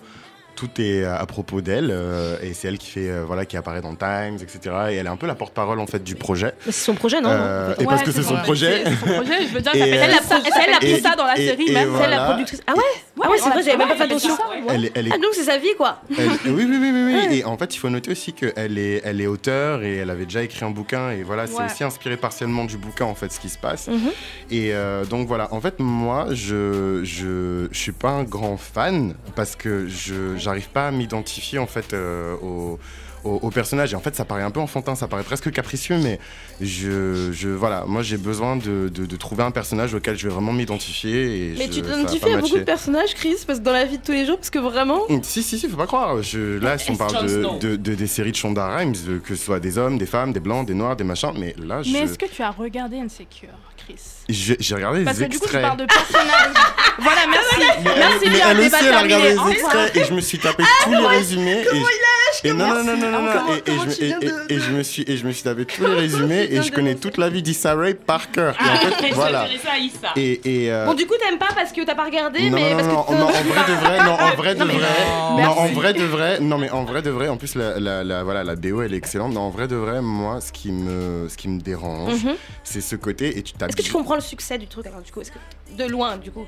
tout est à propos d'elle euh, et c'est elle qui fait, euh, voilà, qui apparaît dans Times, etc. Et elle est un peu la porte-parole en fait du projet. Mais c'est son projet, non Euh, et parce que c'est son projet. C'est son projet, je veux dire, euh, elle a pris ça dans la et- série et même. C'est elle la productrice. Ah ouais Ah ouais, c'est vrai, j'avais même pas fait attention. Elle est, elle est Ah donc c'est sa vie quoi. Elle- oui, oui, oui, oui, oui. Et en fait, il faut noter aussi qu'elle est, elle est auteure et elle avait déjà écrit un bouquin. Et voilà, c'est Ouais. aussi inspiré partiellement du bouquin, en fait, ce qui se passe. Mhm. Et euh, donc voilà, en fait, moi, je, je, je suis pas un grand fan parce que je j'arrive pas à m'identifier, en fait, euh, au, au, au personnage. Et en fait, ça paraît un peu enfantin, ça paraît presque capricieux, mais je, je voilà, moi, j'ai besoin de, de, de trouver un personnage auquel je vais vraiment m'identifier. Et Mais je- tu t'identifies à beaucoup de personnages, Chris, parce que dans la vie de tous les jours, parce que vraiment. Si, si, si, faut pas croire. Je, là, si on parle de, de, de- des séries de Shonda Rhimes, euh, que ce soit des hommes, des femmes, des blancs, des noirs, des machins, mais là, je- Mais est-ce que tu as regardé Insecure, Chris? J'ai regardé Parce les que du coup, tu extraits. parles de personnages. [LAUGHS] voilà, merci. Mais Merci elle, mais bien, elle aussi, elle a regardé les extraits et je me suis tapé tous les résumés. et et non, non, non, non, non, non, et- je me- suis et je me suis tapé tous les [LAUGHS] résumés et je connais toute la vie d'Issa Rae par cœur. Et en fait, [LAUGHS] voilà. ça à Issa. Et, et, euh, Bon, du coup, t'aimes pas parce que t'as pas regardé, non, mais non, parce non, que. non, en vrai de vrai, non, en vrai de Non, mais- vrai, non. non, en vrai de vrai, non, mais en vrai de vrai, en plus, la, la, la- voilà, la BO, elle est excellente, mais en vrai de vrai, moi, ce qui me, ce qui me dérange, Mhm. c'est ce côté, et tu t'as Est-ce que tu comprends le succès du truc? Alors du coup de loin, du coup.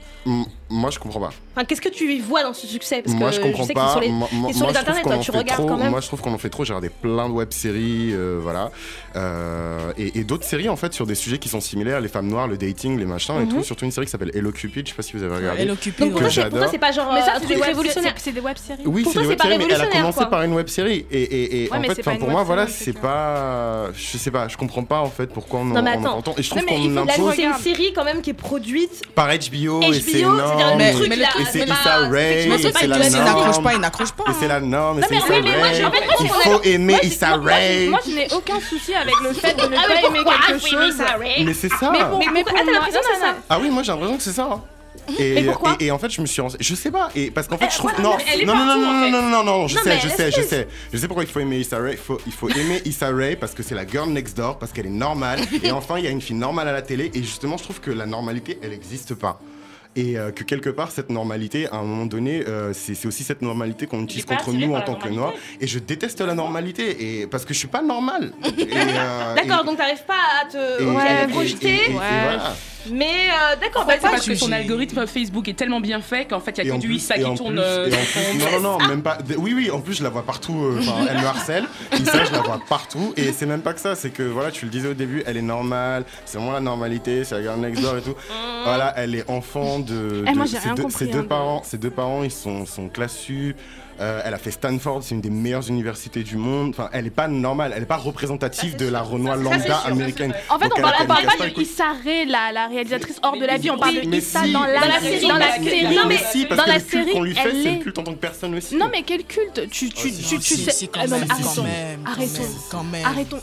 Moi, je comprends pas. Enfin, Qu'est-ce que tu vois dans ce succès? Parce Moi, que je comprends sais pas. Sur les, sur les internet, toi, tu regardes quand même. Moi, je trouve qu'on en fait trop. J'ai regardé plein de web-séries, euh, voilà. Euh, et, d'autres séries, en fait, sur des sujets qui sont similaires les femmes noires, le dating, les machins mm -hmm. et mhm. tout. Surtout une série qui s'appelle Hello Cupid, je sais pas si vous avez regardé. Hello Cupid, Donc, ouais. pour toi, c'est pas genre. Mais ça, euh, c'est des révolutionnaires. C'est des web-séries. Oui, c'est des web-séries, mais elle a commencé par une web-série. Et en fait, pour moi, voilà, c'est pas. Je sais pas, je comprends pas, en fait, pourquoi on en entend. Et je trouve qu'on C'est une série, quand même, qui est produite par HBO, et c'est énorme. Mais, truc mais, c'est Issa Rae, c'est la hein. norme. N'accroche pas, il n'accroche pas. C'est la norme, c'est Issa Il faut aimer Issa Rae. Moi, je n'ai aucun souci avec le fait de ne ah pas aimer quelque ah chose. Mais c'est ça. Mais pour moi, c'est ça. Ah oui, moi j'ai l'impression que c'est ça. Hein. Et, et, en fait, je me suis rense... je sais pas et parce qu'en fait, je trouve non, non, non, non, non, non, non, je sais, je sais, je sais, je sais pourquoi il faut aimer Issa Rae. Il faut, il faut aimer Issa Rae parce que c'est la girl next door, parce qu'elle est normale. [LAUGHS] et enfin, il y a une fille normale à la télé. Et justement, je trouve que la normalité, elle n'existe pas. Et euh, que quelque part, cette normalité, à un moment donné, euh, c'est aussi cette normalité qu'on utilise contre nous en tant que noirs. Et je déteste la normalité et, parce que je suis pas normal. [LAUGHS] Euh, d'accord, donc t'arrives pas à te et, ouais, projeter. Mais d'accord, c'est parce que ton algorithme Facebook est tellement bien fait qu'en fait, il y a que du Issa qui tourne. non, non, non, même pas. Oui, oui, en plus, je la vois partout. elle me harcèle. Issa, je la vois partout. Et c'est même pas que ça. C'est que, voilà, tu le disais au début, elle est normale. C'est moi la normalité. C'est la Girl Next Door et tout. Mm. Voilà, elle est enfant de, de eh, moi, ses, deux, ses, deux, parents, ses deux parents, ils sont, sont classus, euh, elle a fait Stanford, c'est une des meilleures universités du monde. Enfin, elle n'est pas normale, elle n'est pas représentative de la Renoir lambda américaine. En fait, on ne parle pas de Issa Rae, la, réalisatrice hors de la vie, on parle de Issa si, dans, la série. Dans la série, non, mais si, parce que le culte qu'on lui fait, c'est est... le culte en tant que personne aussi. Non, mais quel culte Tu, sais. Arrêtons. Arrêtons.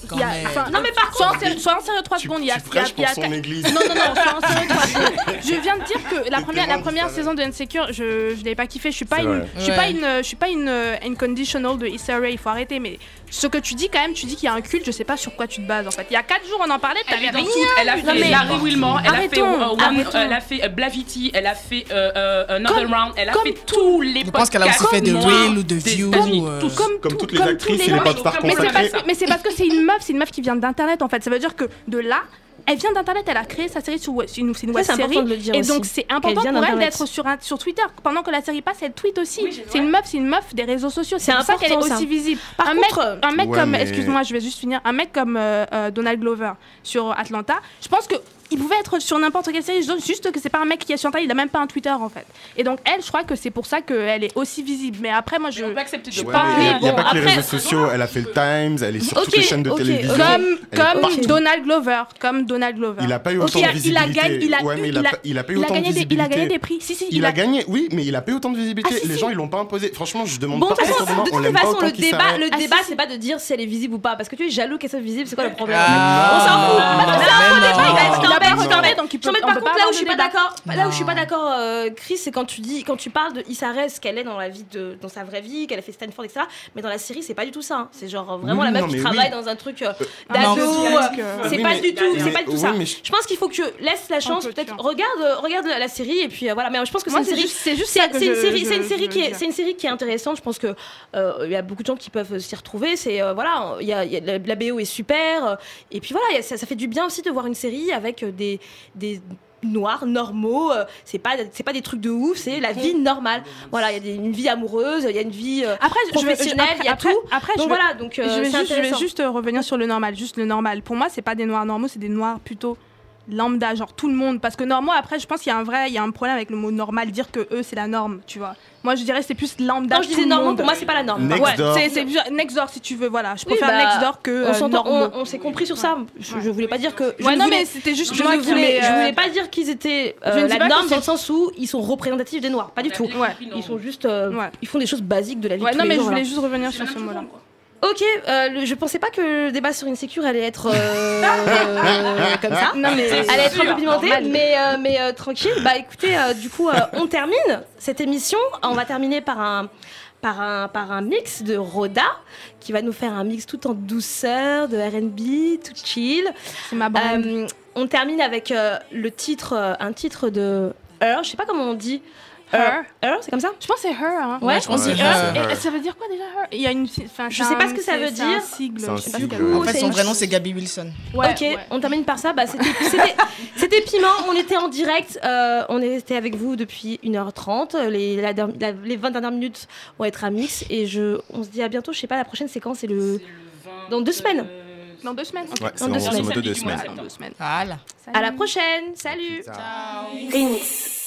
Non, mais par contre, sois en sérieux 3 secondes. Il y a. Non, non, non, sois en sérieux 3 [LAUGHS] secondes. Je viens de dire que la première saison de Insecure, je ne l'avais pas kiffé. Je ne suis pas une pas une, euh, une conditional de Issa Rae, il faut arrêter. Mais ce que tu dis, quand même, tu dis qu'il y a un culte, je sais pas sur quoi tu te bases en fait. Il y a 4 jours, on en parlait, t'avais rien. Tout, elle a fait Larry elle, a fait, euh, elle a fait euh, Blavity, elle a fait Another Round, elle a fait tous les podcasts. Je pense qu'elle a aussi fait de Will ou de View. Comme toutes les actrices Mais c'est parce que c'est une meuf, c'est une meuf qui vient d'internet en fait. Ça veut dire que de là, elle vient d'Internet, elle a créé sa série sur une, une web série. Et donc, c'est important pour elle d'être sur, un, sur Twitter. Pendant que la série passe, elle tweet aussi. C'est une meuf, c'est une meuf des réseaux sociaux. C'est pour ça qu'elle est aussi visible. Par un contre, mec, un mec comme, excuse-moi, je vais juste finir. Un mec comme euh, euh, Donald Glover sur Atlanta, je pense que il pouvait être sur n'importe quelle série, juste que c'est pas un mec qui est sur Internet, il a même pas un Twitter en fait. Et donc elle, je crois que c'est pour ça qu'elle est aussi visible. Mais après, moi je. On peut accepter de ouais, pas. Il n'y a, pas que les réseaux sociaux, elle a fait le Times, elle est sur toutes les chaînes de télévision. Comme, Donald Glover. Comme Donald Glover. Il a pas eu autant de visibilité. Il a gagné des, prix. Il, a... gagné, oui, mais il a pas eu autant de visibilité. Ah, les gens, ils l'ont pas imposé. Franchement, je demande bon, pas. De toute façon, le débat, le ah, débat c'est pas de dire si elle est visible ou pas. Parce que tu es jaloux qu'elle soit visible, c'est quoi le problème? Ah. On s'en fout. Par contre, là où je suis pas d'accord, suis pas d'accord, Chris, c'est quand tu dis, quand tu parles de Issa qu'elle est dans la vie de, dans sa vraie vie, qu'elle a fait Stanford, etc. Mais dans la série, c'est pas du tout ça. Hein. C'est genre euh, vraiment la meuf qui travaille dans un truc euh, d'ado. Euh, c'est pas du tout, c'est pas du tout ça. Je pense qu'il faut que tu laisses la chance, peut-être, regarde, regarde la série et puis voilà. Mais je pense que c'est une série, juste, c'est une série, c'est une série qui est, c'est une série qui est intéressante. Je pense que il y a beaucoup de gens qui peuvent s'y retrouver. C'est voilà, il y a la BO est super. Et puis voilà, ça fait du bien aussi de voir une série avec des, des noirs, normaux. Euh, c'est pas pas des trucs de ouf, c'est la vie normale. Voilà, il y a une vie amoureuse, il y a une vie euh, après, professionnelle, il y a après, tout. Après, donc voilà, donc euh, je, vais juste, je vais juste euh, revenir sur le normal, juste le normal. Pour moi, c'est pas des noirs normaux, c'est des noirs plutôt lambda, genre tout le monde. Parce que normal, après, je pense qu'il y a un vrai, il y a un problème avec le mot normal, dire que eux, c'est la norme, tu vois. Moi, je dirais c'est plus lambda. Quand je disais normal, pour moi, c'est pas la norme. Next ouais. C'est, c'est next door si tu veux, voilà. Je préfère oui, bah, next door que. On, euh, on, on s'est compris sur ça. Je, je, voulais pas dire que. Ouais, non, mais c'était juste. Je, moi voulais, euh... je voulais pas dire qu'ils étaient euh, la norme dans le sens où ils sont représentatifs des noirs. Pas du tout. Ils sont juste. Euh, ils font des choses basiques de la vie. Ouais, non, mais je voulais juste revenir sur ce mot-là. Ok, euh, le- je pensais pas que le débat sur une sécure allait être euh, [LAUGHS] comme ça. Non, mais Elle allait être un peu pimentée, mais, euh, mais euh, tranquille. Bah écoutez, du coup, on termine cette émission. On va terminer par un, par un, par un mix de Roda, qui va nous faire un mix tout en douceur, de RB, tout chill. C'est ma bande. Euh, on termine avec le titre, un titre de Her, je sais pas comment on dit, euh, her? Her, c'est comme ça? Je pense que c'est her. Hein. Ouais, ouais, je pense que c'est her. Ça veut dire quoi déjà her? Il y a une, Je sais pas ce que ça veut dire. C'est coup, en fait, son vrai nom, c'est Gabi Wilson. Ok, on termine par ça. Bah, [LAUGHS] c'était Piment. On était en direct. Euh, on est resté avec vous depuis 1h30. Les, la, 20 dernières minutes vont être à mix. Et je, on se dit à bientôt. Je sais pas, la prochaine séquence, c'est le. Dans deux semaines. Dans deux semaines. Okay. Ouais, dans deux semaines. Deux semaines. Voilà. À la prochaine. Salut. Ciao.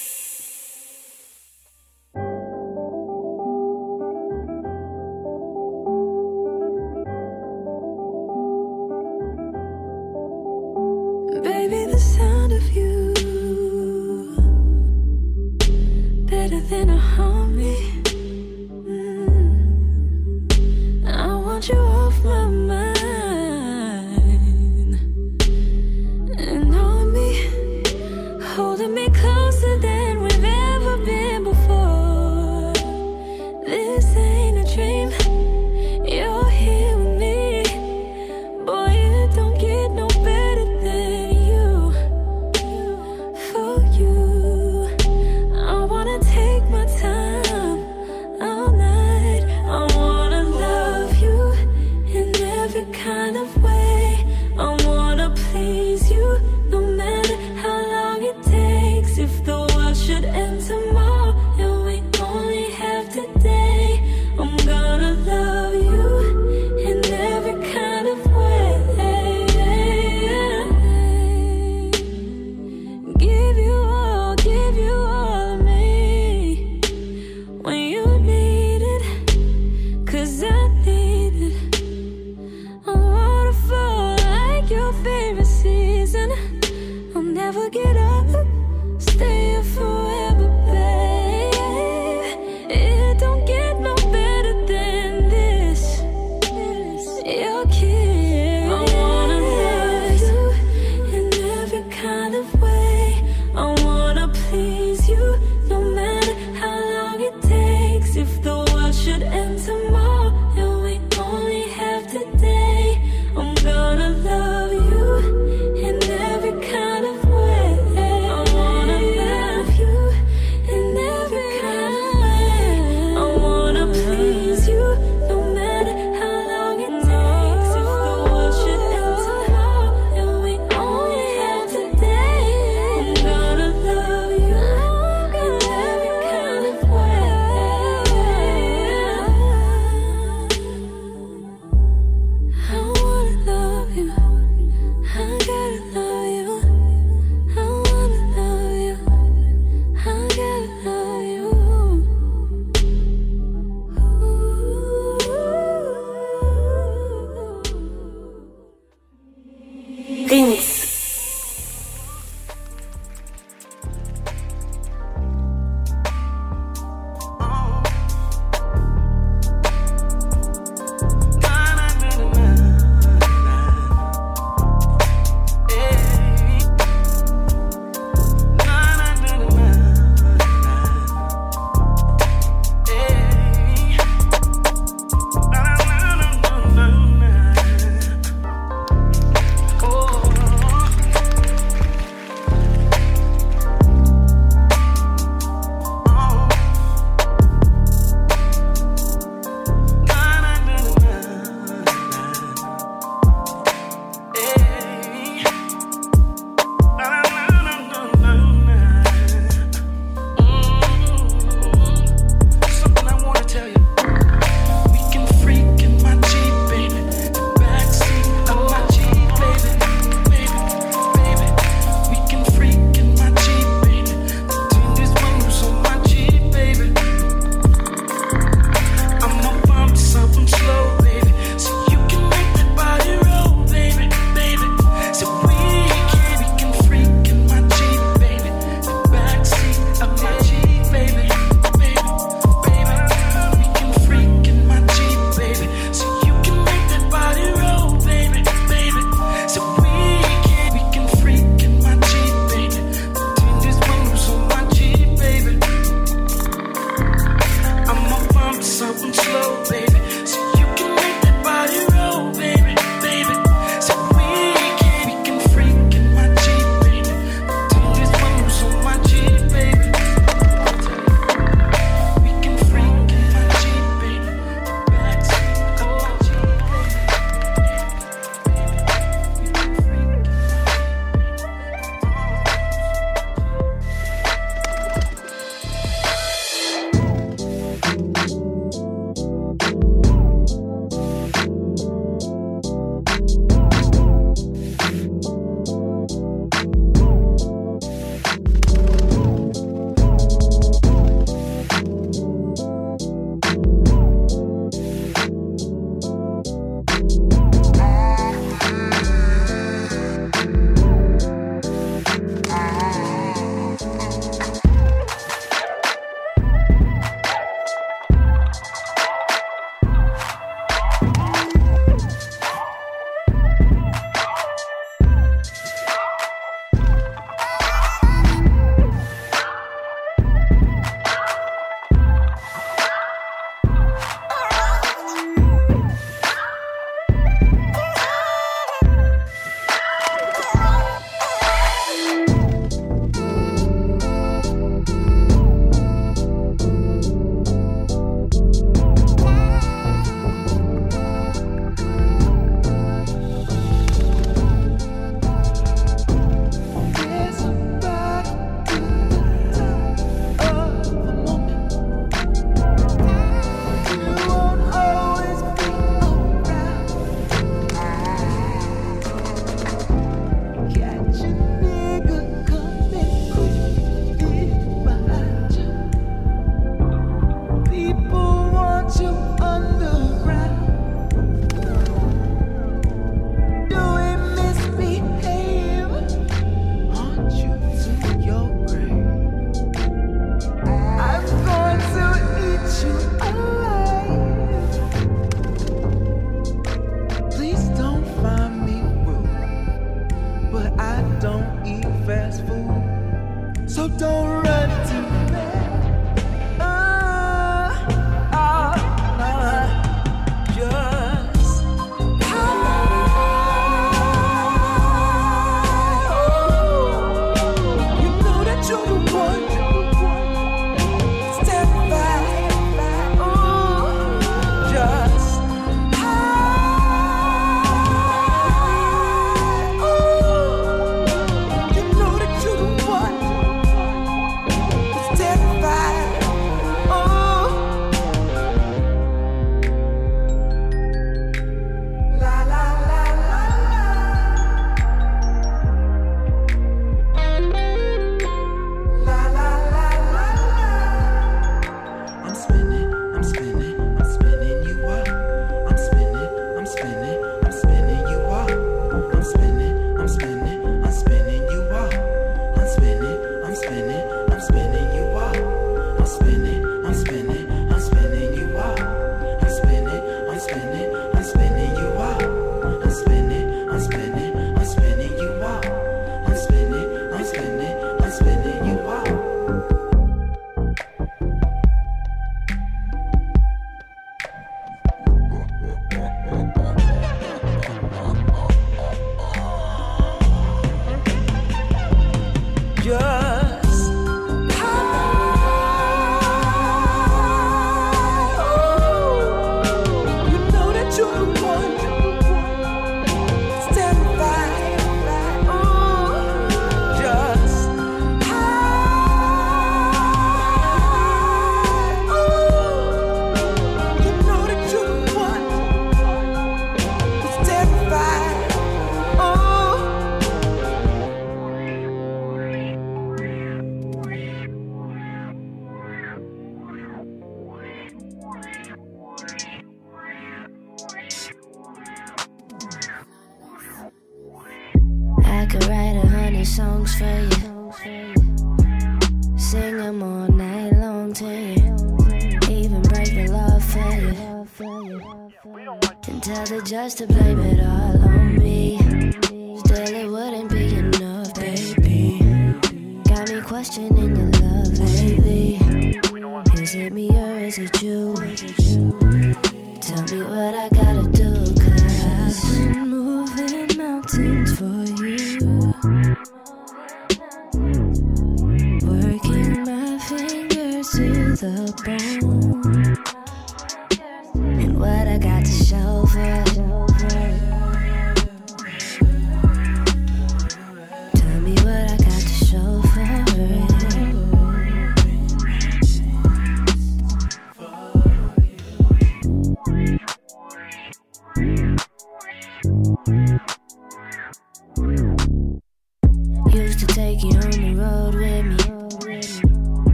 To blame it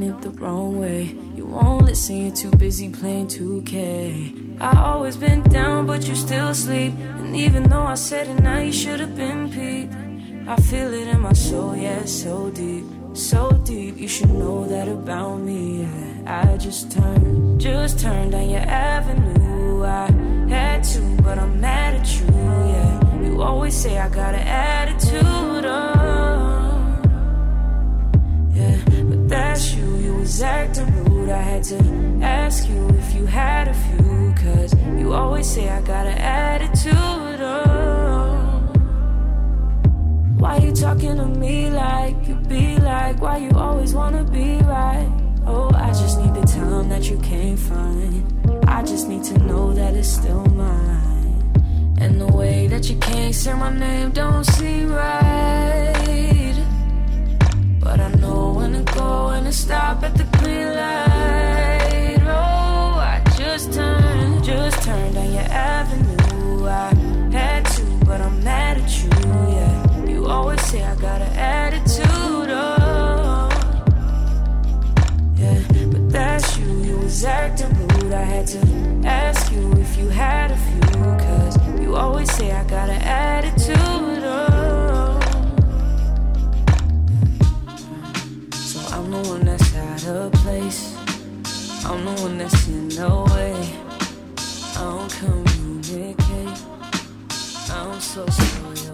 it the wrong way. You won't listen, you're too busy playing 2K. I always been down, but you still sleep. And even though I said it now, you should have been peeped. I feel it in my soul, yeah, so deep. So deep, you should know that about me. Yeah. I just turned, just turned down your avenue. I had to, but I'm mad at you, yeah. You always say I got an had to ask you if you had a few, cause you always say I got an attitude, oh. Why you talking to me like you be like? Why you always wanna be right? Oh, I just need the time that you can't find. I just need to know that it's still mine. And the way that you can't say my name don't seem right. But I know when to go and to stop at the just turned, just turned down your avenue. I had to, but I'm mad at you, yeah. You always say I got an attitude, oh. Yeah, but that's you, you was acting rude. I had to ask you if you had a few, cause you always say I got an attitude, I'm the one that's in the way. I don't communicate. I'm so spoiled.